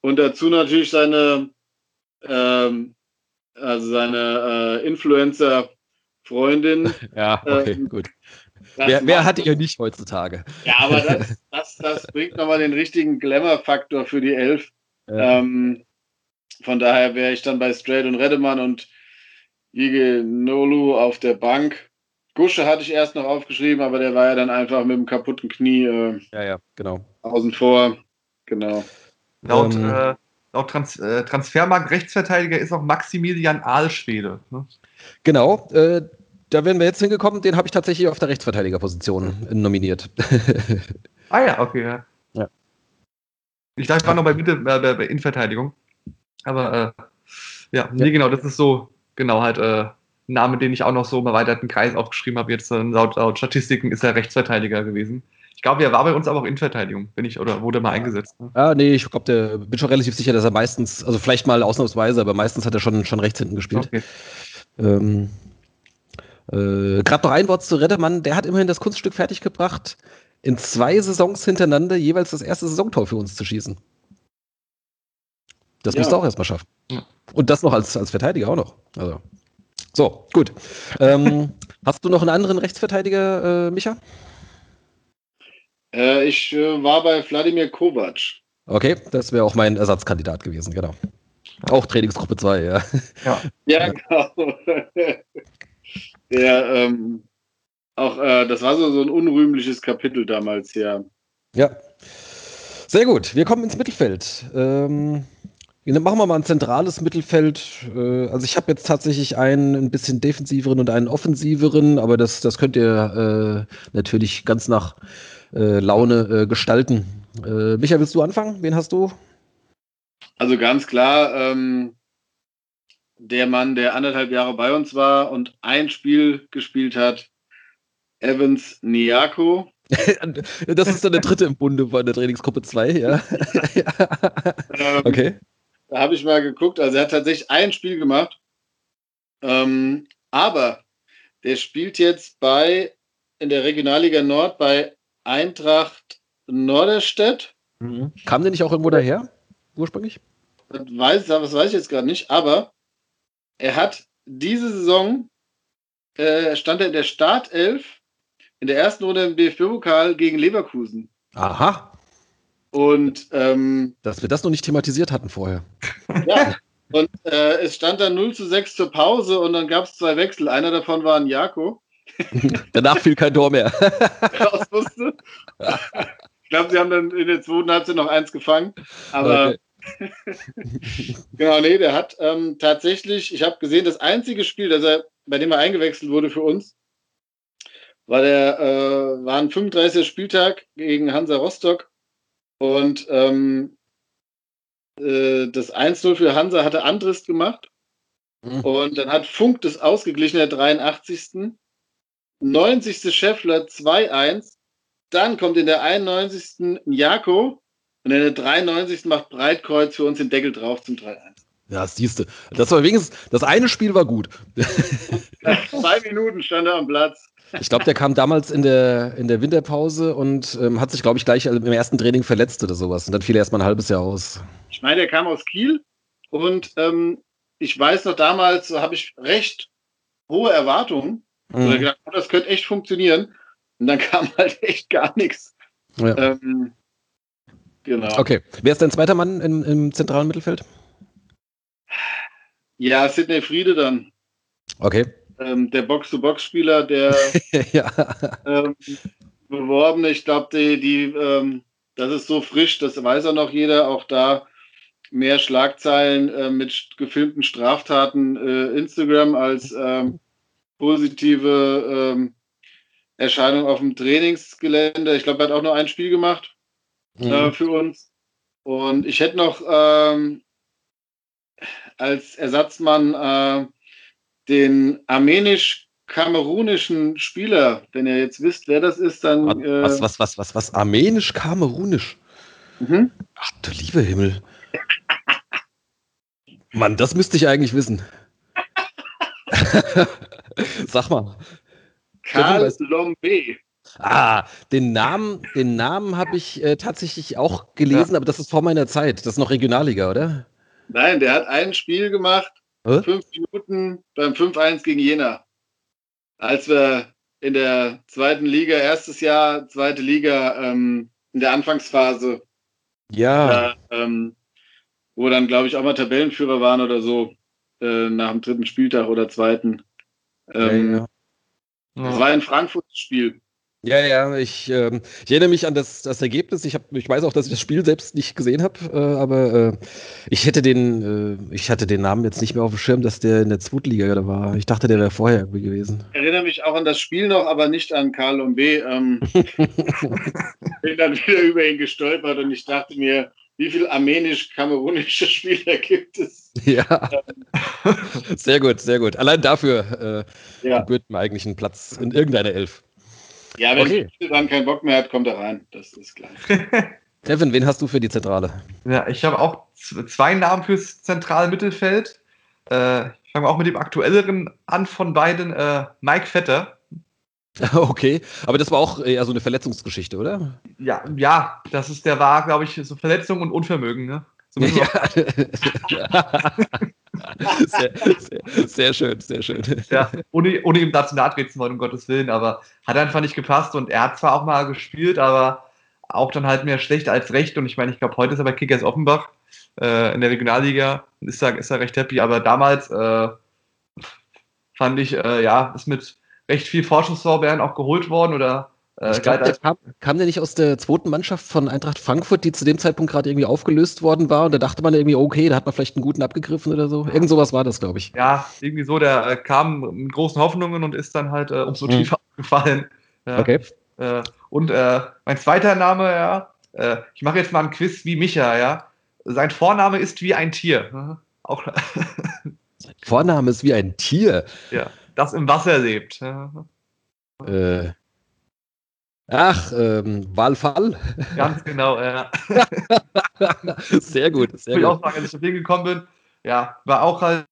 Und dazu natürlich seine, ähm, also seine äh, Influencer-Freundin. Ja, okay, ähm, gut. Wer, wer hat ihr nicht heutzutage? Ja, aber das, das, das bringt nochmal den richtigen Glamour-Faktor für die Elf. Ja. Ähm, von daher wäre ich dann bei Straight und Redemann und Ige Nolu auf der Bank. Gusche hatte ich erst noch aufgeschrieben, aber der war ja dann einfach mit dem kaputten Knie äh, ja, ja, genau. außen vor. Genau. Laut, ähm, äh, laut Trans äh, Transfermarkt Rechtsverteidiger ist auch Maximilian Aalschwede. Ne? Genau, äh, da wären wir jetzt hingekommen, den habe ich tatsächlich auf der Rechtsverteidigerposition nominiert. ah ja, okay. Ja. ja. Ich dachte, ich war noch bei, Mitte, äh, bei, Innenverteidigung. Aber äh, ja, nee, genau, das ist so, genau, halt äh, ein Name, den ich auch noch so im erweiterten Kreis aufgeschrieben habe. Jetzt äh, laut, laut, Statistiken ist er Rechtsverteidiger gewesen. Ich glaube, er war bei uns aber auch Innenverteidigung, bin ich, oder wurde mal eingesetzt. Ne? Ah, nee, ich glaube, der bin schon relativ sicher, dass er meistens, also vielleicht mal ausnahmsweise, aber meistens hat er schon, schon rechts hinten gespielt. Okay. Ähm, äh, Gerade noch ein Wort zu Reddemann, der hat immerhin das Kunststück fertiggebracht, in zwei Saisons hintereinander jeweils das erste Saisontor für uns zu schießen. Das ja. musst du auch erstmal schaffen. Ja. Und das noch als, als Verteidiger auch noch. Also. So, gut. Ähm, hast du noch einen anderen Rechtsverteidiger, äh, Micha? Äh, ich äh, war bei Wladimir Kovac. Okay, das wäre auch mein Ersatzkandidat gewesen, genau. Auch Trainingsgruppe 2, ja. Ja, ja genau. Der, ähm, auch, äh, das war so, so ein unrühmliches Kapitel damals, ja. Ja. Sehr gut, wir kommen ins Mittelfeld. Ähm, machen wir mal ein zentrales Mittelfeld. Äh, also ich habe jetzt tatsächlich einen ein bisschen defensiveren und einen offensiveren, aber das, das könnt ihr äh, natürlich ganz nach äh, Laune äh, gestalten. Äh, Micha, willst du anfangen? Wen hast du? Also ganz klar, ähm, der Mann, der anderthalb Jahre bei uns war und ein Spiel gespielt hat, Evans Niako. das ist dann der dritte im Bunde bei der Trainingsgruppe 2, ja. ähm, okay. Da habe ich mal geguckt, also er hat tatsächlich ein Spiel gemacht. Ähm, aber der spielt jetzt bei in der Regionalliga Nord bei Eintracht Norderstedt. Mhm. Kam der nicht auch irgendwo daher, ursprünglich? Das weiß, das weiß ich jetzt gerade nicht, aber er hat diese Saison, äh, stand er in der Startelf in der ersten Runde im DFB-Pokal gegen Leverkusen. Aha. Und ähm, dass wir das noch nicht thematisiert hatten vorher. Ja. Und äh, es stand dann 0 zu 6 zur Pause und dann gab es zwei Wechsel. Einer davon war ein Jako. Danach fiel kein Tor mehr. Raus musste. Ich glaube, sie haben dann in der zweiten Halbzeit noch eins gefangen. Aber okay. genau, nee, der hat ähm, tatsächlich, ich habe gesehen, das einzige Spiel, das er, bei dem er eingewechselt wurde für uns, war der, äh, war ein 35. Spieltag gegen Hansa Rostock. Und ähm, äh, das 1-0 für Hansa hatte Andrist gemacht. Mhm. Und dann hat Funk das ausgeglichen, der 83. 90. Scheffler 2-1. Dann kommt in der 91. Jako. Und in der 93. macht Breitkreuz für uns den Deckel drauf zum 3-1. Ja, siehst du. Das war wenigstens, das eine Spiel war gut. Zwei Minuten stand er am Platz. Ich glaube, der kam damals in der, in der Winterpause und ähm, hat sich, glaube ich, gleich im ersten Training verletzt oder sowas. Und dann fiel er erst mal ein halbes Jahr aus. Ich meine, der kam aus Kiel und ähm, ich weiß noch damals, so habe ich recht hohe Erwartungen. Mhm. Oder gedacht, oh, das könnte echt funktionieren. Und dann kam halt echt gar nichts. Ja. Ähm, genau. Okay. Wer ist dein zweiter Mann im, im zentralen Mittelfeld? Ja, Sidney Friede dann. Okay. Ähm, der Box-to-Box-Spieler, der ja. ähm, beworbene, ich glaube, die, die ähm, das ist so frisch, das weiß auch noch jeder, auch da mehr Schlagzeilen äh, mit gefilmten Straftaten äh, Instagram als ähm, positive ähm, Erscheinung auf dem Trainingsgelände. Ich glaube, er hat auch nur ein Spiel gemacht mhm. äh, für uns. Und ich hätte noch ähm, als Ersatzmann äh, den armenisch-kamerunischen Spieler, wenn ihr jetzt wisst, wer das ist, dann. Was, äh, was, was, was, was, Armenisch-kamerunisch? Mhm. Ach du liebe Himmel. Mann, das müsste ich eigentlich wissen. Sag mal. Karl Lombe. Ah, den Namen, den Namen habe ich äh, tatsächlich auch gelesen, ja. aber das ist vor meiner Zeit. Das ist noch Regionalliga, oder? Nein, der hat ein Spiel gemacht, Hä? fünf Minuten beim 5-1 gegen Jena. Als wir in der zweiten Liga, erstes Jahr, zweite Liga, ähm, in der Anfangsphase. Ja. Äh, ähm, wo dann, glaube ich, auch mal Tabellenführer waren oder so, äh, nach dem dritten Spieltag oder zweiten. Ähm, ja, ja. Das war ein Frankfurter Spiel. Ja, ja, ich, äh, ich erinnere mich an das, das Ergebnis. Ich, hab, ich weiß auch, dass ich das Spiel selbst nicht gesehen habe, äh, aber äh, ich hätte den, äh, ich hatte den Namen jetzt nicht mehr auf dem Schirm, dass der in der Zweitliga da war. Ich dachte, der wäre vorher irgendwie gewesen. Ich erinnere mich auch an das Spiel noch, aber nicht an Karl und B. Ähm, bin dann wieder über ihn gestolpert und ich dachte mir, wie viele armenisch-kamerunische Spieler gibt es? Ja. sehr gut, sehr gut. Allein dafür äh, ja. gebührt mir eigentlich einen Platz in irgendeiner Elf. Ja, wenn okay. dann keinen Bock mehr hat, kommt er rein. Das ist klar. Kevin, wen hast du für die Zentrale? Ja, ich habe auch zwei Namen fürs zentrale Mittelfeld. Äh, ich fange auch mit dem aktuelleren an von beiden, äh, Mike Vetter. Okay, aber das war auch eher so eine Verletzungsgeschichte, oder? Ja, ja, das ist der war, glaube ich, so Verletzung und Unvermögen, ne? So ja. sehr, sehr, sehr, schön, sehr schön. Ja, ohne, ohne ihm dazu nahe treten zu wollen, um Gottes Willen, aber hat einfach nicht gepasst und er hat zwar auch mal gespielt, aber auch dann halt mehr schlecht als recht und ich meine, ich glaube, heute ist er bei Kickers Offenbach äh, in der Regionalliga und ist da, ist da recht happy, aber damals äh, fand ich, äh, ja, ist mit recht viel Vorschusslorbeeren auch geholt worden oder ich glaube, der kam, kam der nicht aus der zweiten Mannschaft von Eintracht Frankfurt, die zu dem Zeitpunkt gerade irgendwie aufgelöst worden war. Und da dachte man irgendwie, okay, da hat man vielleicht einen guten abgegriffen oder so. Irgend sowas war das, glaube ich. Ja, irgendwie so. Der äh, kam mit großen Hoffnungen und ist dann halt äh, umso mhm. tiefer gefallen. Ja. Okay. Äh, und äh, mein zweiter Name, ja, äh, ich mache jetzt mal einen Quiz wie Micha, ja. Sein Vorname ist wie ein Tier. Auch. Sein Vorname ist wie ein Tier. Ja, das im Wasser lebt. Äh. Ach, ähm, Walfall. Ganz genau, ja. sehr gut, sehr ich will auch sagen, als ich auf den gekommen bin, ja, war auch halt.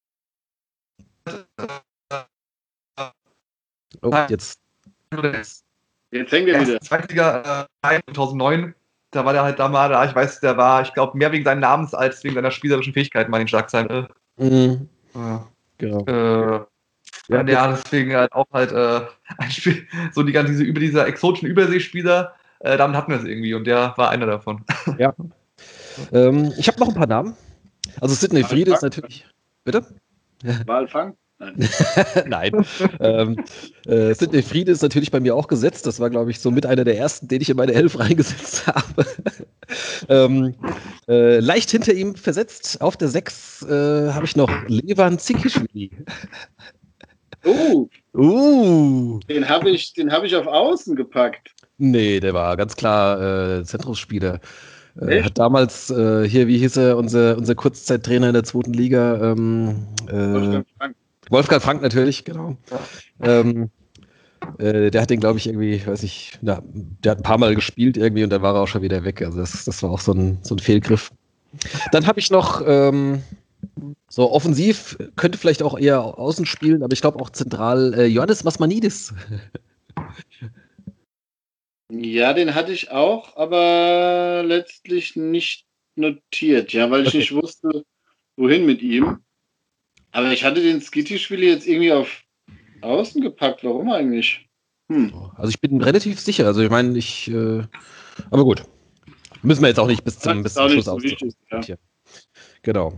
Oh, jetzt. Jetzt hängen wir wieder. Zweitliga äh, 2009, da war der halt da mal da. Ich weiß, der war, ich glaube, mehr wegen seines Namens als wegen seiner spielerischen Fähigkeiten mal in den Schlagzeilen. Mhm. Ja. Genau. Äh, ja, ja, deswegen halt auch halt äh, ein Spiel, so die ganze diese über dieser exotischen Überseespieler, äh, damit hatten wir es irgendwie und der war einer davon. Ja. ähm, ich habe noch ein paar Namen. Also Sidney Friede ist natürlich. Bitte? Walfang? Nein. Nein. ähm, äh, Sidney Friede ist natürlich bei mir auch gesetzt. Das war, glaube ich, so mit einer der ersten, den ich in meine Elf reingesetzt habe. ähm, äh, leicht hinter ihm versetzt auf der 6 äh, habe ich noch Levan Zikischwili. Uh. Uh. Den habe ich, hab ich auf Außen gepackt. Nee, der war ganz klar äh, Zentrumsspieler. Äh, hat damals äh, hier, wie hieß er, unser, unser Kurzzeittrainer in der zweiten Liga? Ähm, äh, Wolfgang Frank. Wolfgang Frank natürlich, genau. Ja. Ähm, äh, der hat den, glaube ich, irgendwie, ich weiß nicht, na, der hat ein paar Mal gespielt irgendwie und dann war er auch schon wieder weg. Also das, das war auch so ein, so ein Fehlgriff. Dann habe ich noch ähm, so offensiv, könnte vielleicht auch eher außen spielen, aber ich glaube auch zentral äh, Johannes Masmanidis. ja, den hatte ich auch, aber letztlich nicht notiert, ja, weil ich okay. nicht wusste, wohin mit ihm. Aber ich hatte den Skitty-Spiel jetzt irgendwie auf Außen gepackt. Warum eigentlich? Hm. Also ich bin relativ sicher. Also ich meine, ich. Äh, aber gut. Müssen wir jetzt auch nicht bis zum, bis zum Schluss so ja. Genau.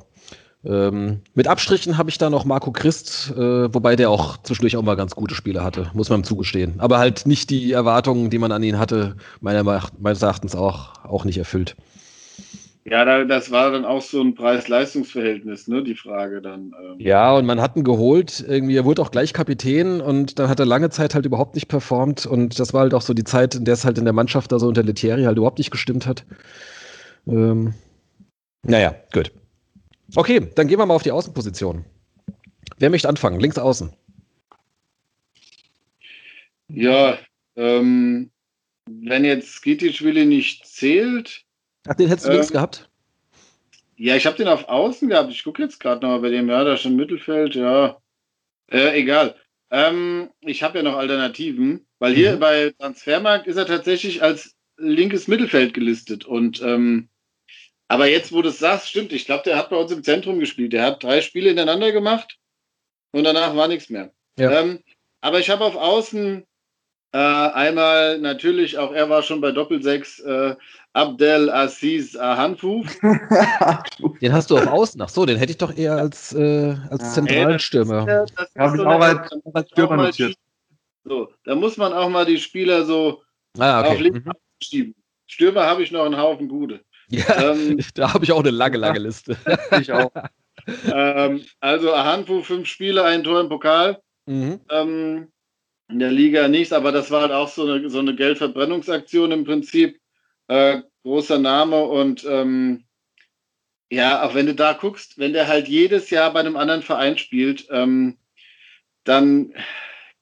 Ähm, mit Abstrichen habe ich da noch Marco Christ, äh, wobei der auch zwischendurch auch mal ganz gute Spiele hatte, muss man ihm zugestehen. Aber halt nicht die Erwartungen, die man an ihn hatte, meiner, meines Erachtens auch, auch nicht erfüllt. Ja, da, das war dann auch so ein Preis-Leistungs-Verhältnis, ne, die Frage dann. Ähm. Ja, und man hat ihn geholt, irgendwie, er wurde auch gleich Kapitän und dann hat er lange Zeit halt überhaupt nicht performt und das war halt auch so die Zeit, in der es halt in der Mannschaft da so unter Letieri halt überhaupt nicht gestimmt hat. Ähm, naja, gut. Okay, dann gehen wir mal auf die Außenposition. Wer möchte anfangen? Links außen. Ja, ähm, wenn jetzt Skitischwili nicht zählt, Ach, den hättest du ähm, links gehabt? Ja, ich habe den auf Außen gehabt. Ich gucke jetzt gerade noch bei dem, ja, da schon Mittelfeld, ja. Äh, egal. Ähm, ich habe ja noch Alternativen, weil hier mhm. bei Transfermarkt ist er tatsächlich als linkes Mittelfeld gelistet. Und ähm, aber jetzt, wo du es sagst, stimmt, ich glaube, der hat bei uns im Zentrum gespielt. Der hat drei Spiele hintereinander gemacht und danach war nichts mehr. Ja. Ähm, aber ich habe auf Außen äh, einmal natürlich, auch er war schon bei Doppelsechs, äh, Abdel Aziz Ahanfuf. den hast du auf Außen. Ach so, den hätte ich doch eher als, äh, als ja. zentralen Stürmer. Ja, das ist so auch als, als Stürmer notiert. So, da muss man auch mal die Spieler so ah, okay. auf links mhm. schieben. Stürmer habe ich noch einen Haufen gute. Ja, ähm, da habe ich auch eine lange, lange Liste. ich auch. ähm, also Ahanfu, fünf Spiele, ein Tor im Pokal. Mhm. Ähm, in der Liga nichts, aber das war halt auch so eine, so eine Geldverbrennungsaktion im Prinzip. Äh, großer Name und ähm, ja, auch wenn du da guckst, wenn der halt jedes Jahr bei einem anderen Verein spielt, ähm, dann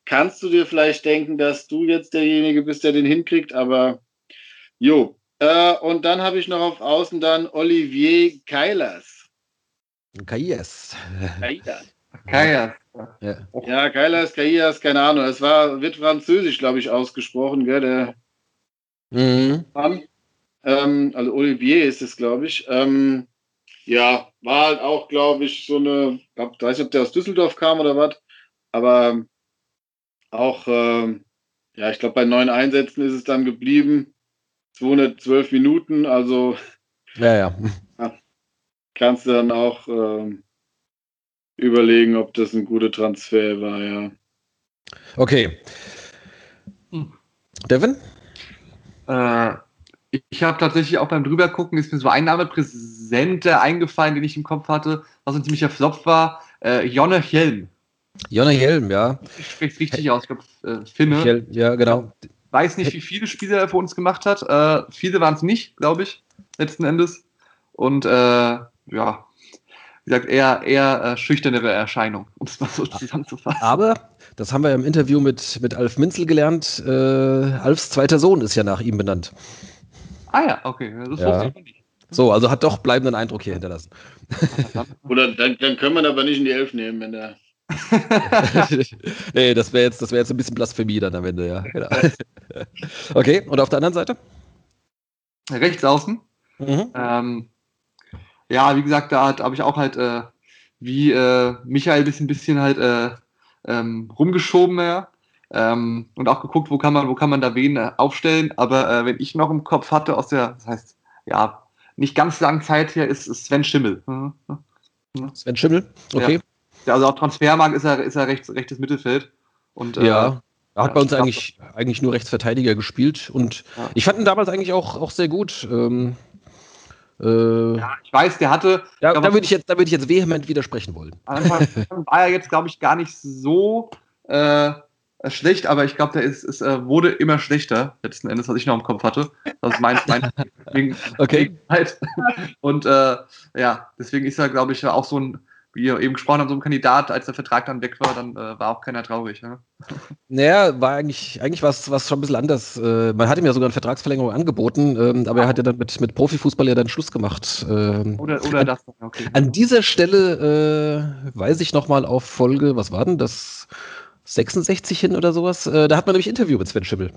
kannst du dir vielleicht denken, dass du jetzt derjenige bist, der den hinkriegt, aber jo. Äh, und dann habe ich noch auf Außen dann Olivier Keilers. Kaias. Kaias. Kaias. Ja, ja Keilers, Kaias, keine Ahnung. Es war, wird französisch, glaube ich, ausgesprochen, gell, der Mhm. Mann. Ähm, also Olivier ist es, glaube ich. Ähm, ja, war halt auch, glaube ich, so eine, ich weiß nicht, ob der aus Düsseldorf kam oder was, aber auch, ähm, ja, ich glaube, bei neun Einsätzen ist es dann geblieben. 212 Minuten, also Ja, ja. kannst du dann auch ähm, überlegen, ob das ein guter Transfer war, ja. Okay. Hm. Devin? Äh, ich habe tatsächlich auch beim drübergucken, ist mir so ein Name präsenter eingefallen, den ich im Kopf hatte, was ein ziemlicher Flop war. Äh, Jonne Helm. Jonne Helm, ja. Ich spreche richtig aus, ich glaube, äh, Finne. Helm, ja, genau. Weiß nicht, wie viele Spiele er für uns gemacht hat. Äh, viele waren es nicht, glaube ich, letzten Endes. Und äh, ja, wie gesagt, eher, eher äh, schüchternere Erscheinung, um es mal so zusammenzufassen. Aber, das haben wir ja im Interview mit, mit Alf Minzel gelernt, äh, Alfs zweiter Sohn ist ja nach ihm benannt. Ah ja, okay, das Ja. wusste ich noch nicht. So, also hat doch bleibenden Eindruck hier hinterlassen. Oder dann, dann können wir ihn aber nicht in die Elf nehmen, wenn der. nee, das wäre jetzt, das wär jetzt ein bisschen Blasphemie dann am Ende, ja. Genau. okay, und auf der anderen Seite? Rechts außen. Mhm. Ähm, ja, wie gesagt, da habe ich auch halt äh, wie äh, Michael ein bisschen, bisschen halt äh, ähm, rumgeschoben ja. ähm, und auch geguckt, wo kann man, wo kann man da wen äh, aufstellen. Aber äh, wenn ich noch im Kopf hatte aus der, das heißt, ja, nicht ganz langen Zeit her, ist, ist Sven Schimmel. Mhm. Sven Schimmel, okay. Ja, also auf Transfermarkt ist er, ist er rechts, rechtes Mittelfeld. Und, äh, Ja. Er hat bei uns ich eigentlich, eigentlich nur Rechtsverteidiger gespielt und Ja. ich fand ihn damals eigentlich auch, auch sehr gut. Ähm, äh, ja, ich weiß, der hatte, da aber- würde ich, jetzt- da würd ich jetzt vehement widersprechen wollen. Anfang war er jetzt, glaube ich, gar nicht so äh, schlecht, aber ich glaube, der ist, ist, äh, wurde immer schlechter, letzten Endes, was ich noch im Kopf hatte. Das ist mein, mein wegen, Okay. halt. Und äh, ja, deswegen ist er, glaube ich, auch so ein, wie ihr eben gesprochen habt, so ein Kandidat, als der Vertrag dann weg war, dann äh, war auch keiner traurig. Ja? Naja, war eigentlich, eigentlich war es schon ein bisschen anders. Äh, man hat ihm ja sogar eine Vertragsverlängerung angeboten, ähm, aber er hat ja dann mit, mit Profifußball ja dann Schluss gemacht. Ähm, Oder, oder das. Okay. An dieser Stelle äh, weise ich nochmal auf Folge, was war denn das? 66 hin oder sowas. Äh, da hat man nämlich Interview mit Sven Schimmel.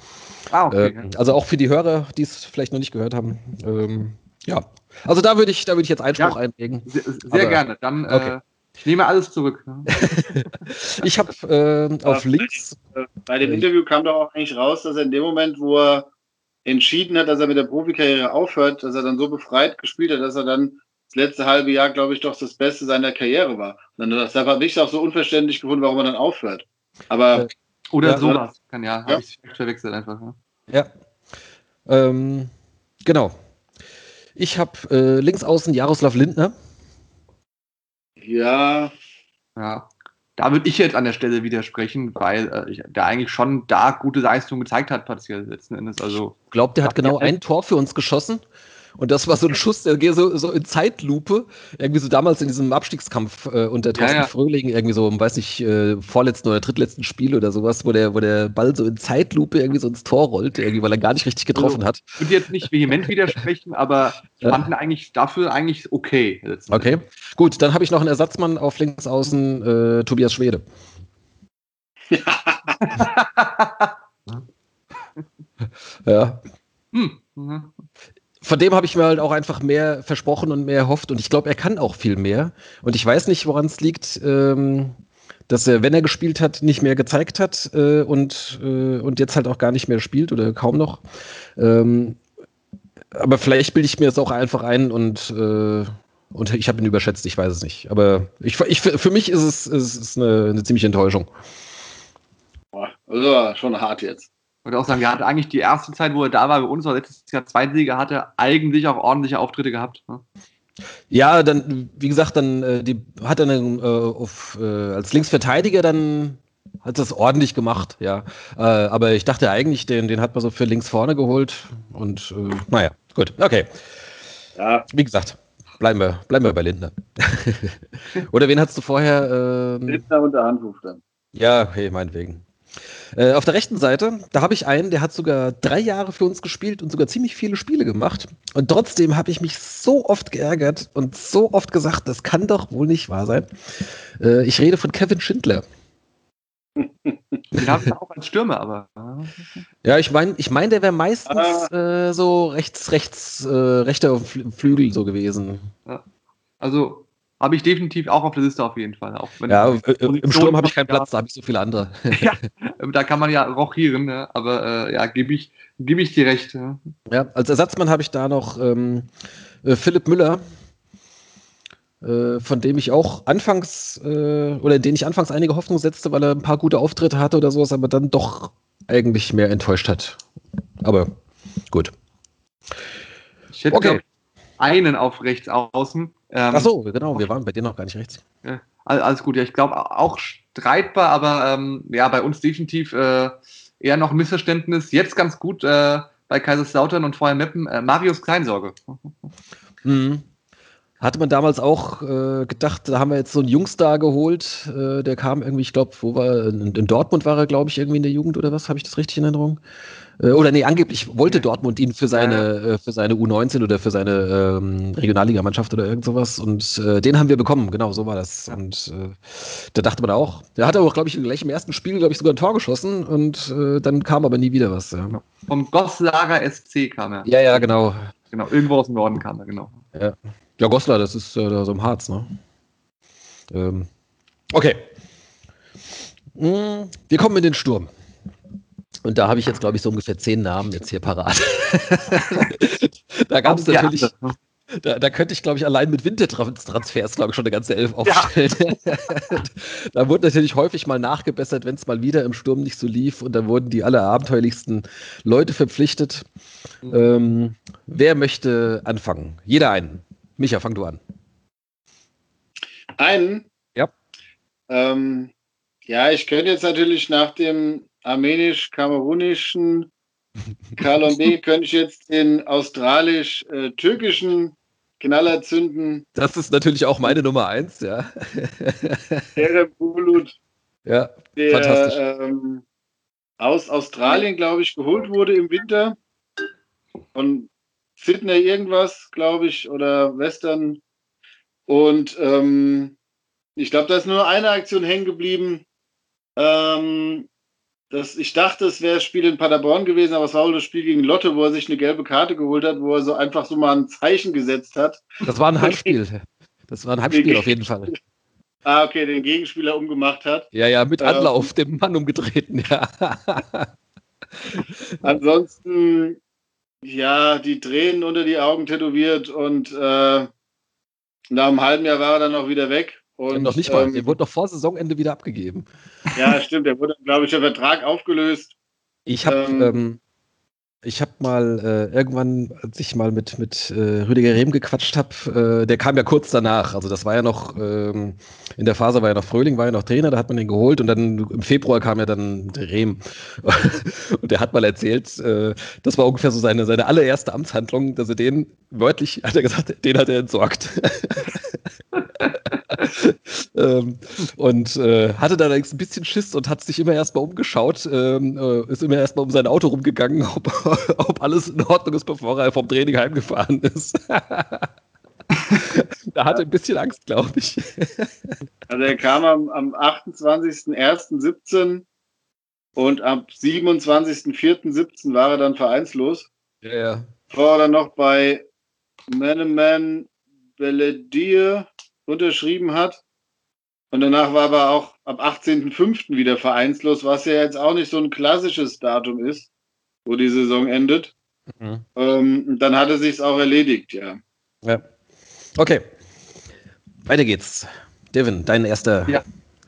Ah, okay. Äh, also auch für die Hörer, die es vielleicht noch nicht gehört haben. Ähm, ja. Also da würde ich, da würde ich jetzt Einspruch Ja. einlegen. Sehr, sehr aber- gerne. Dann, okay. äh, ich nehme alles zurück. ne? Ich habe äh, auf links. Äh, Bei dem. Interview kam doch auch eigentlich raus, dass er in dem Moment, wo er entschieden hat, dass er mit der Profikarriere aufhört, dass er dann so befreit gespielt hat, dass er dann das letzte halbe Jahr, glaube ich, doch das Beste seiner Karriere war. Und dann deshalb habe ich es auch so unverständlich gefunden, warum er dann aufhört. Aber Äh, Oder Ja, sowas. Kann ja, Ja. habe ich vielleicht verwechselt einfach. Ne? Ja. Ähm, genau. Ich habe äh, links außen Jaroslav Lindner. ja, Ja, da würde ich jetzt an der Stelle widersprechen, weil äh, ich, der eigentlich schon da gute Leistung gezeigt hat, partiell letzten Endes. Also, Glaubt, der hat genau ein Tor für uns geschossen. Und das war so ein Schuss, der geht so, so in Zeitlupe, irgendwie so damals in diesem Abstiegskampf äh, unter Thorsten ja. Fröhling, irgendwie so weiß nicht, äh, vorletzten oder drittletzten Spiel oder sowas, wo der, wo der Ball so in Zeitlupe irgendwie so ins Tor rollt, irgendwie, weil er gar nicht richtig getroffen hat. ich würde jetzt nicht vehement widersprechen, aber ich Ja. fand ihn eigentlich dafür eigentlich okay. Okay. Gut, dann habe ich noch einen Ersatzmann auf links außen, äh, Tobias Schwede. Ja. Hm. mhm. Von dem habe ich mir halt auch einfach mehr versprochen und mehr erhofft und ich glaube, er kann auch viel mehr. Und ich weiß nicht, woran es liegt, ähm, dass er, wenn er gespielt hat, nicht mehr gezeigt hat äh, und, äh, und jetzt halt auch gar nicht mehr spielt oder kaum noch. Ähm, aber vielleicht bilde ich mir das auch einfach ein und, äh, und ich habe ihn überschätzt, ich weiß es nicht. Aber ich, ich, für mich ist es, es ist eine, eine ziemliche Enttäuschung. boah, also schon hart jetzt. Ich würde auch sagen, er hatte eigentlich die erste Zeit, wo er da war, bei uns, war letztes Jahr Zweitliga, hat er eigentlich auch ordentliche Auftritte gehabt. Ne? Ja, dann, wie gesagt, dann äh, die, hat er dann, äh, auf, äh, als Linksverteidiger dann hat das ordentlich gemacht, ja. Äh, aber ich dachte eigentlich, den, den hat man so für links vorne geholt. Und äh, naja, gut, okay. Ja, Wie gesagt, bleiben wir, bleiben wir bei Lindner. Oder wen hattest du vorher? Ähm, Lindner und der Handruf dann. ja, hey, meinetwegen. Äh, auf der rechten Seite, da habe ich einen, der hat sogar drei Jahre für uns gespielt und sogar ziemlich viele Spiele gemacht. Und trotzdem habe ich mich so oft geärgert und so oft gesagt, das kann doch wohl nicht wahr sein. Äh, ich rede von Kevin Schindler. Den habe ich auch als Stürmer, aber. Ja, ich meine, ich mein, der wäre meistens äh, so rechts, rechts, äh, rechter Flügel so gewesen. Also habe ich definitiv auch auf der Liste auf jeden Fall. Ja, äh, im Sturm habe ich keinen Platz, da habe ich so viele andere. ja, da kann man ja rochieren, ne? aber äh, ja, gebe ich, geb ich dir recht. Ja, ja als Ersatzmann habe ich da noch ähm, äh, Philipp Müller, äh, von dem ich auch anfangs äh, oder in den ich anfangs einige Hoffnung setzte, weil er ein paar gute Auftritte hatte oder sowas, aber dann doch eigentlich mehr enttäuscht hat. Aber gut. Ich hätte okay. Einen auf rechts außen. Ähm, Ach so, genau, wir waren bei dir noch gar nicht rechts. Ja, alles gut, ja, ich glaube auch streitbar, aber ähm, ja, bei uns definitiv äh, eher noch ein Missverständnis. Jetzt ganz gut äh, bei Kaiserslautern und vorher Meppen, äh, Marius Kleinsorge. Mhm. Hatte man damals auch äh, gedacht, da haben wir jetzt so einen Jungstar geholt, äh, der kam irgendwie, ich glaube, wo war in, in, Dortmund war er, glaube ich, irgendwie in der Jugend oder was? Habe ich das richtig in Erinnerung? Äh, oder nee, angeblich wollte Dortmund ihn für seine, äh, für seine U19 oder für seine ähm, Regionalligamannschaft oder irgend sowas. Und äh, den haben wir bekommen, genau, so war das. Und äh, da dachte man auch, der hat auch, glaube ich, gleich im ersten Spiel, glaube ich, sogar ein Tor geschossen und dann kam aber nie wieder was. Ja. Genau. Vom Gosslager SC kam er. Ja, ja, genau. Genau, irgendwo aus dem Norden kam er, genau. Ja. Ja, Goslar, das ist äh, da so im Harz, ne? Ähm, okay. Hm, wir kommen in den Sturm. Und da habe ich jetzt, glaube ich, so ungefähr zehn Namen jetzt hier parat. da gab es natürlich. Da, da, könnte ich, glaube ich, allein mit Wintertransfers, glaube ich, schon eine ganze Elf aufstellen. Ja. da wurde natürlich häufig mal nachgebessert, wenn es mal wieder im Sturm nicht so lief. Und dann wurden die allerabenteuerlichsten Leute verpflichtet. Mhm. Ähm, wer möchte anfangen? Jeder einen. Micha, fang du an. Einen? Ja. Ähm, ja, ich könnte jetzt natürlich nach dem armenisch-kamerunischen Kalombe könnte ich jetzt den australisch-türkischen Knaller zünden. Das ist natürlich auch meine Nummer eins, ja. Bulut. Ja, der, fantastisch. Ähm, aus Australien, glaube ich, geholt wurde im Winter. Und Sydney irgendwas, glaube ich, oder Western. Und ähm, ich glaube, da ist nur eine Aktion hängen geblieben. Ähm, das, ich dachte, es wäre das Spiel in Paderborn gewesen, aber es war wohl das Spiel gegen Lotte, wo er sich eine gelbe Karte geholt hat, wo er so einfach so mal ein Zeichen gesetzt hat. Das war ein Heimspiel. Das war ein Heimspiel auf jeden Fall. Ah, okay, den Gegenspieler umgemacht hat. Ja, ja, mit Anlauf ähm, dem Mann umgetreten, ja. Ansonsten ja, die Tränen unter die Augen tätowiert und äh, nach einem halben Jahr war er dann auch wieder weg. Und, noch nicht mal, ähm, der wurde noch vor Saisonende wieder abgegeben. Ja, stimmt, der wurde, glaube ich, der Vertrag aufgelöst. Ich habe ähm, ähm, ich habe mal äh, irgendwann, als ich mal mit, mit äh, Rüdiger Rehm gequatscht habe, äh, der kam ja kurz danach. Also das war ja noch, ähm, in der Phase war ja noch Fröhling, war ja noch Trainer, da hat man den geholt und dann im Februar kam ja dann der Rehm. und der hat mal erzählt, äh, das war ungefähr so seine, seine allererste Amtshandlung, dass er den, wörtlich hat er gesagt, den hat er entsorgt. ähm, und äh, hatte da ein bisschen Schiss und hat sich immer erstmal umgeschaut, ähm, äh, ist immer erstmal um sein Auto rumgegangen, ob, ob alles in Ordnung ist, bevor er vom Training heimgefahren ist. da hatte ein bisschen Angst, glaube ich. also er kam am, am 28.01.17 und am 27.04.17 war er dann vereinslos. Ja, ja. War dann noch bei Meneman Beledier unterschrieben hat. Und danach war aber auch ab 18.05. wieder vereinslos, was ja jetzt auch nicht so ein klassisches Datum ist, wo die Saison endet. Mhm. Ähm, dann hatte sich auch erledigt, ja. Ja. Okay. Weiter geht's. Devin, dein erster ja.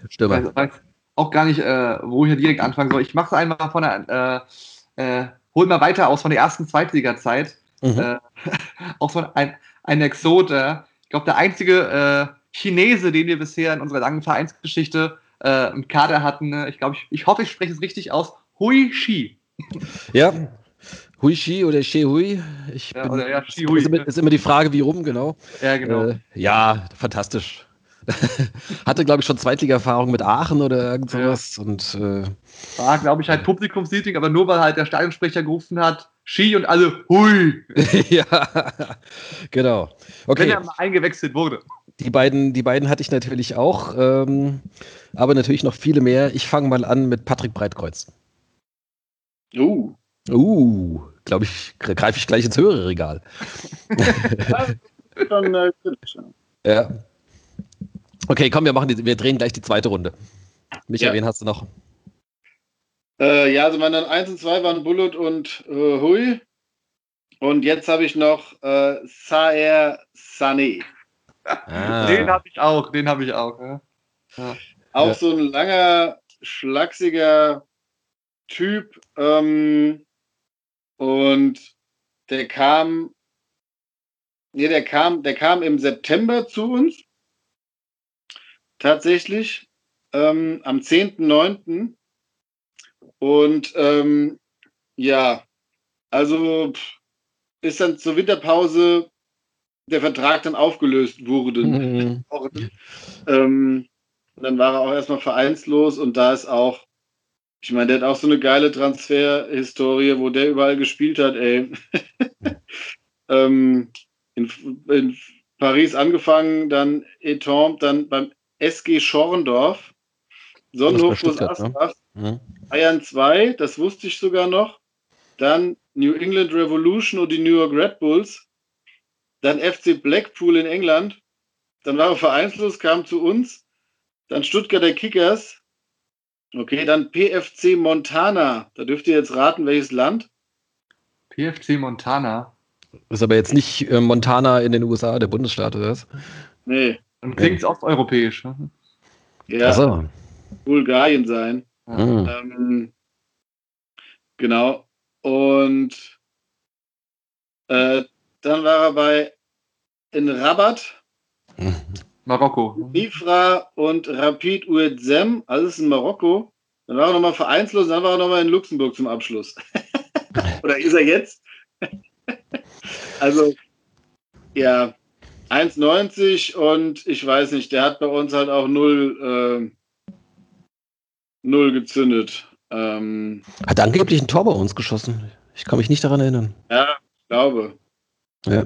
Stürmer. Ich weiß auch gar nicht, äh, wo ich hier direkt anfangen soll. Ich mache es einmal von der, äh, äh, hol mal weiter aus von der ersten Zweitliga-Zeit. Mhm. Äh, auch so ein, ein Exot. Äh, ich glaube, der einzige äh, Chinese, den wir bisher in unserer langen Vereinsgeschichte äh, im Kader hatten. Ne? Ich glaube, ich, ich hoffe, ich spreche es richtig aus. Hui Shi. Ja, Hui Shi oder She Hui. Ich ja, bin, oder, ja, Shi Hui. Ist, immer, ist immer die Frage, wie rum, genau. Ja, genau. Äh, ja, fantastisch. Hatte, glaube ich, schon Zweitliga-Erfahrung mit Aachen oder irgend sowas. Ja. Und, äh, War, glaube ich, halt Publikumsseating, aber nur weil halt der Stadionsprecher gerufen hat, Ski und alle Hui. ja, genau. Okay. Wenn er mal eingewechselt wurde. Die beiden, die beiden hatte ich natürlich auch, ähm, aber natürlich noch viele mehr. Ich fange mal an mit Patrick Breitkreuz. Uh. Uh, glaube ich, greife ich gleich ins höhere Regal. Schon, äh, ja. Okay, komm, wir machen die, wir drehen gleich die zweite Runde. Michael, ja. wen hast du noch? Äh, ja, also meine 1 und 2 waren Bullet und äh, Hui. Und jetzt habe ich noch äh, Saer Sané. Ah. Den habe ich auch, den habe ich auch. Ja. Ja. Auch so ein langer, schlachsiger Typ. Ähm, und der kam, nee, der kam, der kam im September zu uns. Tatsächlich. Ähm, am 10.9. Und ähm, ja, also ist dann zur Winterpause der Vertrag dann aufgelöst wurde. Mhm. ähm, dann war er auch erstmal vereinslos und da ist auch, ich meine, der hat auch so eine geile Transferhistorie, wo der überall gespielt hat, ey. ähm, in, in, Paris angefangen, dann Etombe, dann beim SG Schorndorf, Sonnenhof plus Asbach, ne? Bayern 2, das wusste ich sogar noch. Dann New England Revolution und die New York Red Bulls. Dann FC Blackpool in England. Dann war er vereinslos, kam zu uns. Dann Stuttgarter Kickers. Okay, dann PFC Montana. Da dürft ihr jetzt raten, welches Land. PFC Montana. Ist aber jetzt nicht äh, Montana in den USA, der Bundesstaat, oder was? Nee. Dann klingt es ja. osteuropäisch. Ne? Ja. So. Bulgarien sein. Mhm. Ähm, genau. Und äh, dann war er bei in Rabat. Marokko. Ifra und Rapid Ouedzem, alles in Marokko. Dann war er nochmal vereinslos, dann war er nochmal in Luxemburg zum Abschluss. Oder ist er jetzt? also, ja, 1,90 und ich weiß nicht, der hat bei uns halt auch null, äh, null gezündet. Ähm, hat angeblich ein Tor bei uns geschossen. Ich kann mich nicht daran erinnern. Ja, ich glaube. Ja.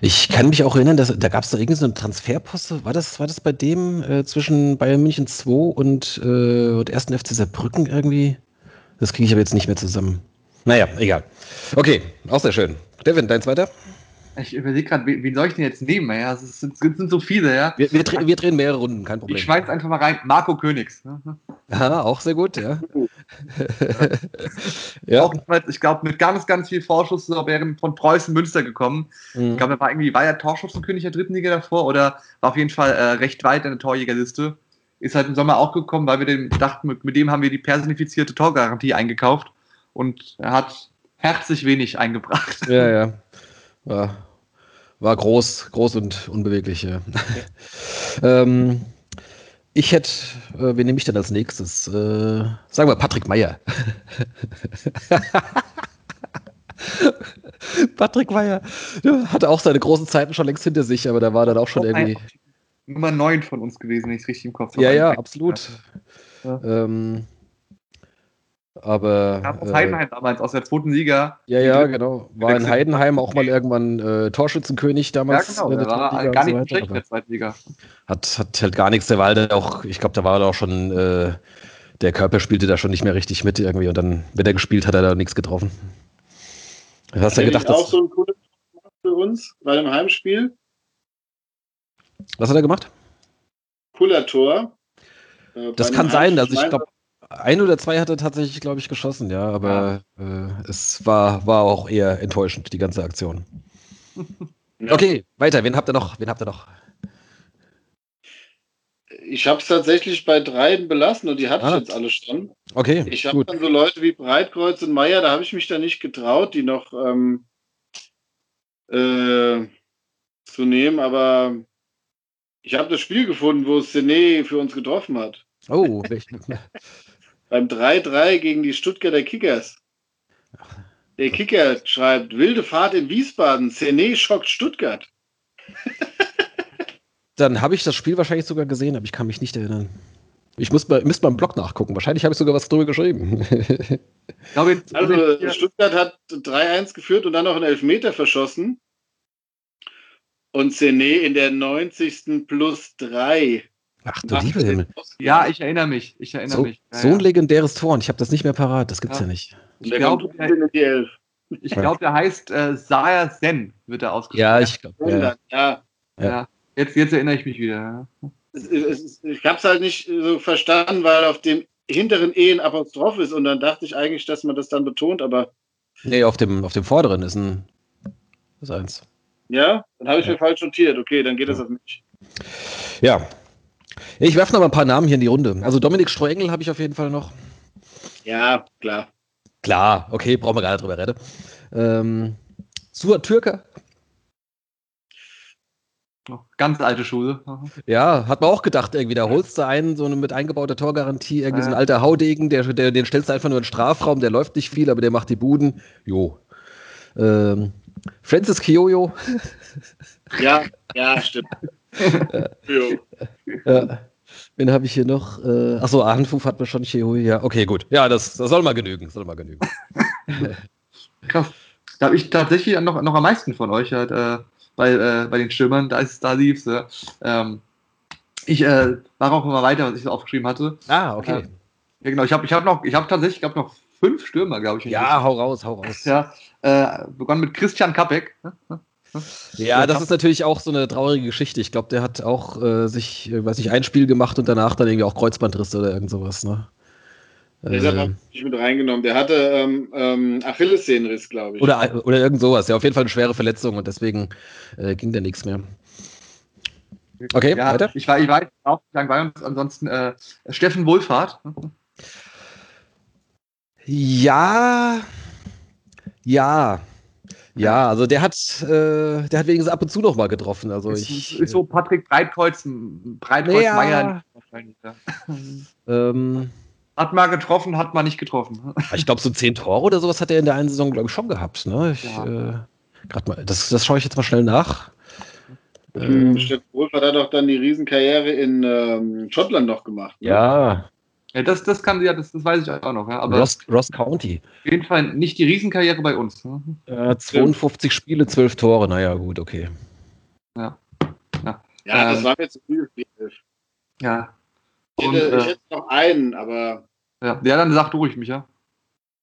Ich kann mich auch erinnern, dass, da gab es da irgendwie so eine Transferposte. War das, war das bei dem äh, zwischen Bayern München 2 und, äh, und 1. FC Saarbrücken irgendwie? Das kriege ich aber jetzt nicht mehr zusammen. Naja, egal. Okay, auch sehr schön. Devin, dein zweiter? Ich überlege gerade, wen soll ich denn jetzt nehmen? Ja, es sind, es sind so viele, ja. Wir, wir, drehen, wir, drehen mehrere Runden, kein Problem. Ich schmeiß einfach mal rein. Marco Königs. Ja, auch sehr gut, ja. ja. Auch, ich glaube, mit ganz, ganz viel Vorschuss er von Preußen Münster gekommen. Mhm. Ich glaube, er war irgendwie, war er Torschützenkönig der dritten Liga davor oder war auf jeden Fall äh, recht weit in der Torjägerliste. Ist halt im Sommer auch gekommen, weil wir den dachten, mit, mit dem haben wir die personifizierte Torgarantie eingekauft und er hat herzlich wenig eingebracht. Ja, ja. War, war groß, groß und unbeweglich. Ja. ähm, ich hätte, äh, wen nehme ich denn als nächstes? Äh, sagen wir Patrick Meyer. Patrick Meyer hatte auch seine großen Zeiten schon längst hinter sich, aber da war dann auch schon irgendwie. Nummer 9 von uns gewesen, wenn ich es richtig im Kopf habe. Ja, ja, absolut. Ja. Ähm, aber. Ja, aus äh, Heidenheim damals, aus der zweiten Liga. Ja, ja, genau. War in Heidenheim auch mal irgendwann äh, Torschützenkönig damals. Ja, genau. Der war gar nicht so schlecht in der zweiten Liga. Hat, hat halt gar nichts. Der war halt auch, ich glaube, da war er auch schon, äh, der Körper spielte da schon nicht mehr richtig mit irgendwie und dann, wenn er gespielt hat, hat er da nichts getroffen. Was hast du gedacht? auch so ein cooles für uns bei dem Heimspiel. Was hat er gemacht? Cooler Tor. Äh, das kann sein, also ich glaube, ein oder zwei hat er tatsächlich, glaube ich, geschossen, ja, aber ja. Äh, es war, war auch eher enttäuschend, die ganze Aktion. ja. Okay, weiter. Wen habt ihr noch? Wen habt ihr noch? Ich habe es tatsächlich bei dreien belassen und die hatte ah. ich jetzt alle schon. Okay. Ich habe dann so Leute wie Breitkreuz und Meier, da habe ich mich da nicht getraut, die noch ähm, äh, zu nehmen, aber ich habe das Spiel gefunden, wo Sene für uns getroffen hat. Oh, welchen? beim 3-3 gegen die Stuttgarter Kickers. Der Kicker schreibt, wilde Fahrt in Wiesbaden, Cene schockt Stuttgart. Dann habe ich das Spiel wahrscheinlich sogar gesehen, aber ich kann mich nicht erinnern. Ich muss mal, müsste mal im Blog nachgucken. Wahrscheinlich habe ich sogar was drüber geschrieben. glaube, also Stuttgart hat 3-1 geführt und dann noch einen Elfmeter verschossen. Und Sene in der 90. plus 3. Ach du liebe Himmel. Ja, ich erinnere mich. Ich erinnere so, mich. Ja, so ein legendäres Tor und ich habe das nicht mehr parat. Das gibt's ja, ja nicht. Ich glaube, der, ich glaub, der heißt äh, Saya Sen, wird er ausgesprochen. Ja, ich glaube. Ja. Ja. ja. Jetzt, jetzt erinnere ich mich wieder. Ich habe es halt nicht so verstanden, weil auf dem hinteren E ein Apostroph ist und dann dachte ich eigentlich, dass man das dann betont, aber. Nee, auf dem, auf dem vorderen ist ein. ist eins. Ja, dann habe ich mir falsch notiert. Okay, dann geht das auf mich. Ja, ich werfe noch mal ein paar Namen hier in die Runde. Also Dominik Strohengel habe ich auf jeden Fall noch. Ja, klar. Klar, okay, brauchen wir gar nicht drüber reden. Ähm, Suat Türker. Ganz alte Schule. Ja, hat man auch gedacht, irgendwie, da holst du einen, so eine mit eingebauter Torgarantie, irgendwie so ein alter Haudegen, der, der, den stellst du einfach nur in den Strafraum, der läuft nicht viel, aber der macht die Buden. Jo. Ähm, Francis Kiojo. Ja, ja, stimmt. Ja. Wen habe ich hier noch? Äh, achso, Ahnfuf hat man schon Chehui. Ja, okay, gut. Ja, das, das soll mal genügen. Soll mal genügen. Krass. Da habe ich tatsächlich noch, noch am meisten von euch halt, äh, bei, äh, bei den Stürmern. Da ist da liebst. Ja. Ähm, ich äh, war auch immer weiter, was ich so aufgeschrieben hatte. Ah, okay. Ähm, ja, genau. Ich habe ich hab noch, ich habe tatsächlich, ich noch fünf Stürmer, glaube ich. Ja, hau raus, hau raus. Ja, äh, begonnen mit Christian Kappek. Ja, das ist natürlich auch so eine traurige Geschichte. Ich glaube, der hat auch äh, sich, äh, weiß nicht, ein Spiel gemacht und danach dann irgendwie auch Kreuzbandrisse oder irgend sowas, ne? Deshalb habe ich mit reingenommen. Der hatte ähm, ähm, Achillessehnenriss, glaube ich. Oder, oder irgend sowas. Ja, auf jeden Fall eine schwere Verletzung und deswegen äh, ging da nichts mehr. Okay, ja, weiter. Ich war, ich war auch lang bei uns. Ansonsten äh, Steffen Wohlfahrt. Ja, ja. Ja, also der hat, äh, der hat wenigstens ab und zu noch mal getroffen. Also ist, ich, ist so Patrick Breitkreuz, Breitkreuz ja. Meier. Ähm, hat mal getroffen, hat man nicht getroffen. Ich glaube, so zehn Tore oder sowas hat er in der einen Saison, glaube ich, schon gehabt. Ne? Ich, ja. äh, mal, das, das schaue ich jetzt mal schnell nach. Ähm, Steffen Wohlfahrt hat auch dann die Riesenkarriere in ähm, Schottland noch gemacht. Ne? Ja, ja, das, das kann ja, das, das weiß ich auch noch. Ja. Aber Ross, Ross County. Auf jeden Fall nicht die Riesenkarriere bei uns. Ne? Äh, 52 Spiele, 12 Tore. Naja, gut, okay. Ja. Ja, ja ähm, das war mir zu viel. Ja. Und, ich, hätte, ich hätte noch einen, aber. Ja, ja dann sag du ruhig, Micha.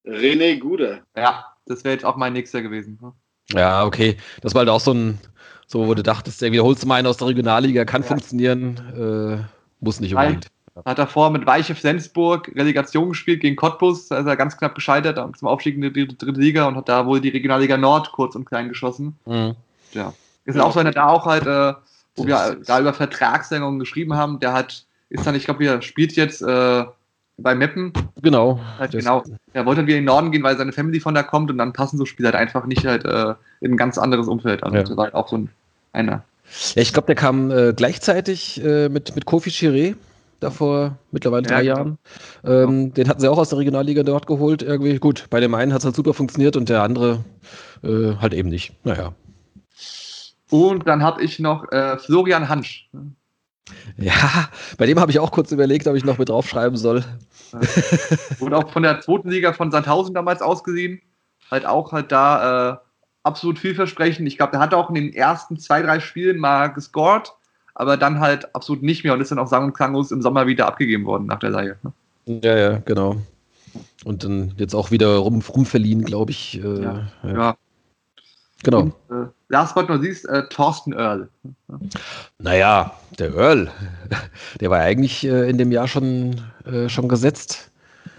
René Gude. Ja, das wäre jetzt auch mein nächster gewesen. Ne? Ja, okay. Das war halt auch so ein, so wo du dachtest, der wiederholst du mal einen aus der Regionalliga, kann ja. funktionieren, äh, muss nicht unbedingt. Hat davor mit Weiche Flensburg Relegation gespielt gegen Cottbus. Da ist er ganz knapp gescheitert zum Aufstieg in die dritte Liga und hat da wohl die Regionalliga Nord kurz und klein geschossen. Mhm. Ja. Ist ja. auch so einer, der auch halt, äh, wo wir da über Vertragslängerungen geschrieben haben, der hat, ist dann, ich glaube, er spielt jetzt äh, bei Meppen. Genau. Halt, genau. Er wollte dann wieder in den Norden gehen, weil seine Family von da kommt und dann passen so Spieler halt einfach nicht halt äh, in ein ganz anderes Umfeld an. Ja. Das war halt auch so ein, einer. Ja, ich glaube, der kam äh, gleichzeitig äh, mit, mit Kofi Chiré davor mittlerweile drei ja, Jahren. Ähm, den hatten sie auch aus der Regionalliga dort geholt. Irgendwie gut, bei dem einen hat es halt super funktioniert und der andere äh, halt eben nicht. Naja. Und dann habe ich noch äh, Florian Hansch. Ja, bei dem habe ich auch kurz überlegt, ob ich noch mit draufschreiben soll. Und auch von der zweiten Liga von Sandhausen damals ausgesehen. Halt auch halt da äh, absolut vielversprechend. Ich glaube, der hat auch in den ersten zwei, drei Spielen mal gescored aber dann halt absolut nicht mehr und ist dann auch sang- und klanglos im Sommer wieder abgegeben worden nach der Leihe. Ne? Ja, ja, genau. Und dann jetzt auch wieder rum, rumverliehen, glaube ich. Äh, ja. ja. ja. Genau. Und, äh, last but not least, äh, Thorsten Earl. Naja, der Earl, der war eigentlich äh, in dem Jahr schon, äh, schon gesetzt.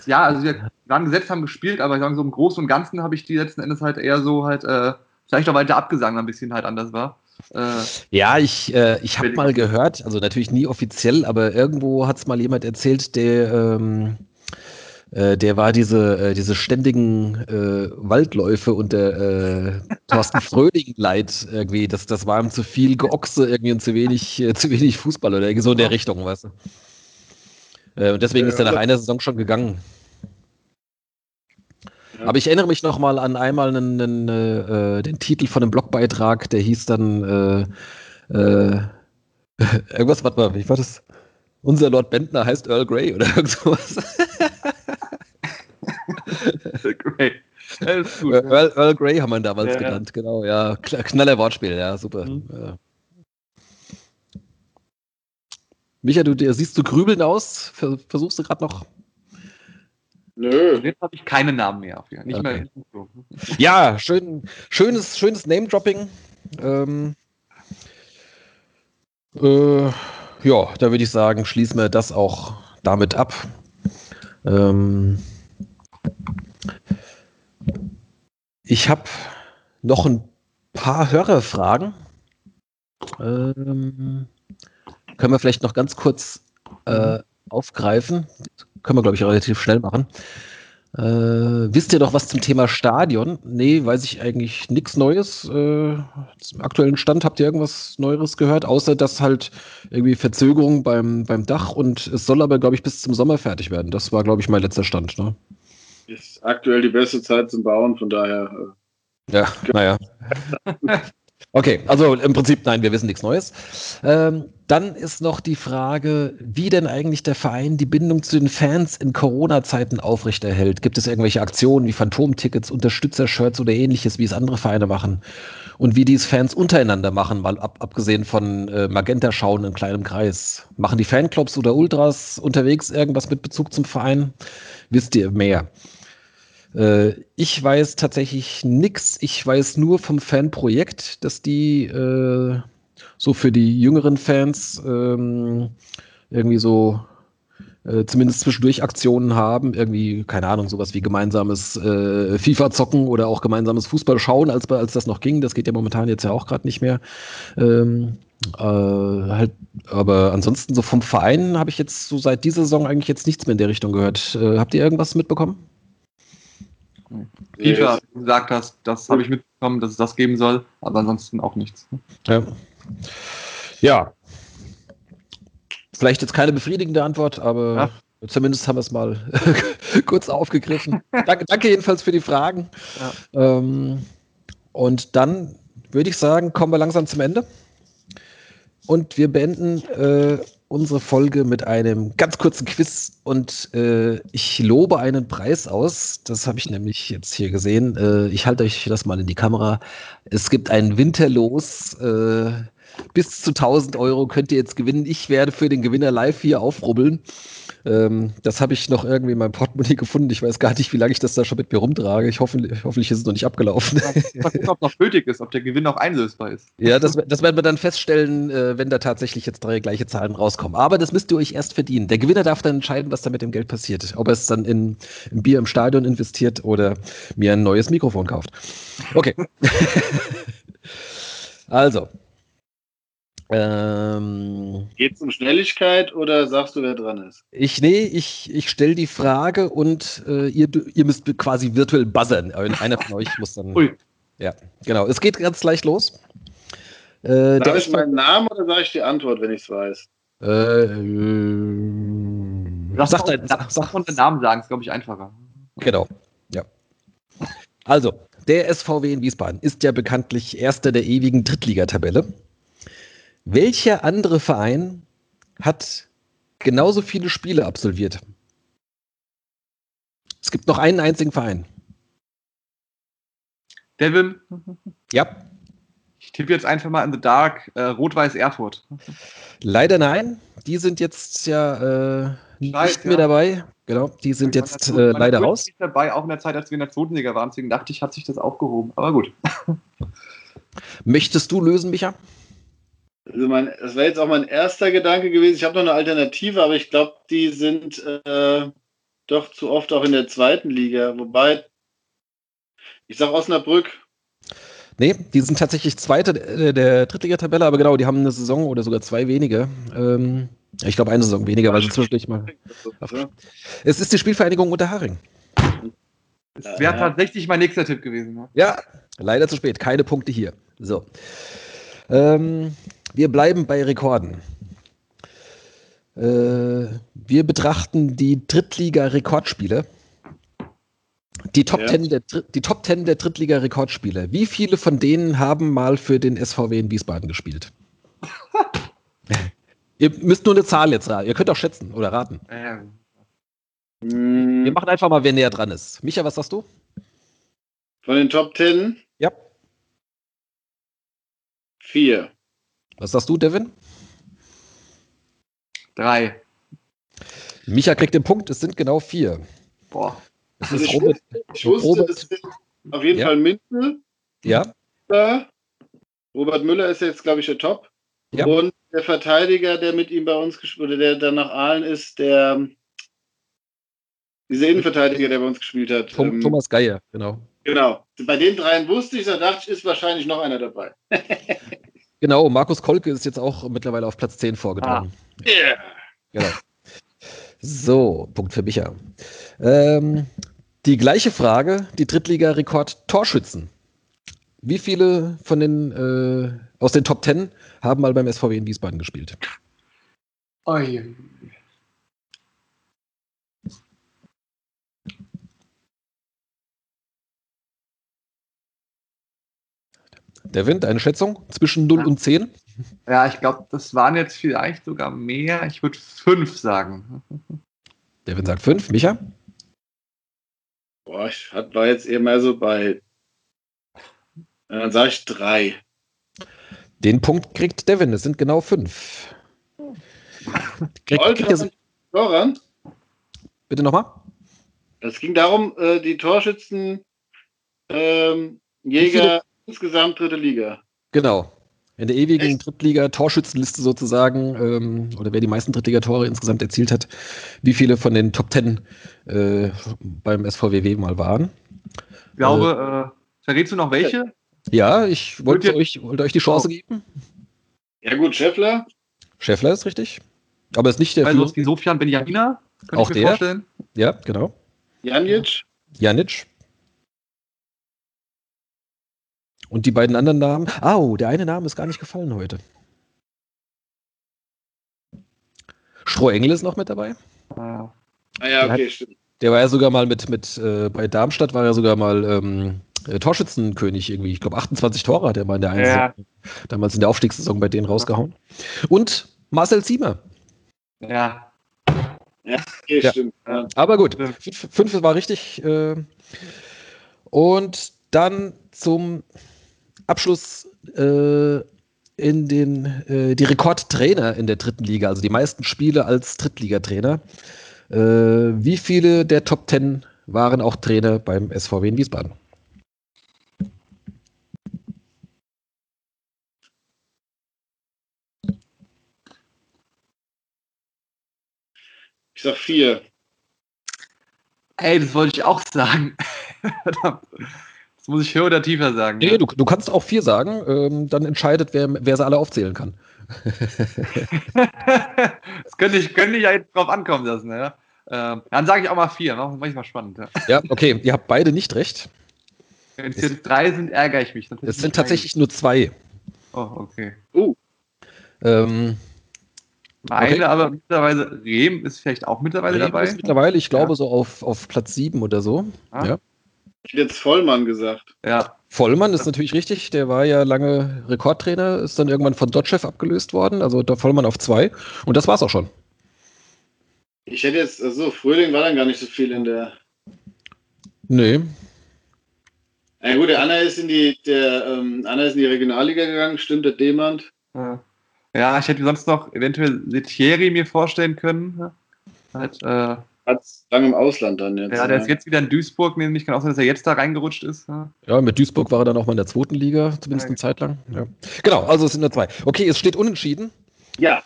Ja, also wir waren gesetzt, haben gespielt, aber ich sage so im Großen und Ganzen habe ich die letzten Endes halt eher so halt, äh, vielleicht auch weiter abgesagt, ein bisschen halt anders war. Äh, ja, ich, äh, ich habe mal gehört, also natürlich nie offiziell, aber irgendwo hat es mal jemand erzählt, der, ähm, äh, der war diese, äh, diese ständigen äh, Waldläufe und der äh, Thorsten Fröhling leid irgendwie. Das, das war ihm zu viel Geochse irgendwie und zu wenig, zu wenig Fußball oder so in der Richtung, weißt du. und deswegen ist er nach einer Saison schon gegangen. Aber ich erinnere mich noch mal an einmal einen, einen, äh, den Titel von einem Blogbeitrag, der hieß dann äh, äh, Irgendwas, warte mal, wie war das? Unser Lord Bentner heißt Earl Grey oder irgendwas. Earl Grey. Earl, Earl, Grey haben wir damals ja, genannt, genau, ja. Knaller Wortspiel, ja, super. Mhm. Ja. Micha, du siehst du grübeln aus? Versuchst du gerade noch? Nö. Also jetzt habe ich keine Namen mehr. Nicht okay. mehr. Ja, schön, schönes, schönes Name-Dropping. Ähm, äh, ja, da würde ich sagen, schließen wir das auch damit ab. Ähm, ich habe noch ein paar Hörerfragen. Ähm, können wir vielleicht noch ganz kurz äh, aufgreifen. Können wir, glaube ich, relativ schnell machen. Äh, wisst ihr doch was zum Thema Stadion? Nee, weiß ich eigentlich nichts Neues. Äh, zum aktuellen Stand habt ihr irgendwas Neueres gehört, außer dass halt irgendwie Verzögerung beim, beim Dach und es soll aber, glaube ich, bis zum Sommer fertig werden. Das war, glaube ich, mein letzter Stand. Ne? Ist aktuell die beste Zeit zum Bauen, von daher. Äh, ja, naja. Okay, also im Prinzip, nein, wir wissen nichts Neues. Ähm, dann ist noch die Frage, wie denn eigentlich der Verein die Bindung zu den Fans in Corona-Zeiten aufrechterhält. Gibt es irgendwelche Aktionen wie Phantomtickets, Unterstützershirts oder ähnliches, wie es andere Vereine machen? Und wie die es Fans untereinander machen, mal ab, abgesehen von äh, Magenta-Schauen in kleinem Kreis. Machen die Fanclubs oder Ultras unterwegs irgendwas mit Bezug zum Verein? Wisst ihr mehr? Äh, ich weiß tatsächlich nichts. Ich weiß nur vom Fanprojekt, dass die äh, so für die jüngeren Fans ähm, irgendwie so äh, zumindest zwischendurch Aktionen haben, irgendwie, keine Ahnung, sowas wie gemeinsames äh, FIFA zocken oder auch gemeinsames Fußball schauen, als, als das noch ging. Das geht ja momentan jetzt ja auch gerade nicht mehr. Ähm, äh, halt, aber ansonsten so vom Verein habe ich jetzt so seit dieser Saison eigentlich jetzt nichts mehr in der Richtung gehört. Äh, habt ihr irgendwas mitbekommen? FIFA gesagt hast, das habe ich mitbekommen, dass es das geben soll, aber ansonsten auch nichts. Ja. ja. Vielleicht jetzt keine befriedigende Antwort, aber ja. zumindest haben wir es mal kurz aufgegriffen. danke, danke, jedenfalls für die Fragen. Ja. Ähm, und dann würde ich sagen, kommen wir langsam zum Ende. Und wir beenden äh, unsere Folge mit einem ganz kurzen Quiz und äh, ich lobe einen Preis aus. Das habe ich nämlich jetzt hier gesehen. Äh, ich halte euch das mal in die Kamera. Es gibt ein Winterlos. Äh, bis zu 1000 Euro könnt ihr jetzt gewinnen. Ich werde für den Gewinner live hier aufrubbeln. Ähm, das habe ich noch irgendwie in meinem Portemonnaie gefunden. Ich weiß gar nicht, wie lange ich das da schon mit mir rumtrage. Ich hoffe, hoffentlich ist es noch nicht abgelaufen. Mal gucken, ob noch nötig ist, ob der Gewinn noch einlösbar ist. Ja, das, das werden wir dann feststellen, äh, wenn da tatsächlich jetzt drei gleiche Zahlen rauskommen. Aber das müsst ihr euch erst verdienen. Der Gewinner darf dann entscheiden, was da mit dem Geld passiert. Ob er es dann in, in Bier im Stadion investiert oder mir ein neues Mikrofon kauft. Okay. also, ähm, Geht es um Schnelligkeit oder sagst du, wer dran ist? Ich, nee, ich, ich stelle die Frage und äh, ihr, ihr müsst quasi virtuell buzzern. Einer von euch muss dann. Ui. Ja, genau. Es geht ganz leicht los. Äh, sag ich meinen Namen oder sage ich die Antwort, wenn ich es weiß? Äh, äh, sag, dein, sag, sag von den Namen sagen, ist, glaube ich, einfacher. Genau, ja. Also, der SVW in Wiesbaden ist ja bekanntlich Erster der ewigen Drittligatabelle. Welcher andere Verein hat genauso viele Spiele absolviert? Es gibt noch einen einzigen Verein. Devin? Ja. Ich tippe jetzt einfach mal in the dark. Äh, Rot-Weiß Erfurt. Leider nein. Die sind jetzt ja äh, nicht mehr ja. dabei. Genau, die sind jetzt äh, leider raus. Ich dabei, auch in der Zeit, als wir in der zweiten Liga waren. Deswegen dachte ich, hat sich das aufgehoben. Aber gut. Möchtest du lösen, Micha? Also mein, das wäre jetzt auch mein erster Gedanke gewesen. Ich habe noch eine Alternative, aber ich glaube, die sind äh, doch zu oft auch in der zweiten Liga. Wobei, ich sage Osnabrück. Nee, die sind tatsächlich Zweite der, der Drittligatabelle, aber genau, die haben eine Saison oder sogar zwei weniger. Ähm, ich glaube, eine Saison weniger, weil sie zwischendurch mal. Es ist die Spielvereinigung Unterharing. Das wäre tatsächlich mein nächster Tipp gewesen. Ne? Ja, leider zu spät. Keine Punkte hier. So. Ähm, wir bleiben bei Rekorden. Äh, wir betrachten die Drittliga-Rekordspiele. Die Top, ja. 10 der, die Top 10 der Drittliga-Rekordspiele. Wie viele von denen haben mal für den SVW in Wiesbaden gespielt? Ihr müsst nur eine Zahl jetzt raten. Ihr könnt auch schätzen oder raten. Ähm, Hm, Wir machen einfach mal, wer näher dran ist. Micha, was sagst du? Von den Top Ten Ja. vier. Was sagst du, Devin? drei. Micha kriegt den Punkt, es sind genau vier. Boah. Es Also ist ich, Robert. wusste, ich wusste, Robert- es sind auf jeden Ja. Fall Mintel. Ja. Robert Müller ist jetzt, glaube ich, der Top. Ja. Und der Verteidiger, der mit ihm bei uns gespielt oder der dann nach Aalen ist, der dieser Innenverteidiger, der bei uns gespielt hat. Tom, ähm, Thomas Geier, genau. Genau. Bei den dreien wusste ich, da dachte ich, ist wahrscheinlich noch einer dabei. Genau, Markus Kolke ist jetzt auch mittlerweile auf Platz 10 vorgetragen. Yeah. Genau. So, Punkt für Micha. Ähm, die gleiche Frage, die Drittliga-Rekord Torschützen. Wie viele von den äh, aus den Top 10 haben mal beim SVW in Wiesbaden gespielt? Oi. Der Wind, eine Schätzung zwischen 0 Ja. und 10? Ja, ich glaube, das waren jetzt vielleicht sogar mehr. Ich würde fünf sagen. Der Wind sagt 5. Micha? Boah, ich war jetzt eher mehr so bei. Dann sage ich drei. Den Punkt kriegt Devin, es sind genau 5. Kriegt, Alter. kriegt ihr, Doran, bitte nochmal? es ging darum, äh, die Torschützen ähm, Jäger insgesamt dritte Liga. Genau. In der ewigen? Drittliga-Torschützenliste sozusagen, ähm, oder wer die meisten Drittliga-Tore insgesamt erzielt hat, wie viele von den Top 10 äh, beim SVWW mal waren. Ich glaube, äh, verrätst du noch welche? Ja, ich wollte euch, wollte euch die Chance Oh. geben. Ja gut, Scheffler, Schäffler ist richtig. Aber ist nicht der Also Sofian Benjamina? Könnte Auch ich mir der? vorstellen. Ja, genau. Janic, Janic. Und die beiden anderen Namen. Au, der eine Name ist gar nicht gefallen heute. Strohengel ist noch mit dabei. Ah, ah ja, okay, stimmt. Der war ja sogar mal mit, mit äh, bei Darmstadt war er sogar mal ähm, äh, Torschützenkönig irgendwie. Ich glaube, 28 Tore hat er mal in der einen Ja. Damals in der Aufstiegssaison bei denen rausgehauen. Und Marcel Ziemer. ja. Okay, Ja. stimmt. Ja. Aber gut, Ja. fünf, fünf war richtig. Äh, und dann zum Abschluss äh, in den äh, die Rekordtrainer in der dritten Liga, also die meisten Spiele als Drittligatrainer. Äh, wie viele der Top Ten waren auch Trainer beim SVW in Wiesbaden? Ich sag vier. Ey, das wollte ich auch sagen. Verdammt. Das muss ich höher oder tiefer sagen. Nee, du, du kannst auch vier sagen, ähm, dann entscheidet, wer, wer sie alle aufzählen kann. das könnte ich, könnte ich ja jetzt drauf ankommen lassen. Ja? Ähm, dann sage ich auch mal vier. Mach, mach ich mal spannend. Ja. Ja, okay, ihr habt beide nicht recht. Wenn es jetzt drei sind, ärgere ich mich. Es sind tatsächlich nur zwei. Oh, okay. Ähm, Meine, Okay. aber mittlerweile, Rehm ist vielleicht auch mittlerweile Bremen dabei. ist mittlerweile, ich glaube, Ja. so auf, auf Platz sieben oder so. Ah. Ja. Ich hätte jetzt Vollmann gesagt. Ja, Vollmann ist natürlich richtig, der war ja lange Rekordtrainer, ist dann irgendwann von Dotchev abgelöst worden, also der Vollmann auf zwei. Und das war's auch schon. Ich hätte jetzt, also Fröhling war dann gar nicht so viel in der. Nee. Na gut, der Anna ist in die, der ähm, Anna ist in die Regionalliga gegangen, stimmt, der Demand. Ja. ja, ich hätte sonst noch eventuell Letieri mir vorstellen können. Halt, äh, Hat lange im Ausland dann jetzt. ja, der ist jetzt wieder in Duisburg, nämlich kann auch sein, dass er jetzt da reingerutscht ist. Ja. Ja, mit Duisburg war er dann auch mal in der zweiten Liga, zumindest Ja. eine Zeit lang. Ja. Genau, also es sind nur zwei. Okay, es steht unentschieden. Ja,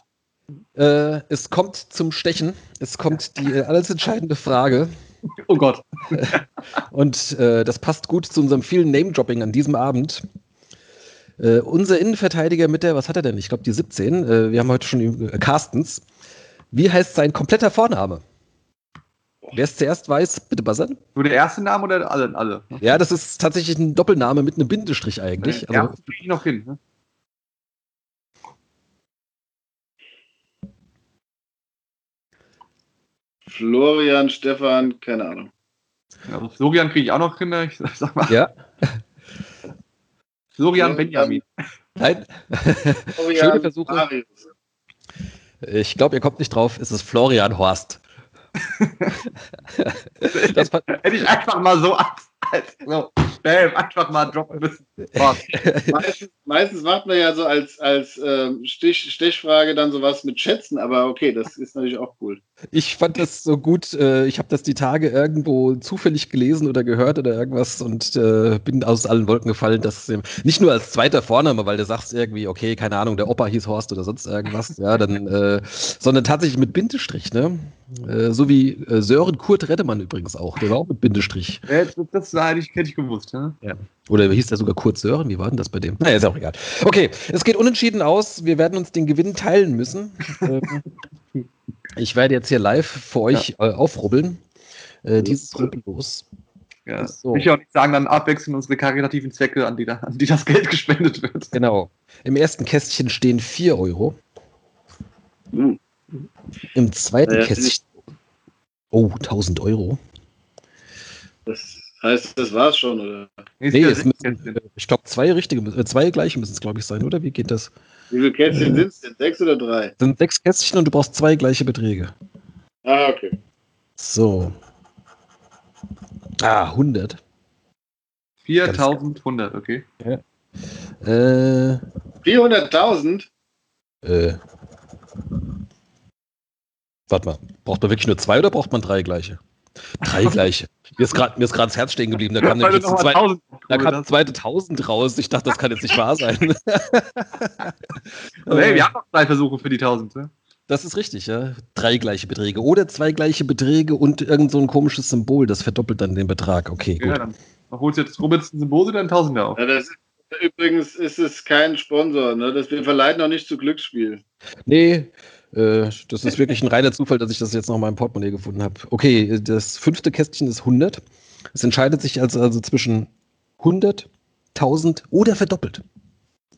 Äh, es kommt zum Stechen. Es kommt die äh, alles entscheidende Frage. Oh Gott. Und äh, das passt gut zu unserem vielen Name-Dropping an diesem Abend. Äh, unser Innenverteidiger mit der, was hat er denn? Ich glaube, die 17. Äh, wir haben heute schon äh, Carstens. Wie heißt sein kompletter Vorname? Wer es zuerst weiß, bitte buzzern. Nur der erste Name oder alle? alle? Ja, das ist tatsächlich ein Doppelname mit einem Bindestrich eigentlich. ja, Also, kriege ich noch hin. Ne? Florian, Stefan, keine Ahnung. Also Florian kriege ich auch noch hin. ne? Ich sag mal, ja, Florian Ja, Benjamin. nein. Florian Schöne Versuche. Marius. Ich glaube, ihr kommt nicht drauf. Es ist Florian Horst. das hätte ich einfach mal so als so Spam einfach mal droppen müssen. meistens, meistens, macht man ja so als, als ähm, Stich, Stechfrage dann sowas mit Schätzen, aber okay, das ist natürlich auch cool. Ich fand das so gut. Äh, ich habe das die Tage irgendwo zufällig gelesen oder gehört oder irgendwas und äh, bin aus allen Wolken gefallen, dass nicht nur als zweiter Vorname, weil du sagst irgendwie, okay, keine Ahnung, der Opa hieß Horst oder sonst irgendwas, ja, dann, äh, sondern tatsächlich mit Bindestrich, ne? Äh, so wie äh, Sören Kurt Reddemann übrigens auch, der war auch mit Bindestrich. Das, das hätte ich, hätte ich gewusst, ja. ja. Oder hieß der sogar Kurt Sören? Wie war denn das bei dem? Naja, ist auch egal. Okay, es geht unentschieden aus. Wir werden uns den Gewinn teilen müssen. Ähm, ich werde jetzt hier live für euch ja. äh, aufrubbeln. Äh, dieses Rubbellos. Ja, so. Ich auch nicht sagen, dann abwechseln unsere karitativen Zwecke, an die, da, an die das Geld gespendet wird. Genau. Im ersten Kästchen stehen 4 Euro. Hm. Im zweiten ja, Kästchen. Oh, 1000 Euro. Das heißt, das war's schon, oder? Nee, es müssen, ich glaube, zwei richtige, äh, zwei gleiche müssen es, glaube ich, sein, oder? Wie geht das? Wie viele Kästchen sind es denn? Sechs oder drei? Sind sechs Kästchen und du brauchst zwei gleiche Beträge. Ah, okay. So. Ah, 100. 4100, okay. Ja. Äh, 400.000? Äh. Warte mal, braucht man wirklich nur zwei oder braucht man drei gleiche? Drei gleiche. Mir ist gerade das Herz stehen geblieben. Da kam nämlich jetzt zwei, da kam zweite Tausend raus. Ich dachte, das kann jetzt nicht wahr sein. hey, wir haben noch drei Versuche für die Tausend. Ne? Das ist richtig, ja. Drei gleiche Beträge. Oder zwei gleiche Beträge und irgend so ein komisches Symbol. Das verdoppelt dann den Betrag. Okay, gut. Ja, dann holst du jetzt Robins ein Symbol oder ein Tausender auf. Ja, das ist, übrigens ist es kein Sponsor. Ne? Das, wir verleiten auch nicht zu Glücksspiel. Nee, das ist wirklich ein reiner Zufall, dass ich das jetzt noch mal im Portemonnaie gefunden habe. Okay, das fünfte Kästchen ist 100. Es entscheidet sich also, also zwischen 100, 1000 oder verdoppelt.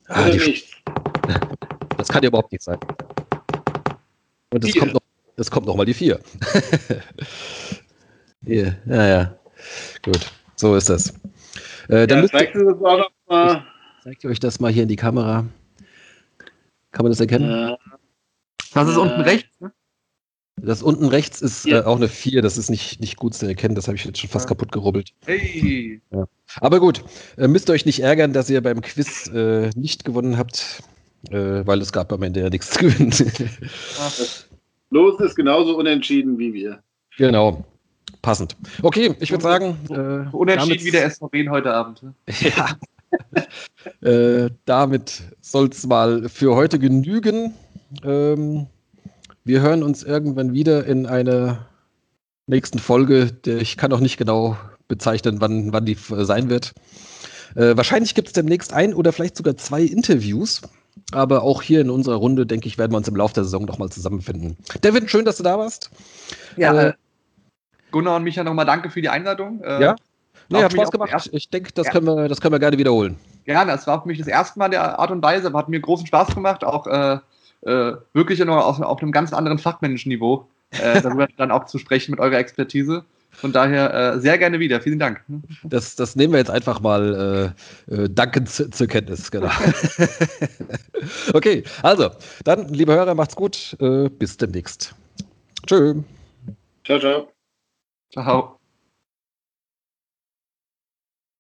Ah, oder nicht. Das kann ja überhaupt nicht sein. Und das kommt noch, das kommt noch mal die 4. ja, ja. Gut, so ist das. Äh, dann ja, zeigt ihr das auch noch mal. Zeigt ihr euch das mal hier in die Kamera. Kann man das erkennen? Ja. Das ist unten rechts, ne? Das unten rechts ist ja. äh, auch eine 4, das ist nicht, nicht gut zu erkennen, das habe ich jetzt schon fast ja. kaputt gerubbelt. Hey. Ja. Aber gut, äh, müsst ihr euch nicht ärgern, dass ihr beim Quiz äh, nicht gewonnen habt, äh, weil es gab am Ende ja nichts zu gewinnen. Los ist genauso unentschieden wie wir. Genau. Passend. Okay, ich würde sagen. Äh, unentschieden wie der SVB heute Abend. Ne? Ja. Äh, damit soll es mal für heute genügen. Ähm, wir hören uns irgendwann wieder in einer nächsten Folge. Ich kann auch nicht genau bezeichnen, wann, wann die sein wird. Äh, wahrscheinlich gibt es demnächst ein oder vielleicht sogar zwei Interviews. Aber auch hier in unserer Runde, denke ich, werden wir uns im Laufe der Saison nochmal zusammenfinden. Devin, schön, dass du da warst. Ja, äh, äh Gunnar und Micha nochmal danke für die Einladung. Äh, ja, nee, hat Spaß gemacht. Ich denke, das, ja. können wir, das können wir gerne wiederholen. Gerne, es war für mich das erste Mal der Art und Weise, aber hat mir großen Spaß gemacht. Auch äh, wirklich noch auf, auf, einem ganz anderen fachmännischen Niveau äh, darüber dann auch zu sprechen mit eurer Expertise. Von daher äh, sehr gerne wieder. Vielen Dank. Das, das nehmen wir jetzt einfach mal äh, äh, dankend zu, zur Kenntnis. Genau. okay, also, dann, liebe Hörer, macht's gut. Äh, bis demnächst. Tschö. Ciao, ciao. Ciao.